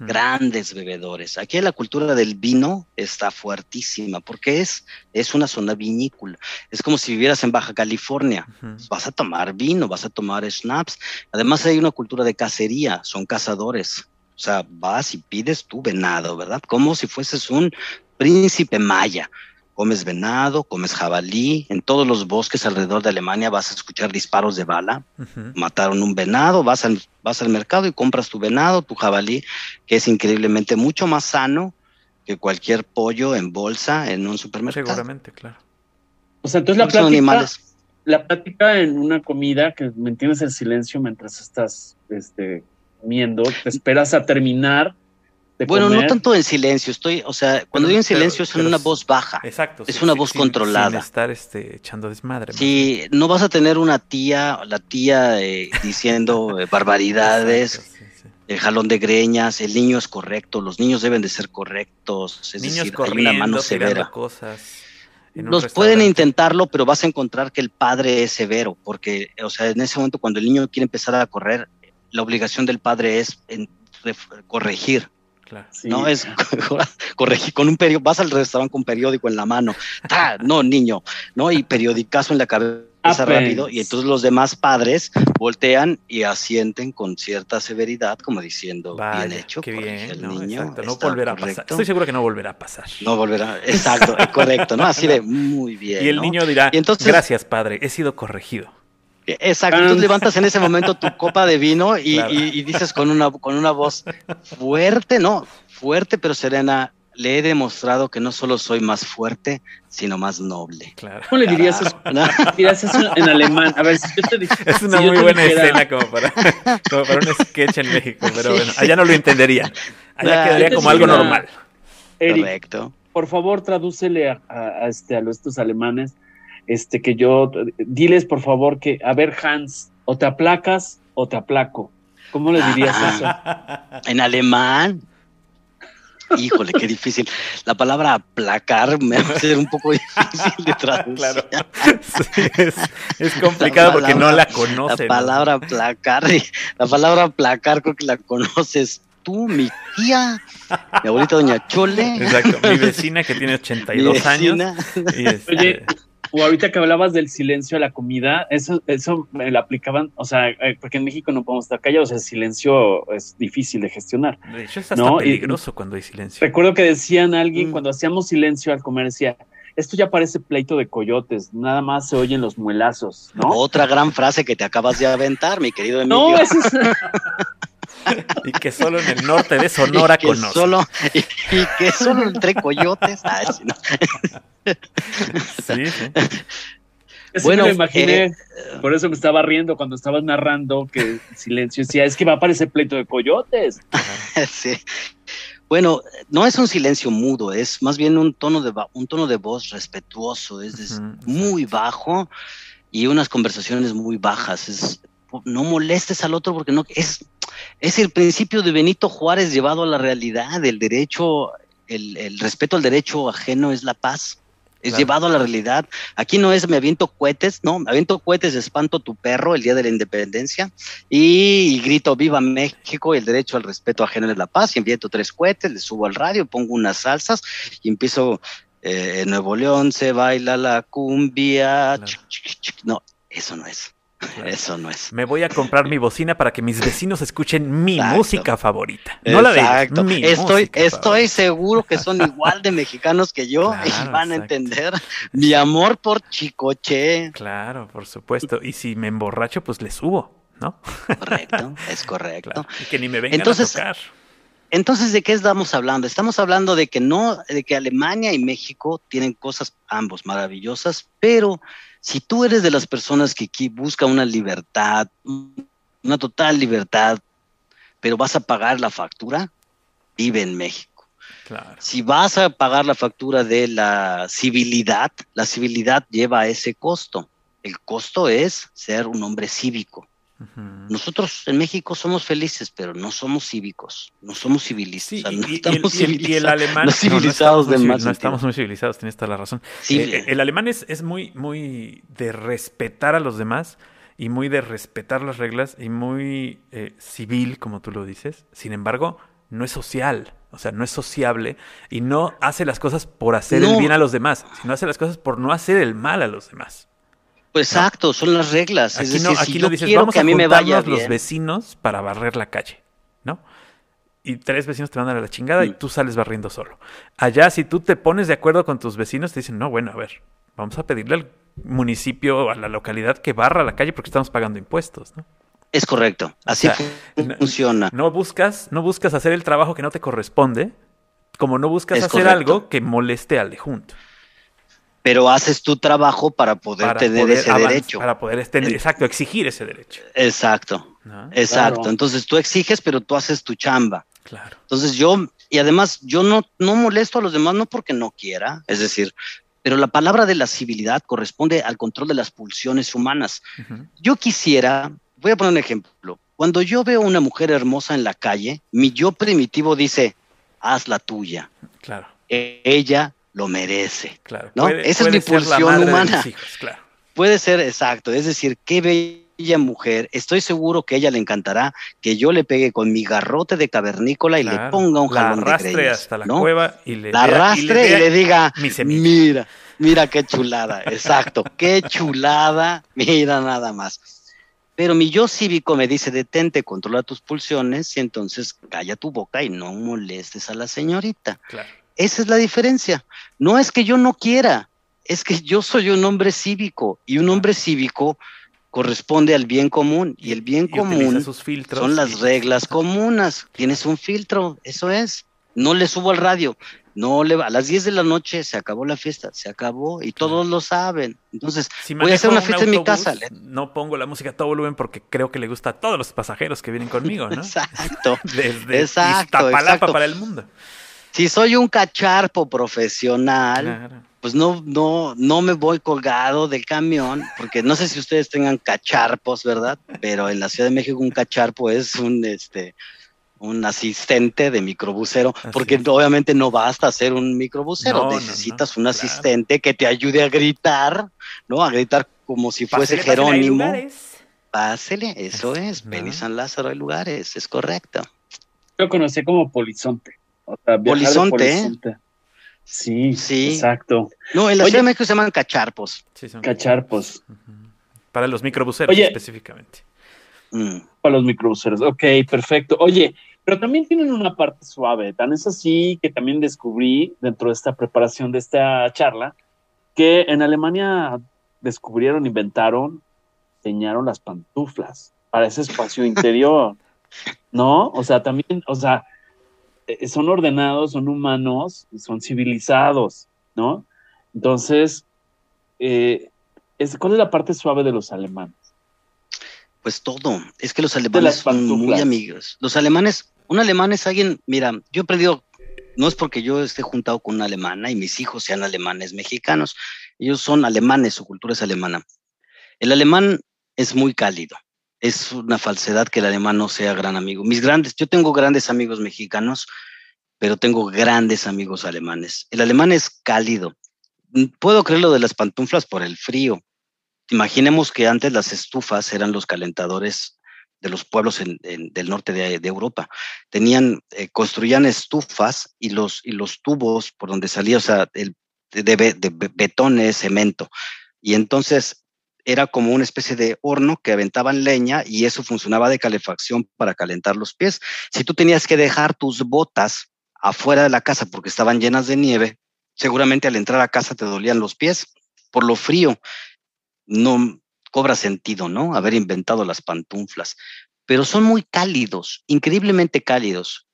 Speaker 4: grandes bebedores. Aquí la cultura del vino está fuertísima porque es, es una zona vinícola. Es como si vivieras en Baja California. Vas a tomar vino, vas a tomar schnapps. Además hay una cultura de cacería, son cazadores. O sea, vas y pides tu venado, ¿verdad? Como si fueses un príncipe maya comes venado, comes jabalí, en todos los bosques alrededor de Alemania vas a escuchar disparos de bala, mataron un venado, vas al, vas al mercado y compras tu venado, tu jabalí, que es increíblemente mucho más sano que cualquier pollo en bolsa en un supermercado.
Speaker 3: Seguramente, claro.
Speaker 2: O sea, entonces la plática, animales. la plática en una comida que mantienes el silencio mientras estás este, comiendo, te esperas a terminar
Speaker 4: bueno, no tanto en silencio, estoy, o sea, cuando digo en silencio es en una voz baja.
Speaker 3: Exacto.
Speaker 4: Es una voz controlada. Sin
Speaker 3: estar este, echando desmadre.
Speaker 4: Sí, no vas a tener una tía, la tía eh, diciendo [LAUGHS] eh, barbaridades, el jalón de greñas, el niño es correcto, los niños deben de ser correctos, es
Speaker 3: Niños
Speaker 4: decir,
Speaker 3: hay una mano severa. Cosas
Speaker 4: los pueden intentarlo, pero vas a encontrar que el padre es severo, porque, o sea, en ese momento cuando el niño quiere empezar a correr, la obligación del padre es corregir no es [LAUGHS] corregir con un periódico, vas al restaurante con un periódico en la mano. No, niño, ¿no? Y periodicazo en la cabeza rápido y entonces los demás padres voltean y asienten con cierta severidad, como diciendo,
Speaker 3: Vaya,
Speaker 4: bien hecho,
Speaker 3: qué bien,
Speaker 4: el
Speaker 3: no,
Speaker 4: niño,
Speaker 3: exacto, no
Speaker 4: está
Speaker 3: volverá a pasar.
Speaker 4: correcto".
Speaker 3: Estoy seguro que no volverá a pasar.
Speaker 4: No volverá, exacto, eh, correcto, ¿no? Así de [LAUGHS] muy bien.
Speaker 3: y el
Speaker 4: ¿no?
Speaker 3: niño dirá,
Speaker 4: Y entonces-
Speaker 3: gracias padre, he sido corregido.
Speaker 4: Exacto, entonces levantas en ese momento tu copa de vino y,
Speaker 3: Claro.
Speaker 4: y- y dices con una, con una voz fuerte, no, fuerte pero serena, le he demostrado que no solo soy más fuerte, sino más noble.
Speaker 3: Claro.
Speaker 2: ¿Cómo le dirías eso?
Speaker 4: ¿No?
Speaker 2: Dirías eso en alemán. A ver, si yo te dije. [LAUGHS]
Speaker 3: Es una
Speaker 2: si
Speaker 3: muy buena
Speaker 2: dijera-
Speaker 3: escena como para, como para un sketch en México, pero
Speaker 4: Sí,
Speaker 3: bueno,
Speaker 4: sí.
Speaker 3: allá no lo entenderían. Allá quedaría como algo normal.
Speaker 2: Eric,
Speaker 4: Correcto.
Speaker 2: por favor, tradúcele a, a- a este, a estos alemanes, este, que yo, diles por favor que, a ver, Hans, o te aplacas o te aplaco. ¿Cómo le dirías
Speaker 4: Ah.
Speaker 2: eso?
Speaker 4: En alemán. Híjole, qué difícil. La palabra aplacar me va a ser un poco [LAUGHS] difícil de traducir.
Speaker 3: Claro. Es, es complicado
Speaker 4: La
Speaker 3: porque no la
Speaker 4: La
Speaker 3: conocen. ¿no?
Speaker 4: palabra aplacar, la palabra aplacar creo que la conoces tú, mi tía, mi abuelita doña Chole.
Speaker 3: Exacto, mi vecina que tiene
Speaker 4: mi
Speaker 3: 82 años. Y este,
Speaker 2: Oye, o ahorita que hablabas del silencio a la comida, eso, eso me lo aplicaban, o sea, eh, porque en México no podemos estar callados, el silencio es difícil de gestionar.
Speaker 3: de hecho, es hasta
Speaker 2: No, y-
Speaker 3: peligroso cuando hay silencio.
Speaker 2: Recuerdo que decían a alguien
Speaker 4: Mm.
Speaker 2: cuando hacíamos silencio al comer, decía, esto ya parece pleito de coyotes, nada más se oyen los muelazos, ¿no?
Speaker 4: Otra gran frase que te acabas de aventar, mi querido Emilio.
Speaker 2: No, eso es, [LAUGHS] [LAUGHS]
Speaker 3: Y que solo en el norte de Sonora
Speaker 4: y solo y, y que solo entre coyotes. Ay, sí, no.
Speaker 3: Sí, sí. [LAUGHS]
Speaker 2: eso
Speaker 4: Bueno,
Speaker 2: me imaginé,
Speaker 4: eh,
Speaker 2: por eso me estaba riendo cuando estabas narrando que el silencio decía, es que va a parecer pleito de coyotes. [LAUGHS]
Speaker 4: Sí. Bueno, no es un silencio mudo, es más bien un tono de, un tono de voz respetuoso, es
Speaker 3: Ujú,
Speaker 4: muy bajo y unas conversaciones muy bajas. Es, no molestes al otro porque no es, es el principio de Benito Juárez llevado a la realidad. El derecho, el, el respeto al derecho ajeno es la paz. Es
Speaker 3: Claro.
Speaker 4: llevado a la realidad. Aquí no es me aviento cohetes, no, me aviento cohetes, espanto tu perro el día de la independencia y, y grito viva México, el derecho al respeto ajeno es la paz, y aviento tres cohetes, le subo al radio, pongo unas salsas y empiezo, eh, en Nuevo León se baila la cumbia,
Speaker 3: Claro.
Speaker 4: no, eso no es. [LAUGHS] eso no es.
Speaker 3: Me voy a comprar mi bocina para que mis vecinos escuchen mi
Speaker 4: Exacto.
Speaker 3: música favorita. No la de ellos,
Speaker 4: Estoy,
Speaker 3: música
Speaker 4: estoy
Speaker 3: favorita.
Speaker 4: seguro que son igual de mexicanos que yo y van a entender mi amor por Chicoche.
Speaker 3: Claro, por supuesto. Y si me emborracho, pues le subo, ¿no?
Speaker 4: Correcto, [LAUGHS] es correcto.
Speaker 3: Claro. Y que ni me vengan
Speaker 4: Entonces,
Speaker 3: a tocar.
Speaker 4: Entonces, ¿de qué estamos hablando? Estamos hablando de que no, de que Alemania y México tienen cosas ambos maravillosas, pero si tú eres de las personas que aquí busca una libertad, una total libertad, pero vas a pagar la factura, vive en México.
Speaker 3: Claro.
Speaker 4: Si vas a pagar la factura de la civilidad, la civilidad lleva ese costo. El costo es ser un hombre cívico. Nosotros en México somos felices, pero no somos cívicos, no somos civilizados.
Speaker 3: Sí,
Speaker 4: o sea,
Speaker 3: y,
Speaker 4: no
Speaker 3: y-
Speaker 4: estamos
Speaker 3: y el- y el
Speaker 4: civilizados.
Speaker 3: alemán.
Speaker 4: no
Speaker 3: no, no
Speaker 4: civilizados
Speaker 3: estamos muy
Speaker 4: de
Speaker 3: civi-
Speaker 4: más
Speaker 3: No
Speaker 4: sentido.
Speaker 3: estamos muy civilizados, tienes toda la razón.
Speaker 4: Sí,
Speaker 3: Eh, el alemán es, es muy, muy de respetar a los demás y muy de respetar las reglas y muy eh, civil, como tú lo dices. Sin embargo, no es social, o sea, no es sociable y no hace las cosas por hacer el bien a los demás, sino hace las cosas por no hacer el mal a los demás.
Speaker 4: Pues exacto, son las reglas.
Speaker 3: Aquí
Speaker 4: es decir,
Speaker 3: no,
Speaker 4: si yo
Speaker 3: dices,
Speaker 4: quiero
Speaker 3: vamos
Speaker 4: que
Speaker 3: a
Speaker 4: mí me vaya
Speaker 3: juntarnos los
Speaker 4: bien,
Speaker 3: vecinos para barrer la calle, ¿no? Y tres vecinos te mandan a la chingada y
Speaker 4: Mm.
Speaker 3: tú sales barriendo solo. Allá, si tú te pones de acuerdo con tus vecinos, te dicen, no, bueno, a ver, vamos a pedirle al municipio o a la localidad que barra la calle porque estamos pagando impuestos, ¿no?
Speaker 4: es correcto, así
Speaker 3: sea,
Speaker 4: funciona.
Speaker 3: No buscas, no buscas hacer el trabajo que no te corresponde, como no buscas
Speaker 4: Es
Speaker 3: hacer
Speaker 4: correcto.
Speaker 3: algo que moleste al de junto.
Speaker 4: Pero haces tu trabajo para poder
Speaker 3: Para
Speaker 4: tener
Speaker 3: poder
Speaker 4: ese derecho.
Speaker 3: Para poder, tener-
Speaker 4: El-
Speaker 3: exacto, exigir ese derecho.
Speaker 4: Exacto,
Speaker 3: ¿no?
Speaker 4: exacto.
Speaker 2: Claro.
Speaker 4: Entonces tú exiges, pero tú haces tu chamba.
Speaker 3: Claro.
Speaker 4: Entonces yo, y además yo no, no molesto a los demás no porque no quiera, es decir, pero la palabra de la civilidad corresponde al control de las pulsiones humanas. Yo quisiera, voy a poner un ejemplo, cuando yo veo una mujer hermosa en la calle, mi yo primitivo dice, haz la tuya,
Speaker 3: Claro.
Speaker 4: E- ella lo merece.
Speaker 3: Claro.
Speaker 4: ¿No? Esa es mi pulsión humana.
Speaker 3: hijos, claro.
Speaker 4: Puede ser exacto, es decir, qué bella mujer, estoy seguro que a ella le encantará que yo le pegue con mi garrote de cavernícola y
Speaker 3: Claro.
Speaker 4: le ponga un
Speaker 3: la
Speaker 4: jalón de
Speaker 3: hasta la
Speaker 4: ¿no?
Speaker 3: cueva y le
Speaker 4: la arrastre y le, diga,
Speaker 3: mi
Speaker 4: mira, Mira qué chulada, exacto, [LAUGHS] qué chulada, mira nada más. Pero mi yo cívico me dice, detente, controla tus pulsiones y entonces calla tu boca y no molestes a la señorita.
Speaker 3: Claro.
Speaker 4: Esa es la diferencia. No es que yo no quiera, es que yo soy un hombre cívico y un hombre cívico corresponde al bien común y el bien
Speaker 3: Y
Speaker 4: común
Speaker 3: sus filtros
Speaker 4: son las reglas comunas. Tienes un filtro, eso es. No le subo al radio, no le va. A las 10 de la noche se acabó la fiesta, se acabó y todos lo saben. Entonces,
Speaker 3: Si
Speaker 4: voy a hacer una
Speaker 3: un
Speaker 4: fiesta en mi casa.
Speaker 3: No pongo la música a todo volumen porque creo que le gusta a todos los pasajeros que vienen conmigo, ¿no? [LAUGHS]
Speaker 4: Exacto. [LAUGHS]
Speaker 3: Desde
Speaker 4: Exacto,
Speaker 3: Iztapalapa
Speaker 4: exacto.
Speaker 3: para el mundo.
Speaker 4: Si soy un cacharpo profesional,
Speaker 3: Claro.
Speaker 4: pues no, no, no me voy colgado del camión, porque no sé si ustedes tengan cacharpos, ¿verdad? Pero en la Ciudad de México un cacharpo es un este un asistente de microbusero,
Speaker 3: Así
Speaker 4: porque
Speaker 3: es.
Speaker 4: obviamente no basta ser un microbusero,
Speaker 3: No,
Speaker 4: necesitas
Speaker 3: no,
Speaker 4: un
Speaker 3: claro.
Speaker 4: asistente que te ayude a gritar, ¿no? A gritar como si fuese
Speaker 3: Pásele,
Speaker 4: Jerónimo. Pásele, eso es,
Speaker 3: ¿no?
Speaker 4: Beni San Lázaro hay lugares, es correcto.
Speaker 2: Lo conocí como polizonte. O sea, viajar de
Speaker 4: Polizonte, ¿eh?
Speaker 2: Sí,
Speaker 4: Sí.
Speaker 2: exacto.
Speaker 4: No, en la
Speaker 2: Oye.
Speaker 4: Ciudad de México se llaman cacharpos.
Speaker 3: Sí, son-
Speaker 2: Cacharpos.
Speaker 3: Para los microbuseros
Speaker 2: Oye.
Speaker 3: específicamente.
Speaker 4: Mm.
Speaker 2: Para los microbuseros. Ok, perfecto. Oye, pero también tienen una parte suave. Tan es así que también descubrí dentro de esta preparación de esta charla que en Alemania descubrieron, inventaron, diseñaron las pantuflas para ese espacio interior. [LAUGHS] ¿No? O sea, también, o sea, son ordenados, son humanos, son civilizados, ¿no? Entonces, eh, ¿cuál es la parte suave de los alemanes?
Speaker 4: Pues todo. Es que los alemanes son muy amigos. Los alemanes, un alemán es alguien, mira, yo he aprendido, no es porque yo esté juntado con una alemana y mis hijos sean alemanes mexicanos. Ellos son alemanes, su cultura es alemana. El alemán es muy cálido. Es una falsedad que el alemán no sea gran amigo. Mis grandes, yo tengo grandes amigos mexicanos, pero tengo grandes amigos alemanes. El alemán es cálido. Mm, Puedo creer lo de las pantuflas por el frío, imaginemos que antes las estufas eran los calentadores de los pueblos del norte de, Europa. Tenían, eh, construían estufas y los, y los tubos por donde salía, o sea, el, de, de de be- betones, cemento. Y entonces era como una especie de horno que aventaban leña y eso funcionaba de calefacción para calentar los pies. Si tú tenías que dejar tus botas afuera de la casa porque estaban llenas de nieve, seguramente al entrar a casa te dolían los pies por lo frío no cobra sentido, ¿no? Haber inventado las pantuflas, pero son muy cálidos, increíblemente cálidos.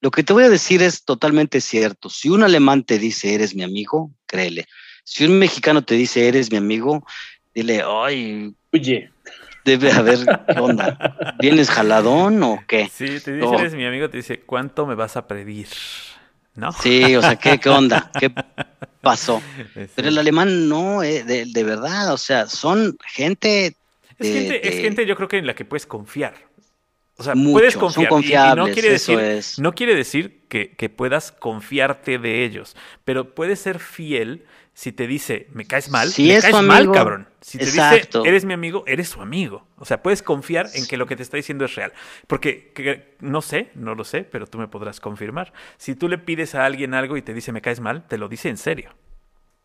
Speaker 4: Lo que te voy a decir es totalmente cierto. Si un alemán te dice eres mi amigo, créele. Si un mexicano te dice eres mi amigo, dile, ay,
Speaker 2: Oye,
Speaker 4: debe haber, ¿qué onda? [LAUGHS] ¿Vienes jaladón o qué?
Speaker 3: Sí, te dice, eres mi amigo, te dice, ¿cuánto me vas a pedir? ¿No?
Speaker 4: Sí, o sea, ¿qué, qué onda? ¿Qué [LAUGHS] pasó?
Speaker 3: Sí.
Speaker 4: Pero el alemán no, eh, de, de verdad, o sea, son gente
Speaker 3: Es
Speaker 4: de-
Speaker 3: gente, es gente, yo creo que en la que puedes confiar. O sea,
Speaker 4: Mucho,
Speaker 3: puedes
Speaker 4: son
Speaker 3: confiar. y- y
Speaker 4: confiables,
Speaker 3: no quiere
Speaker 4: eso
Speaker 3: decir,
Speaker 4: es.
Speaker 3: no quiere decir que, que puedas confiarte de ellos, pero puedes ser fiel si te dice, me caes mal,
Speaker 4: Si
Speaker 3: me
Speaker 4: es
Speaker 3: caes mal, cabrón. Si te
Speaker 4: exacto.
Speaker 3: dice, eres mi amigo, eres su amigo. O sea, puedes confiar en que lo que te está diciendo es real. Porque, que- no sé, no lo sé, pero tú me podrás confirmar. Si tú le pides a alguien algo y te dice, me caes mal, te lo dice en serio.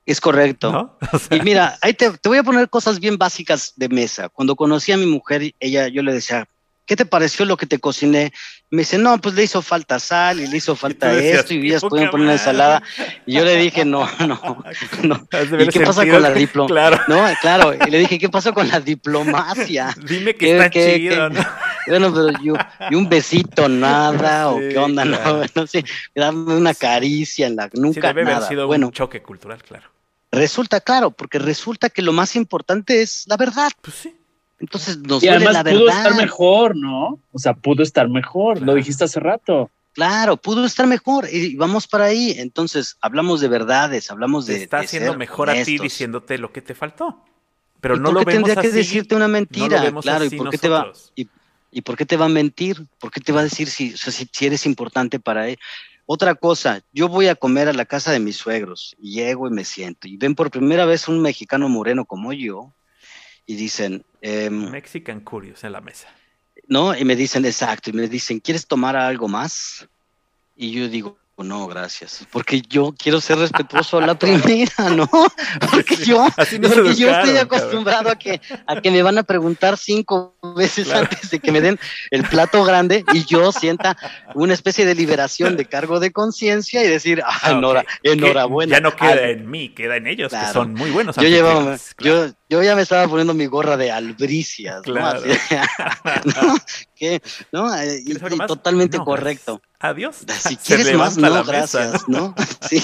Speaker 4: Es correcto.
Speaker 3: ¿No? [LAUGHS] O sea,
Speaker 4: Y mira, ahí te, te voy a poner cosas bien básicas de mesa. Cuando conocí a mi mujer, ella, yo le decía, ¿qué te pareció lo que te cociné? Me dice, no, pues le hizo falta sal y le hizo [LAUGHS] falta
Speaker 3: decías,
Speaker 4: esto y
Speaker 3: "Qué
Speaker 4: ellas pueden poner una
Speaker 3: madre".
Speaker 4: ensalada. Y yo le dije, no, [LAUGHS] no, no. [LAUGHS] ¿Y qué pasa con la
Speaker 3: que-
Speaker 4: diplo?
Speaker 3: Claro.
Speaker 4: No, claro. Y le dije, ¿qué pasó con la diplomacia?
Speaker 3: Dime que
Speaker 4: ¿Qué-
Speaker 3: está
Speaker 4: qué-
Speaker 3: chido,
Speaker 4: qué?
Speaker 3: ¿no?
Speaker 4: Bueno, pero yo, y un besito, nada, o
Speaker 3: Sí,
Speaker 4: qué onda,
Speaker 3: claro.
Speaker 4: no, no sé, darme una caricia en la
Speaker 3: Sí,
Speaker 4: nuca,
Speaker 3: debe haber
Speaker 4: nada.
Speaker 3: sido
Speaker 4: Bueno,
Speaker 3: un choque cultural, claro.
Speaker 4: resulta claro, porque resulta que lo más importante es la verdad.
Speaker 3: Pues sí.
Speaker 4: Entonces nos
Speaker 2: y
Speaker 4: duele
Speaker 2: además
Speaker 4: la
Speaker 2: pudo
Speaker 4: verdad.
Speaker 2: estar mejor, ¿no? O sea, pudo estar mejor,
Speaker 3: Claro.
Speaker 2: lo dijiste hace rato.
Speaker 4: Claro, pudo estar mejor y vamos para ahí. Entonces hablamos de verdades, hablamos
Speaker 3: Te
Speaker 4: de.
Speaker 3: está
Speaker 4: de
Speaker 3: haciendo
Speaker 4: ser
Speaker 3: mejor a ti
Speaker 4: honestos.
Speaker 3: diciéndote lo que te faltó. Pero
Speaker 4: ¿Y
Speaker 3: no
Speaker 4: por
Speaker 3: lo
Speaker 4: qué
Speaker 3: vemos
Speaker 4: tendría que decirte una
Speaker 3: no lo
Speaker 4: mentira? claro, ¿y por qué te va? Y, y por qué te va a mentir? ¿Por qué te va a decir si, o sea, si, si eres importante para él? Otra cosa, yo voy a comer a la casa de mis suegros y llego y me siento y ven por primera vez un mexicano moreno como yo y dicen, em,
Speaker 3: Mexican Curious en la mesa.
Speaker 4: ¿no? Y me dicen, exacto, y me dicen, ¿quieres tomar algo más? Y yo digo, no, gracias. Porque yo quiero ser respetuoso a la [LAUGHS] primera, ¿no? [LAUGHS] Porque yo, porque yo estoy acostumbrado a que, a que me van a preguntar cinco veces antes de que me den el plato grande y yo sienta una especie de liberación de cargo de conciencia y decir, ah, ah enhorabuena.
Speaker 3: Ya no queda en mí, queda en ellos, que son muy buenos.
Speaker 4: Yo llevaba, yo, yo ya me estaba poniendo mi gorra de albricias, claro. [LAUGHS] ¿no? ¿Qué? ¿no? Y, totalmente correcto.
Speaker 3: Adiós. [LAUGHS]
Speaker 4: Si quieres más, no, gracias, ¿no? [LAUGHS] Sí,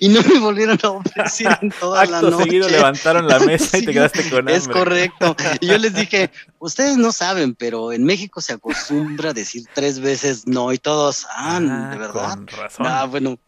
Speaker 4: y, no me volvieron a ofrecer en toda la noche.
Speaker 3: seguido levantaron la mesa y te quedaste con hambre.
Speaker 4: Es correcto. [LAUGHS] Y yo les dije, ustedes no saben, pero en México se acostumbra a decir tres veces no y todos, ah, ah ¿de verdad? Con razón. Ah, bueno,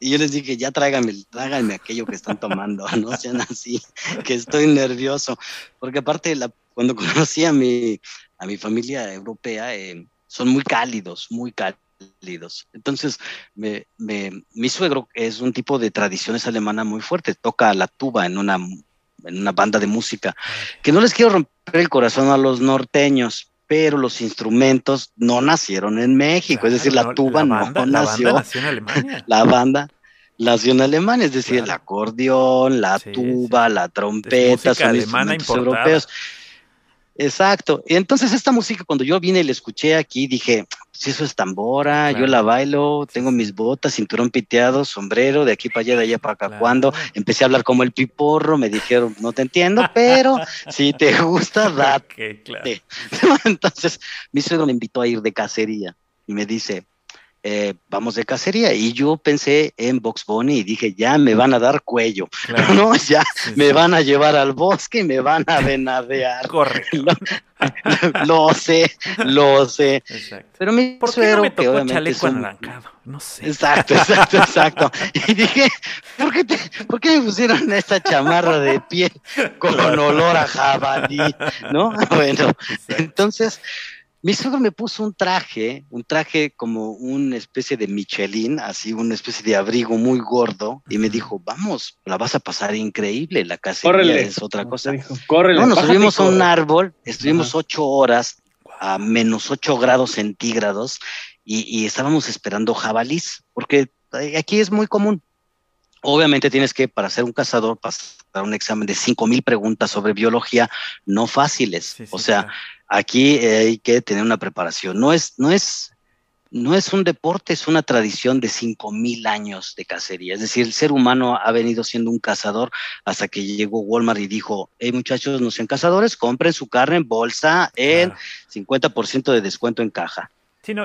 Speaker 4: y yo les dije, ya tráiganme, tráiganme aquello que están tomando, no sean así, que estoy nervioso. Porque aparte, la, cuando conocí a mi, a mi familia europea, eh, son muy cálidos, muy cálidos. Entonces, me, mi suegro es un tipo de tradiciones alemana muy fuerte, toca la tuba en una, en una banda de música, que no les quiero romper el corazón a los norteños, pero los instrumentos no nacieron en México, es decir, la tuba no nació. La banda nació en Alemania. [LAUGHS] La banda nació en Alemania, es decir, el acordeón, la tuba, la trompeta, son instrumentos europeos. Exacto. Y entonces esta música, cuando yo vine y la escuché aquí, dije, si eso es tambora, yo la bailo, tengo mis botas, cinturón piteado, sombrero, de aquí para allá, de allá para acá. Cuando empecé a hablar como el piporro, me dijeron, no te entiendo, pero si te gusta, [LAUGHS] date. [LAUGHS] entonces, mi suegro me invitó a ir de cacería y me dice, eh, vamos de cacería. Y yo pensé en Box Bunny y dije, ya me van a dar cuello, [LAUGHS] ¿no? Ya me van a llevar al bosque y me van a venadear.
Speaker 3: Correcto. [LAUGHS]
Speaker 4: lo, sé, lo sé. Pero mi
Speaker 3: ¿Por qué no me tocó chaleco anaranjado? No sé.
Speaker 4: Exacto, exacto, exacto. Y dije, ¿por qué, ¿por qué me pusieron esta chamarra de piel con olor a jabalí? ¿No? [LAUGHS] Bueno, entonces mi suegro me puso un traje, un traje como una especie de Michelin, así una especie de abrigo muy gordo, y me dijo, vamos, la vas a pasar increíble, la casa es otra cosa. no, nos subimos a un árbol, estuvimos ocho horas a menos ocho grados centígrados y, estábamos esperando jabalís, porque aquí es muy común. Obviamente tienes que, para ser un cazador, pasar un examen de cinco mil preguntas sobre biología, no fáciles. o sea, aquí eh, hay que tener una preparación. No es, no es, no es un deporte, es una tradición de cinco mil años de cacería. Es decir, el ser humano ha venido siendo un cazador hasta que llegó Walmart y dijo, hey muchachos, no sean cazadores, compren su carne en bolsa en 50% de descuento en caja.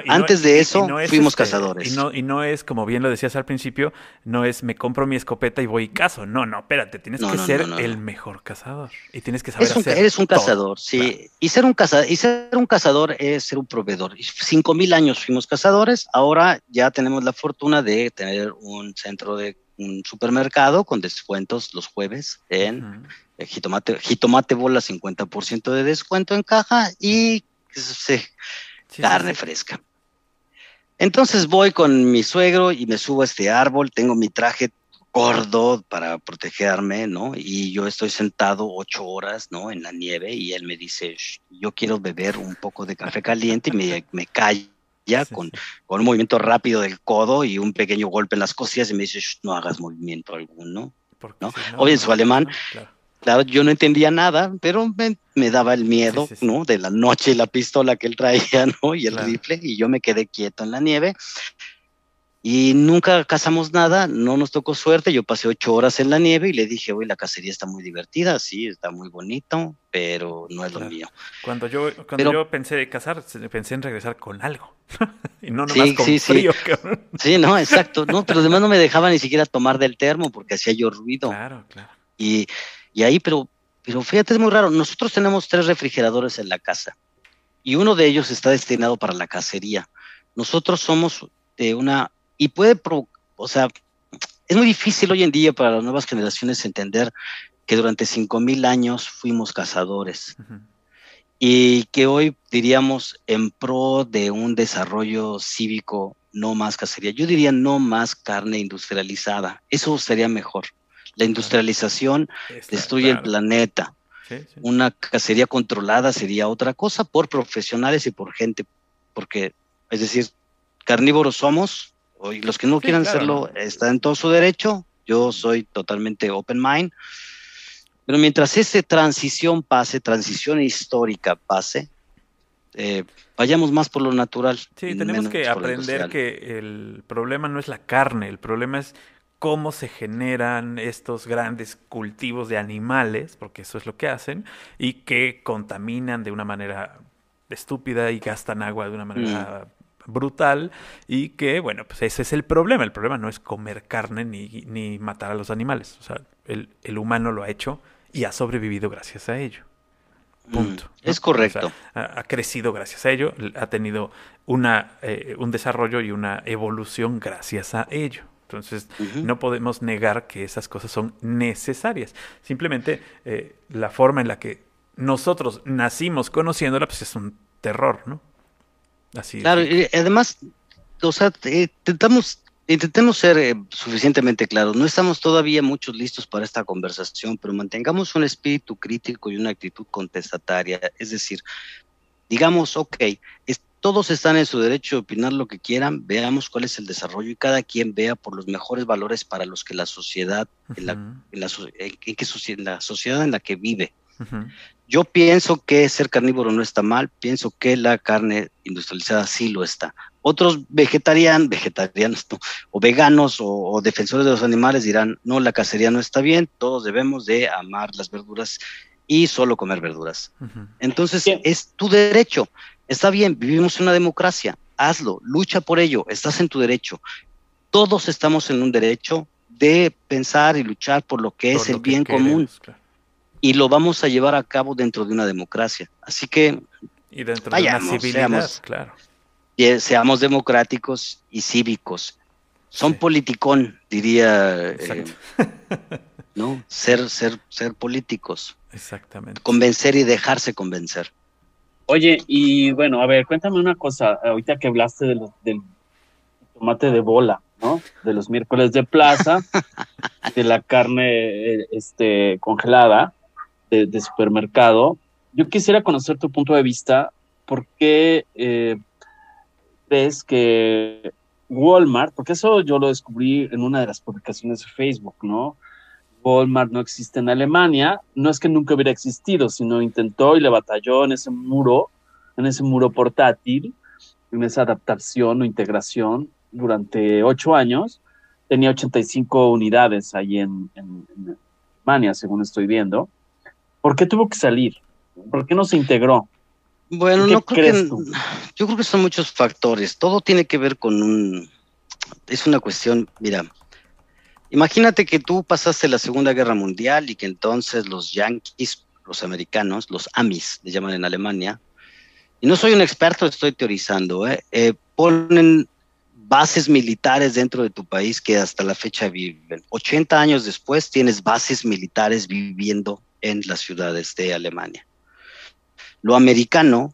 Speaker 4: Antes de eso fuimos este, cazadores.
Speaker 3: Y no, y no es, como bien lo decías al principio, no es me compro mi escopeta y voy y cazo. No, no, espérate, tienes que ser el mejor cazador. Y tienes que saber
Speaker 4: un, Eres un cazador, sí. Y, ser un cazador, y ser un cazador es ser un proveedor. Cinco mil años fuimos cazadores, ahora ya tenemos la fortuna de tener un centro de un supermercado con descuentos los jueves en jitomate, jitomate bola 50% de descuento en caja y se carne fresca. Entonces voy con mi suegro y me subo a este árbol, tengo mi traje gordo para protegerme, ¿no? Y yo estoy sentado ocho horas, ¿no? En la nieve y él me dice, yo quiero beber un poco de café caliente y me, me calla con, con, un movimiento rápido del codo y un pequeño golpe en las costillas y me dice, no hagas movimiento alguno, ¿no? ¿no? en su alemán. Claro, yo no entendía nada, pero me, daba el miedo, ¿no? De la noche y la pistola que él traía, [LAUGHS] ¿no? Y el rifle, y yo me quedé quieto en la nieve. Y nunca cazamos nada, no nos tocó suerte. Yo pasé ocho horas en la nieve y le dije, oye, la cacería está muy divertida, sí, está muy bonito, pero no es lo mío.
Speaker 3: Cuando yo, cuando yo pensé de cazar, pensé en regresar con algo. [LAUGHS] y no nomás con frío.
Speaker 4: Sí. no, exacto. No, pero además no me dejaba ni siquiera tomar del termo porque hacía yo ruido.
Speaker 3: Claro, claro.
Speaker 4: Y, y ahí, pero, pero fíjate, es muy raro. Nosotros tenemos tres refrigeradores en la casa y uno de ellos está destinado para la cacería. Nosotros somos de una, y puede, o sea, es muy difícil hoy en día para las nuevas generaciones entender que durante cinco mil años fuimos cazadores y que hoy diríamos en pro de un desarrollo cívico no más cacería. Yo diría no más carne industrializada. Eso sería mejor. La industrialización destruye el planeta. Una cacería controlada sería otra cosa por profesionales y por gente, porque, es decir, carnívoros somos, Y los que no quieran hacerlo están en todo su derecho. Yo soy totalmente open mind. Pero mientras esa transición pase, transición histórica pase, eh, vayamos más por lo natural.
Speaker 3: Sí, tenemos que aprender que el problema no es la carne, el problema es cómo se generan estos grandes cultivos de animales, porque eso es lo que hacen, y que contaminan de una manera estúpida y gastan agua de una manera mm. brutal, y que, bueno, pues ese es el problema. El problema no es comer carne ni, ni matar a los animales. O sea, el, el humano lo ha hecho y ha sobrevivido gracias a ello. Punto.
Speaker 4: Mm, es correcto.
Speaker 3: ha, crecido gracias a ello, ha tenido una, eh, un desarrollo y una evolución gracias a ello. Entonces, no podemos negar que esas cosas son necesarias. Simplemente eh, la forma en la que nosotros nacimos conociéndola, pues es un terror, ¿no?
Speaker 4: Así Claro, y además, o sea, intentamos, intentemos ser eh, suficientemente claros. No estamos todavía muchos listos para esta conversación, pero mantengamos un espíritu crítico y una actitud contestataria. Es decir, digamos, ok, todos están en su derecho de opinar lo que quieran, veamos cuál es el desarrollo y cada quien vea por los mejores valores para los que la sociedad, en, la, en, la, que, la sociedad en la que vive. Yo pienso que ser carnívoro no está mal, pienso que la carne industrializada sí lo está. Otros vegetarianos, [LAUGHS] vegetarianos o veganos o, defensores de los animales dirán, no, la cacería no está bien, todos debemos de amar las verduras y solo comer verduras. Entonces es tu derecho. Está bien, vivimos en una democracia, hazlo, lucha por ello, estás en tu derecho. Todos estamos en un derecho de pensar y luchar por lo que es el bien común. Y lo vamos a llevar a cabo dentro de una democracia. Así que
Speaker 3: y dentro de una seamos, claro.
Speaker 4: seamos democráticos y cívicos. Son politicón, diría, eh, ¿no? Ser, ser, ser políticos.
Speaker 3: Exactamente.
Speaker 4: Convencer y dejarse convencer.
Speaker 2: Oye, y bueno, a ver, cuéntame una cosa, ahorita que hablaste de del tomate de bola, ¿no? De los miércoles de plaza, [LAUGHS] de la carne este, congelada de, supermercado. Yo quisiera conocer tu punto de vista, ¿por qué eh, crees que Walmart, porque eso yo lo descubrí en una de las publicaciones de Facebook, ¿no? Walmart no existe en Alemania, no es que nunca hubiera existido, sino intentó y le batalló en ese muro, en ese muro portátil, en esa adaptación o integración durante ocho años. Tenía 85 unidades ahí en, Alemania, según estoy viendo. ¿Por qué tuvo que salir? ¿Por qué no se integró?
Speaker 4: Bueno, no creo que, yo creo que son muchos factores. Todo tiene que ver con un, es una cuestión, mira, Imagínate que tú pasaste la Segunda Guerra Mundial y que entonces los yanquis, los americanos, los amis, le llaman en Alemania, y no soy un experto, estoy teorizando, ¿eh? Eh, ponen bases militares dentro de tu país que hasta la fecha viven. 80 años después tienes bases militares viviendo en las ciudades de Alemania. Lo americano,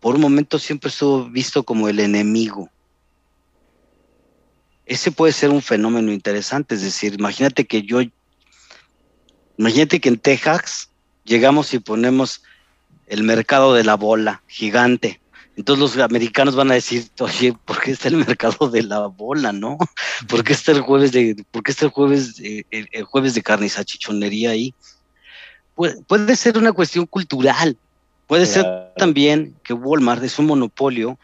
Speaker 4: por un momento siempre estuvo visto como el enemigo ese puede ser un fenómeno interesante. Es decir, imagínate que yo, imagínate que en Texas llegamos y ponemos el mercado de la bola gigante. Entonces los americanos van a decir, oye, ¿por qué está el mercado de la bola, no? ¿Por qué está el jueves de, por qué está el jueves, eh, el, jueves de carne y salchichonería ahí? puede ser una cuestión cultural. Puede ser también que Walmart es un monopolio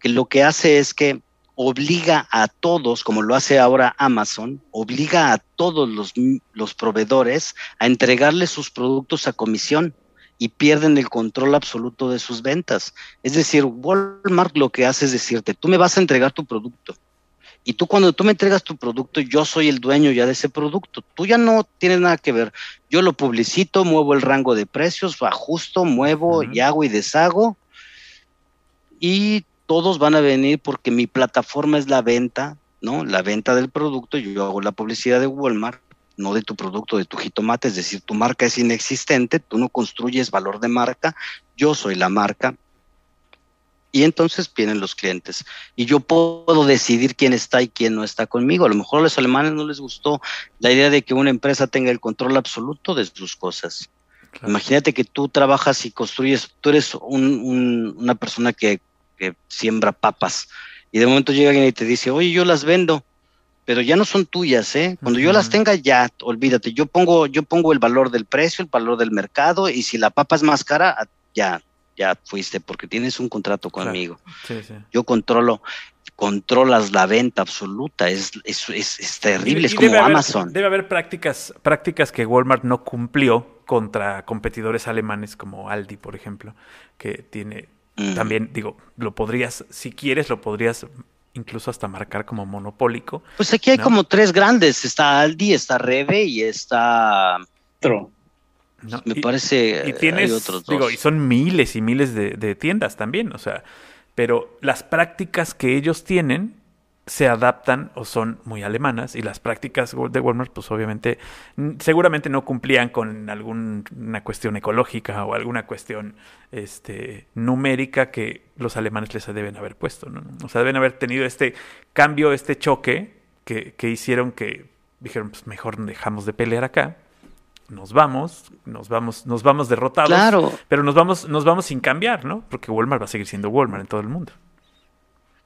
Speaker 4: que lo que hace es que obliga a todos, como lo hace ahora Amazon, obliga a todos los, los proveedores a entregarle sus productos a comisión y pierden el control absoluto de sus ventas. Es decir, Walmart lo que hace es decirte, tú me vas a entregar tu producto. Y tú cuando tú me entregas tu producto, yo soy el dueño ya de ese producto. Tú ya no tienes nada que ver. Yo lo publicito, muevo el rango de precios, ajusto, muevo y hago y deshago. Y todos van a venir porque mi plataforma es la venta, ¿no? La venta del producto, yo hago la publicidad de Walmart, no de tu producto, de tu jitomate, es decir, tu marca es inexistente, tú no construyes valor de marca, yo soy la marca. Y entonces vienen los clientes. Y yo puedo decidir quién está y quién no está conmigo. A lo mejor a los alemanes no les gustó la idea de que una empresa tenga el control absoluto de sus cosas. Imagínate que tú trabajas y construyes, tú eres una persona que que siembra papas Y de momento llega alguien y te dice, oye, yo las vendo, pero ya no son tuyas, ¿eh? Cuando yo las tenga, ya, olvídate, yo pongo, yo pongo el valor del precio, el valor del mercado, y si la papa es más cara, ah, ya, ya fuiste, porque tienes un contrato
Speaker 3: Claro.
Speaker 4: conmigo.
Speaker 3: Sí, sí.
Speaker 4: Yo controlo, controlas la venta absoluta, es, es, es, es terrible,
Speaker 3: Y-
Speaker 4: es
Speaker 3: y
Speaker 4: como
Speaker 3: debe haber-
Speaker 4: Amazon.
Speaker 3: debe haber prácticas, prácticas que Walmart no cumplió contra competidores alemanes como Aldi, por ejemplo, que tiene
Speaker 4: Mm.
Speaker 3: también, digo, lo podrías, si quieres, lo podrías incluso hasta marcar como monopólico.
Speaker 4: Pues aquí hay
Speaker 3: ¿no?
Speaker 4: como tres grandes, está Aldi, está Rebe y está,
Speaker 2: Otro.
Speaker 3: ¿no?
Speaker 4: me
Speaker 3: Y-
Speaker 4: parece,
Speaker 3: Y
Speaker 4: eh,
Speaker 3: tienes,
Speaker 4: hay otros
Speaker 3: digo,
Speaker 4: dos.
Speaker 3: y son miles y miles de, de tiendas también, o sea, pero las prácticas que ellos tienen se adaptan o son muy alemanas y las prácticas de Walmart, pues obviamente, seguramente no cumplían con alguna cuestión ecológica o alguna cuestión este, numérica que los alemanes les deben haber puesto, ¿no? O sea, deben haber tenido este cambio, este choque que, que hicieron que dijeron, pues mejor dejamos de pelear acá, nos vamos, nos vamos, nos vamos derrotados.
Speaker 4: Claro,
Speaker 3: Pero nos vamos, nos vamos sin cambiar, ¿no? Porque Walmart va a seguir siendo Walmart en todo el mundo.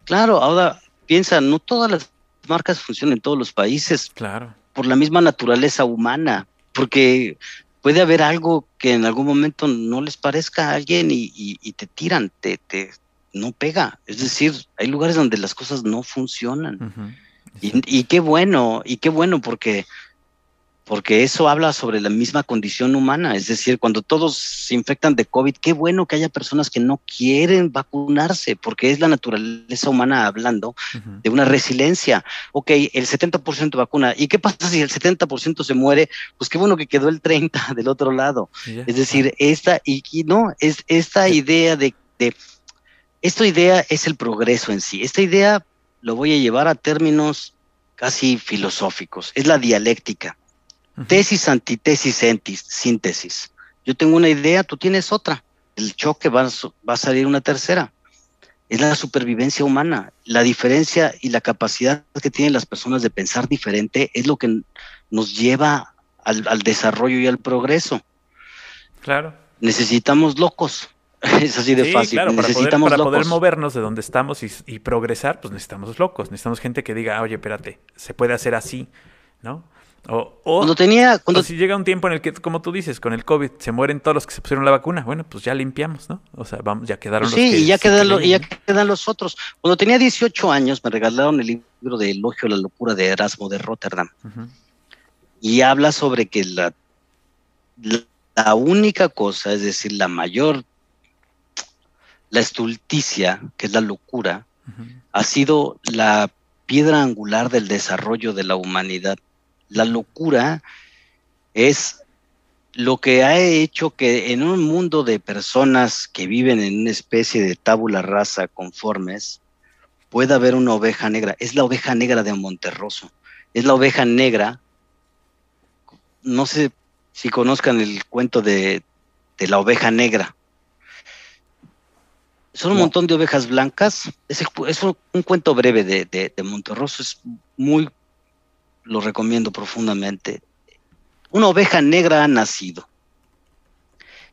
Speaker 4: claro, ahora piensa, no todas las marcas funcionan en todos los países
Speaker 3: Claro.
Speaker 4: por la misma naturaleza humana, porque puede haber algo que en algún momento no les parezca a alguien y, y- y te tiran, te, te no pega. Es decir, hay lugares donde las cosas no funcionan. Y, y qué bueno, y qué bueno, porque, porque eso habla sobre la misma condición humana. Es decir, cuando todos se infectan de COVID, qué bueno que haya personas que no quieren vacunarse, porque es la naturaleza humana hablando de una resiliencia. Ok, el 70% vacuna. ¿Y qué pasa si el 70% se muere? Pues qué bueno que quedó el 30% [LAUGHS] del otro lado. Es decir, esta, y, y no, es esta idea de, de, esta idea es el progreso en sí. Esta idea lo voy a llevar a términos casi filosóficos. Es la dialéctica. Tesis, antitesis, entis- síntesis. Yo tengo una idea, tú tienes otra. El choque va, va a salir una tercera. Es la supervivencia humana. La diferencia y la capacidad que tienen las personas de pensar diferente es lo que nos lleva al, al desarrollo y al progreso.
Speaker 3: Claro.
Speaker 4: Necesitamos locos. [LAUGHS] Es así de
Speaker 3: Sí,
Speaker 4: fácil.
Speaker 3: claro, para poder,
Speaker 4: necesitamos
Speaker 3: para poder movernos de donde estamos y, y progresar, pues necesitamos locos, necesitamos gente que diga, "Ah, oye, espérate, se puede hacer así, ¿no? O, o-
Speaker 4: Cuando tenía, cuando
Speaker 3: o si llega un tiempo en el que, como tú dices, con el COVID se mueren todos los que se pusieron la vacuna, bueno, pues ya limpiamos, ¿no? O sea, vamos, ya quedaron
Speaker 4: Pues
Speaker 3: los
Speaker 4: sí,
Speaker 3: que
Speaker 4: y ya, quedan lo- y ya quedan los otros. Cuando tenía 18 años me regalaron el libro de Elogio a la locura de Erasmo de Rotterdam y habla sobre que la, la, única cosa, es decir, la mayor, la estulticia, que es la locura, ha sido la piedra angular del desarrollo de la humanidad. La locura es lo que ha hecho que en un mundo de personas que viven en una especie de tabula rasa conformes, pueda haber una oveja negra. Es la oveja negra de Monterroso. Es la oveja negra. No sé si conozcan el cuento de, de la oveja negra. Son un
Speaker 2: No.
Speaker 4: montón de ovejas blancas. Es, el cu- es un, un cuento breve de, de, de Monterroso. Es muy, lo recomiendo profundamente. Una oveja negra ha nacido.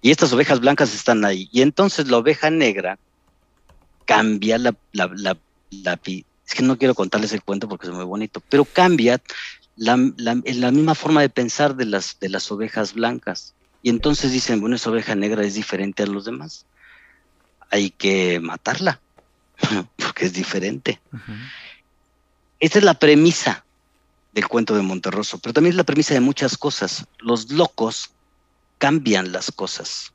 Speaker 4: Y estas ovejas blancas están ahí. Y entonces la oveja negra cambia la, la, la, la pi- es que no quiero contarles el cuento porque es muy bonito, pero cambia la, misma forma de pensar de las, de las ovejas blancas. Y entonces dicen, bueno, esa oveja negra es diferente a los demás. Hay que matarla, [LAUGHS] porque es diferente.
Speaker 3: Ujú.
Speaker 4: Esta es la premisa del cuento de Monterroso, pero también es la premisa de muchas cosas. Los locos cambian las cosas.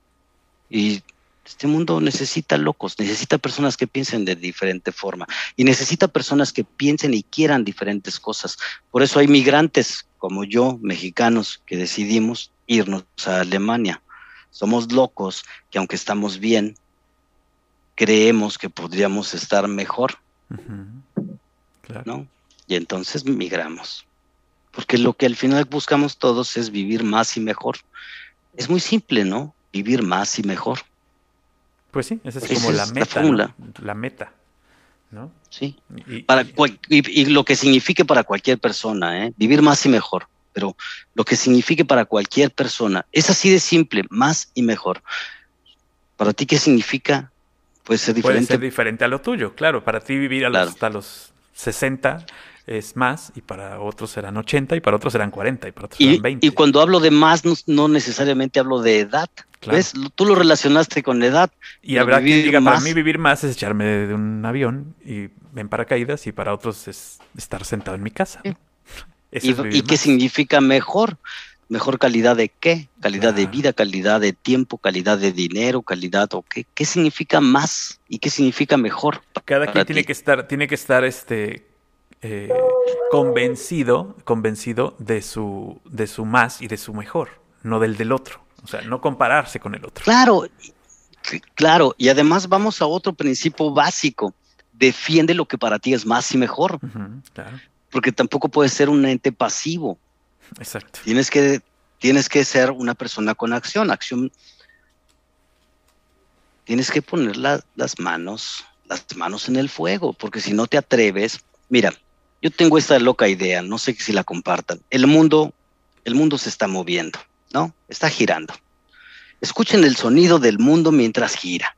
Speaker 4: Y este mundo necesita locos, necesita personas que piensen de diferente forma y necesita personas que piensen y quieran diferentes cosas. Por eso hay migrantes como yo, mexicanos, que decidimos irnos a Alemania. Somos locos que aunque estamos bien, creemos que podríamos estar mejor.
Speaker 3: Claro.
Speaker 4: ¿no? Y entonces migramos. Porque lo que al final buscamos todos es vivir más y mejor. Es muy simple, ¿no? Vivir más y mejor,
Speaker 3: Pues sí, esa es
Speaker 4: Esa
Speaker 3: como
Speaker 4: es
Speaker 3: la
Speaker 4: la
Speaker 3: meta.
Speaker 4: fórmula.
Speaker 3: ¿no? La meta. ¿No?
Speaker 4: ¿sí?
Speaker 3: Y-
Speaker 4: Para
Speaker 3: y-
Speaker 4: cual- y, y lo que signifique para cualquier persona, ¿eh? Vivir más y mejor. Pero lo que signifique para cualquier persona es así de simple, más y mejor. ¿Para ti qué significa? puede ser
Speaker 3: Puede
Speaker 4: diferente.
Speaker 3: ser diferente a lo tuyo, claro. Para ti vivir a los-
Speaker 4: Claro.
Speaker 3: hasta los 60 es más, y para otros serán 80, y para otros serán 40, y para otros
Speaker 4: Y,
Speaker 3: serán 20.
Speaker 4: y cuando hablo de más, no, no necesariamente hablo de edad.
Speaker 3: Claro.
Speaker 4: ¿Ves? Tú lo relacionaste con la edad.
Speaker 3: Y habrá quien
Speaker 4: vivir
Speaker 3: diga, para
Speaker 4: más-
Speaker 3: mí vivir más es echarme de un avión y en paracaídas, y para otros es estar sentado en mi casa. [LAUGHS]
Speaker 4: ¿Y, qué significa mejor? ¿Mejor calidad de qué? Calidad de vida, calidad de tiempo, calidad de dinero, calidad o qué. ¿Qué significa más y qué significa mejor?
Speaker 3: Cada
Speaker 4: para
Speaker 3: quien tiene
Speaker 4: ti?
Speaker 3: que estar, tiene que estar este eh, convencido, convencido de su, de su más y de su mejor, no del del otro. O sea, no compararse con el otro.
Speaker 4: Claro, claro. Y además vamos a otro principio básico. Defiende lo que para ti es más y mejor,
Speaker 3: claro,
Speaker 4: porque tampoco puedes ser un ente pasivo.
Speaker 3: exacto.
Speaker 4: Tienes que, tienes que ser una persona con acción. Acción. Tienes que poner la- las manos, las manos en el fuego, porque si no te atreves, mira, yo tengo esta loca idea, no sé si la compartan. El mundo, el mundo se está moviendo, ¿no? Está girando. Escuchen el sonido del mundo mientras gira.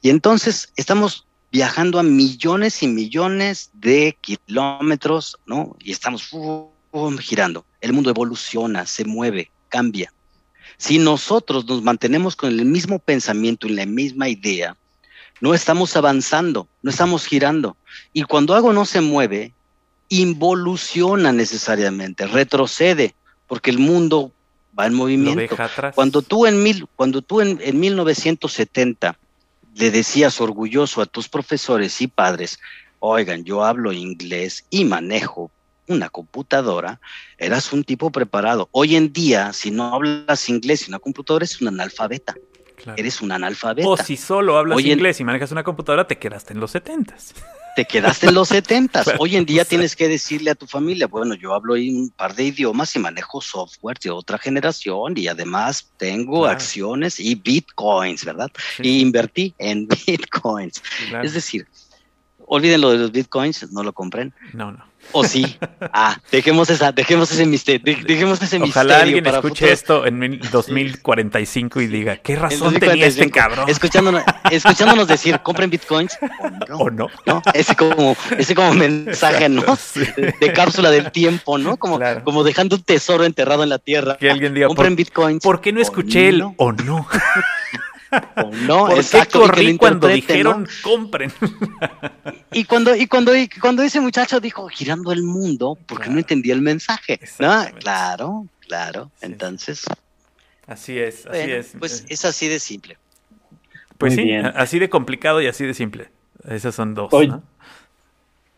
Speaker 4: Y entonces estamos viajando a millones y millones de kilómetros, ¿no? Y estamos girando. El mundo evoluciona, se mueve, cambia. Si nosotros nos mantenemos con el mismo pensamiento y la misma idea, no estamos avanzando, no estamos girando. Y cuando algo no se mueve, involuciona necesariamente, retrocede, porque el mundo va en movimiento. Cuando tú en, mil, cuando tú en, en 1970 le decías orgulloso a tus profesores y padres, oigan, yo hablo inglés y manejo una computadora, eras un tipo preparado. Hoy en día, si no hablas inglés y una computadora, eres un analfabeta.
Speaker 3: Claro.
Speaker 4: Eres un analfabeta.
Speaker 3: O si solo hablas inglés y manejas una computadora, te quedaste en los 70s.
Speaker 4: Te quedaste en los 70.
Speaker 3: Claro,
Speaker 4: Hoy en día
Speaker 3: o sea.
Speaker 4: tienes que decirle a tu familia, bueno, yo hablo un par de idiomas y manejo software de otra generación y además tengo
Speaker 3: Claro.
Speaker 4: acciones y bitcoins, ¿verdad?
Speaker 3: Sí,
Speaker 4: Y invertí en [LAUGHS] bitcoins. Es decir, olviden lo de los bitcoins, no lo compren.
Speaker 3: No, no.
Speaker 4: O sí. Ah, dejemos esa, dejemos ese misterio, de- dejemos ese
Speaker 3: Ojalá
Speaker 4: misterio
Speaker 3: alguien
Speaker 4: para
Speaker 3: escuche esto en mil- 2045 y diga, ¿qué razón tenía este
Speaker 4: 2045,
Speaker 3: cabrón?
Speaker 4: Escuchándonos, escuchándonos decir, compren bitcoins o no.
Speaker 3: ¿O no?
Speaker 4: ¿no? Ese como, ese como mensaje, ¿no?
Speaker 3: Sí.
Speaker 4: De, cápsula del tiempo, ¿no? Como,
Speaker 3: Claro.
Speaker 4: como dejando un tesoro enterrado en la tierra.
Speaker 3: Que alguien diga,
Speaker 4: Compren
Speaker 3: ¿por,
Speaker 4: bitcoins.
Speaker 3: ¿por qué no
Speaker 4: o
Speaker 3: escuché el
Speaker 4: no,
Speaker 3: o no? [LAUGHS]
Speaker 4: o no,
Speaker 3: ¿Por
Speaker 4: exacto,
Speaker 3: qué corrí cuando dijeron compren?
Speaker 4: Y cuando, y cuando, y cuando ese muchacho dijo girando el mundo, porque
Speaker 3: Claro.
Speaker 4: no entendía el mensaje. ¿no? Claro, claro.
Speaker 3: Sí.
Speaker 4: Entonces,
Speaker 3: Así es, así
Speaker 4: bueno,
Speaker 3: es.
Speaker 4: pues es así de simple.
Speaker 3: Pues
Speaker 2: Muy
Speaker 3: sí,
Speaker 2: bien.
Speaker 3: así de complicado y así de simple. Esas son dos,
Speaker 2: Oye,
Speaker 3: ¿no?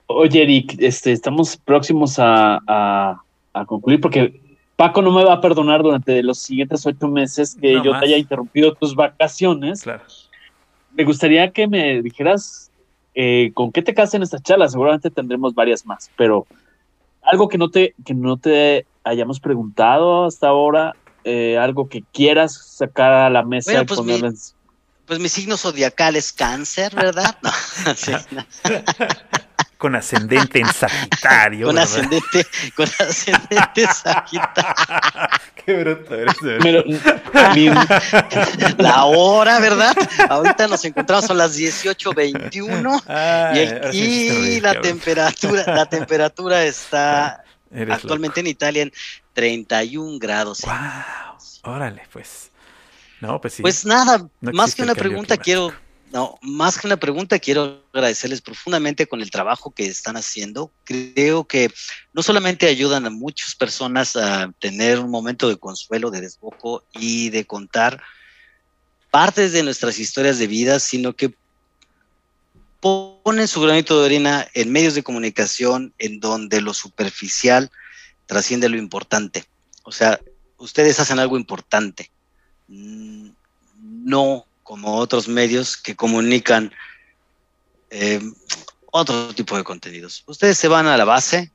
Speaker 2: Oye, Eric, este, estamos próximos a, a- a concluir porque Paco no me va a perdonar durante los siguientes ocho meses que
Speaker 3: No
Speaker 2: yo
Speaker 3: más.
Speaker 2: te haya interrumpido tus vacaciones.
Speaker 3: Claro.
Speaker 2: Me gustaría que me dijeras eh, con qué te casas en esta charla. Seguramente tendremos varias más, pero algo que no te, que no te hayamos preguntado hasta ahora, eh, algo que quieras sacar a la mesa
Speaker 4: Bueno,
Speaker 2: y
Speaker 4: pues mi-
Speaker 2: en-
Speaker 4: Pues mi signo zodiacal es cáncer, ¿verdad? [LAUGHS] No, [LAUGHS] sí, no. [LAUGHS]
Speaker 3: Con ascendente en Sagitario.
Speaker 4: con ascendente, con ascendente Sagitario. [LAUGHS]
Speaker 3: Qué bruto eres.
Speaker 2: Pero,
Speaker 4: La hora, ¿verdad? Ahorita nos encontramos a las 18.21 y,
Speaker 3: Ay,
Speaker 4: el-
Speaker 3: ahora sí
Speaker 4: y
Speaker 3: reír,
Speaker 4: la
Speaker 3: cabrón.
Speaker 4: temperatura, la temperatura está [LAUGHS]
Speaker 3: Eres
Speaker 4: actualmente en Italia en 31 grados.
Speaker 3: Wow. Órale, pues. No, pues sí.
Speaker 4: Pues nada,
Speaker 3: No
Speaker 4: más que
Speaker 3: el
Speaker 4: una pregunta
Speaker 3: climático.
Speaker 4: quiero, no, más que una pregunta quiero agradecerles profundamente con el trabajo que están haciendo. Creo que no solamente ayudan a muchas personas a tener un momento de consuelo, de desboco y de contar partes de nuestras historias de vida, sino que ponen su granito de arena en medios de comunicación en donde lo superficial trasciende lo importante. O sea, ustedes hacen algo importante mm, no como otros medios que comunican eh, otro tipo de contenidos. Ustedes se van a la base,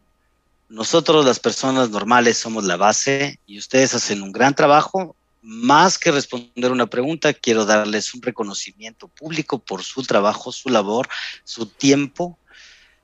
Speaker 4: nosotros las personas normales somos la base y ustedes hacen un gran trabajo. Más que responder una pregunta, quiero darles un reconocimiento público por su trabajo, su labor, su tiempo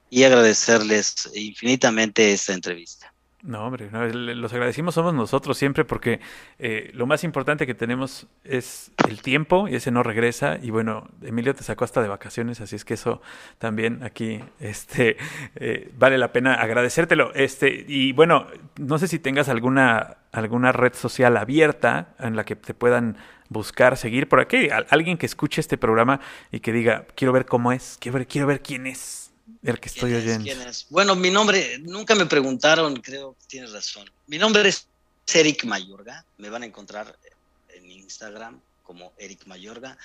Speaker 4: y agradecerles infinitamente esta entrevista.
Speaker 3: No, hombre, no, los agradecimos somos nosotros siempre porque eh, lo más importante que tenemos es el tiempo y ese no regresa. Y bueno, Emilio te sacó hasta de vacaciones, así es que eso también aquí [LAUGHS] este, eh, vale la pena agradecértelo. Este, y bueno, no sé si tengas alguna, alguna red social abierta en la que te puedan buscar, seguir por aquí. Alguien que escuche este programa y que diga, quiero ver cómo es, quiero ver, quiero ver quién es. El que estoy oyendo.
Speaker 4: Bueno, mi nombre, nunca me preguntaron, creo que tienes razón. Mi nombre es Eric Mayorga, me van a encontrar en Instagram como Eric Mayorga.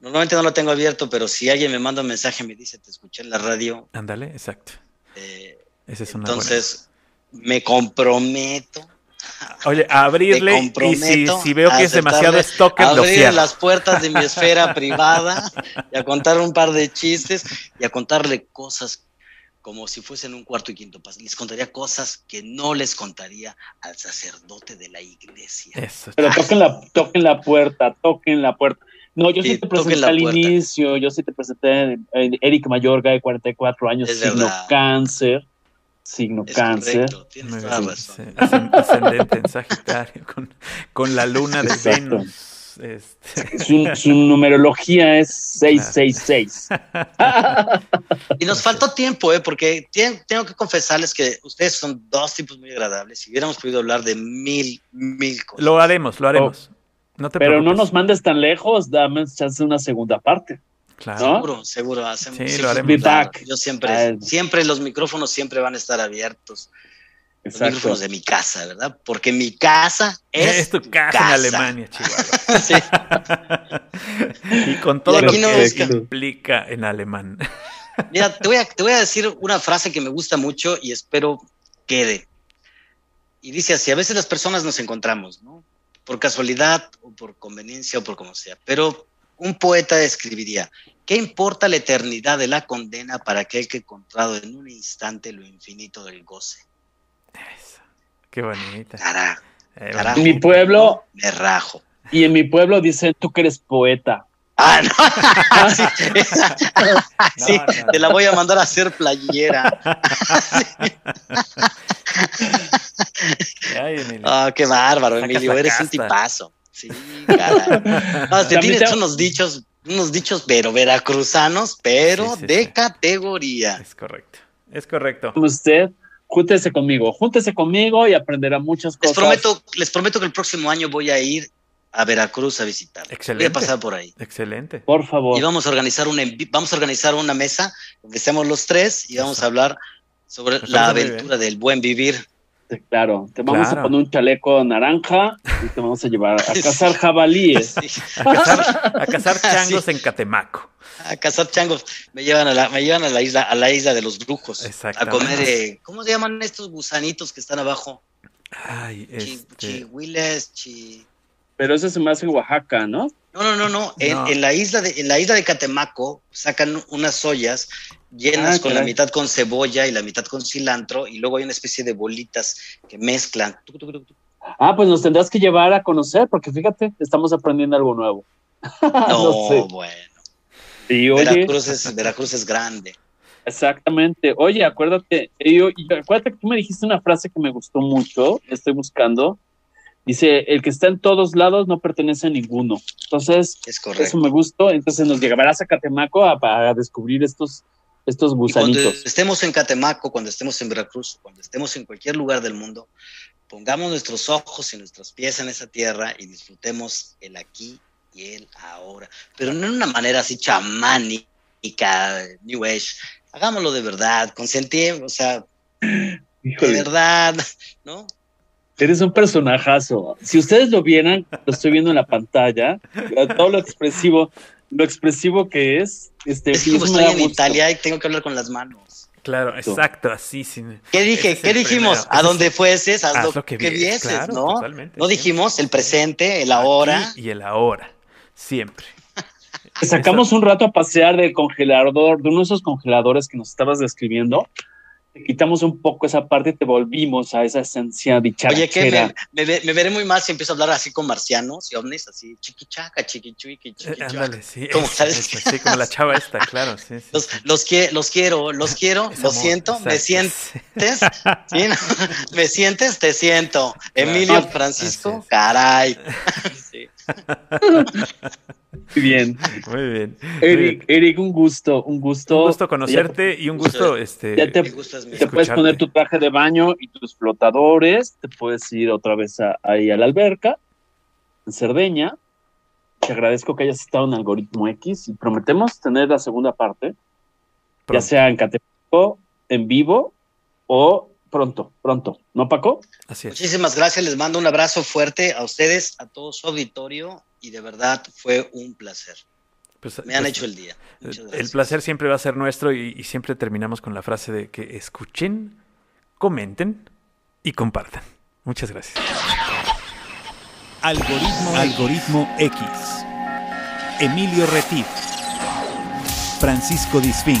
Speaker 4: Normalmente no lo tengo abierto, pero si alguien me manda un mensaje y me dice, te escuché en la radio.
Speaker 3: Ándale, exacto.
Speaker 4: Eh, entonces, me comprometo
Speaker 3: Oye, [LAUGHS] abrirle y si, veo que es demasiado stock,
Speaker 4: abrir las puertas de mi esfera [LAUGHS] privada y a contar un par de chistes y a contarle cosas como si fuesen un cuarto y quinto paso. Les contaría cosas que no les contaría al sacerdote de la iglesia.
Speaker 2: Pero toquen la, toquen la puerta, toquen la puerta. No, yo sí, te presenté al inicio, yo sí te presenté Eric Mayorga de 44 años, signo cáncer signo cáncer.
Speaker 3: ascendente en Sagitario, con, la luna de Venus.
Speaker 2: Este. Su, numerología es 666.
Speaker 4: y nos faltó tiempo, ¿eh? porque tengo que confesarles que ustedes son dos tipos muy agradables. y hubiéramos podido hablar de mil, mil cosas.
Speaker 3: Lo haremos, lo haremos.
Speaker 2: no te pero no nos mandes tan lejos, dame chance una segunda parte.
Speaker 4: Seguro, seguro. Hacemos,
Speaker 3: sí, lo haremos.
Speaker 4: Yo siempre, siempre los micrófonos siempre van a estar abiertos. Los micrófonos de mi casa, ¿verdad? Porque mi casa es,
Speaker 3: es tu casa, en Alemania, [LAUGHS] Chihuahua. y con todo lo que implica en alemán.
Speaker 4: Mira, [LAUGHS] te voy, a, te voy a decir una frase que me gusta mucho y espero quede. Y dice así, a veces las personas nos encontramos, ¿no? Por casualidad o por conveniencia o por como sea, pero un poeta escribiría, ¿qué importa la eternidad de la condena para aquel que encontrado en un instante lo infinito del goce?
Speaker 3: Eso. Qué bonita.
Speaker 4: Carajo.
Speaker 2: Eh, en mi pueblo.
Speaker 4: Me rajo.
Speaker 2: Y en mi pueblo dicen, tú que eres poeta.
Speaker 4: Ah, no. [LAUGHS] sí, [LAUGHS] te la voy a mandar a hacer playera. [LAUGHS] Ah, qué bárbaro, Emilio. Eres un tipazo. Sí, cara. [LAUGHS] te tienes unos dichos, unos dichos, pero veracruzanos, pero de categoría.
Speaker 3: Es correcto, es correcto.
Speaker 2: Usted, júntese conmigo, júntese conmigo y aprenderá muchas cosas.
Speaker 4: Les prometo, les prometo que el próximo año voy a ir a Veracruz a visitar.
Speaker 3: Excelente.
Speaker 4: Voy a pasar por ahí.
Speaker 3: Excelente.
Speaker 2: Por favor.
Speaker 4: Y vamos a organizar una, vamos a organizar una mesa donde estemos los tres y vamos a hablar sobre la aventura del buen vivir
Speaker 2: Claro, te vamos a poner un chaleco naranja y te vamos a llevar a [LAUGHS] cazar jabalíes.
Speaker 3: A, cazar, changos en Catemaco.
Speaker 4: A cazar changos. Me llevan a la, me llevan a la isla, a la isla de los brujos. A comer, eh, ¿cómo se llaman estos gusanitos que están abajo?
Speaker 3: Ay, este...
Speaker 4: chi...
Speaker 2: Pero eso se me hace en Oaxaca, ¿no?
Speaker 4: No, no, no, no. En, la isla de, en la isla de Catemaco sacan unas ollas llenas ah, con la mitad con cebolla y la mitad con cilantro y luego hay una especie de bolitas que mezclan.
Speaker 2: Ah, pues nos tendrás que llevar a conocer porque fíjate, estamos aprendiendo algo nuevo. [LAUGHS]
Speaker 4: no, bueno. Veracruz, es, Veracruz es grande.
Speaker 2: Exactamente. Oye, acuérdate, yo, acuérdate que tú me dijiste una frase que me gustó mucho, estoy buscando. Dice, el que está en todos lados no pertenece a ninguno. Entonces, eso me gustó. Entonces nos llevarás a Catemaco a, a descubrir estos, estos gusanitos.
Speaker 4: cuando estemos en Catemaco, cuando estemos en Veracruz, cuando estemos en cualquier lugar del mundo, pongamos nuestros ojos y nuestros pies en esa tierra y disfrutemos el aquí y el ahora. Pero no en una manera así chamánica, New Age. Hagámoslo de verdad, consentimos, o sea, [CLEARS THROAT] de verdad, ¿no?
Speaker 2: Eres un personajazo. Si ustedes lo vieran, lo estoy viendo en la pantalla, todo lo expresivo, lo expresivo que es. Este,
Speaker 4: es como estoy en Italia y tengo que hablar con las manos.
Speaker 3: Claro, exacto, así. Sí.
Speaker 4: ¿Qué dije? ¿Qué dijimos? A donde fueses, haz, lo, que, vieses, ¿no? No dijimos el presente, el ahora.
Speaker 3: y el ahora, siempre.
Speaker 2: Sacamos un rato a pasear del congelador, de uno de esos congeladores que nos estabas describiendo. Quitamos un poco esa parte y te volvimos a esa esencia dicharachera.
Speaker 4: Oye, que me, me, me, veré muy mal si empiezo a hablar así con marcianos y ovnis, así chiquichaca, chiquichuiqui, chiquichaca.
Speaker 3: Eh, ándale, sí.
Speaker 4: Como, [LAUGHS] ¿sabes?
Speaker 3: eso, sí, como la chava esta, claro, sí, sí.
Speaker 4: Los, los, que, los quiero, los quiero,
Speaker 3: Es
Speaker 4: lo
Speaker 3: amor,
Speaker 4: siento,
Speaker 3: exacto,
Speaker 4: me sientes, ¿Sí, no? [LAUGHS] me sientes, te siento. Emilio Francisco, caray. [LAUGHS] Sí.
Speaker 2: Muy bien.
Speaker 3: Muy bien.
Speaker 2: Eric. Eric, un gusto, un gusto.
Speaker 3: Un gusto conocerte y un gusto, este,
Speaker 2: Ya te, puedes poner tu traje de baño y tus flotadores, te puedes ir otra vez a- ahí a la alberca, en Cerdeña. Te agradezco que hayas estado en Algoritmo X y prometemos tener la segunda parte, ya sea en Catepec, en vivo o pronto, pronto. ¿No, Paco?
Speaker 3: Así es.
Speaker 4: Muchísimas gracias, les mando un abrazo fuerte a ustedes, a todo su auditorio y de verdad fue un placer.
Speaker 3: Pues,
Speaker 4: Me han
Speaker 3: pues,
Speaker 4: hecho el día. Muchas
Speaker 3: El placer siempre va a ser nuestro y, y siempre terminamos con la frase de que escuchen, comenten y compartan. Muchas gracias.
Speaker 7: Algoritmo, Algoritmo X. Emilio Retif. Francisco Disfín.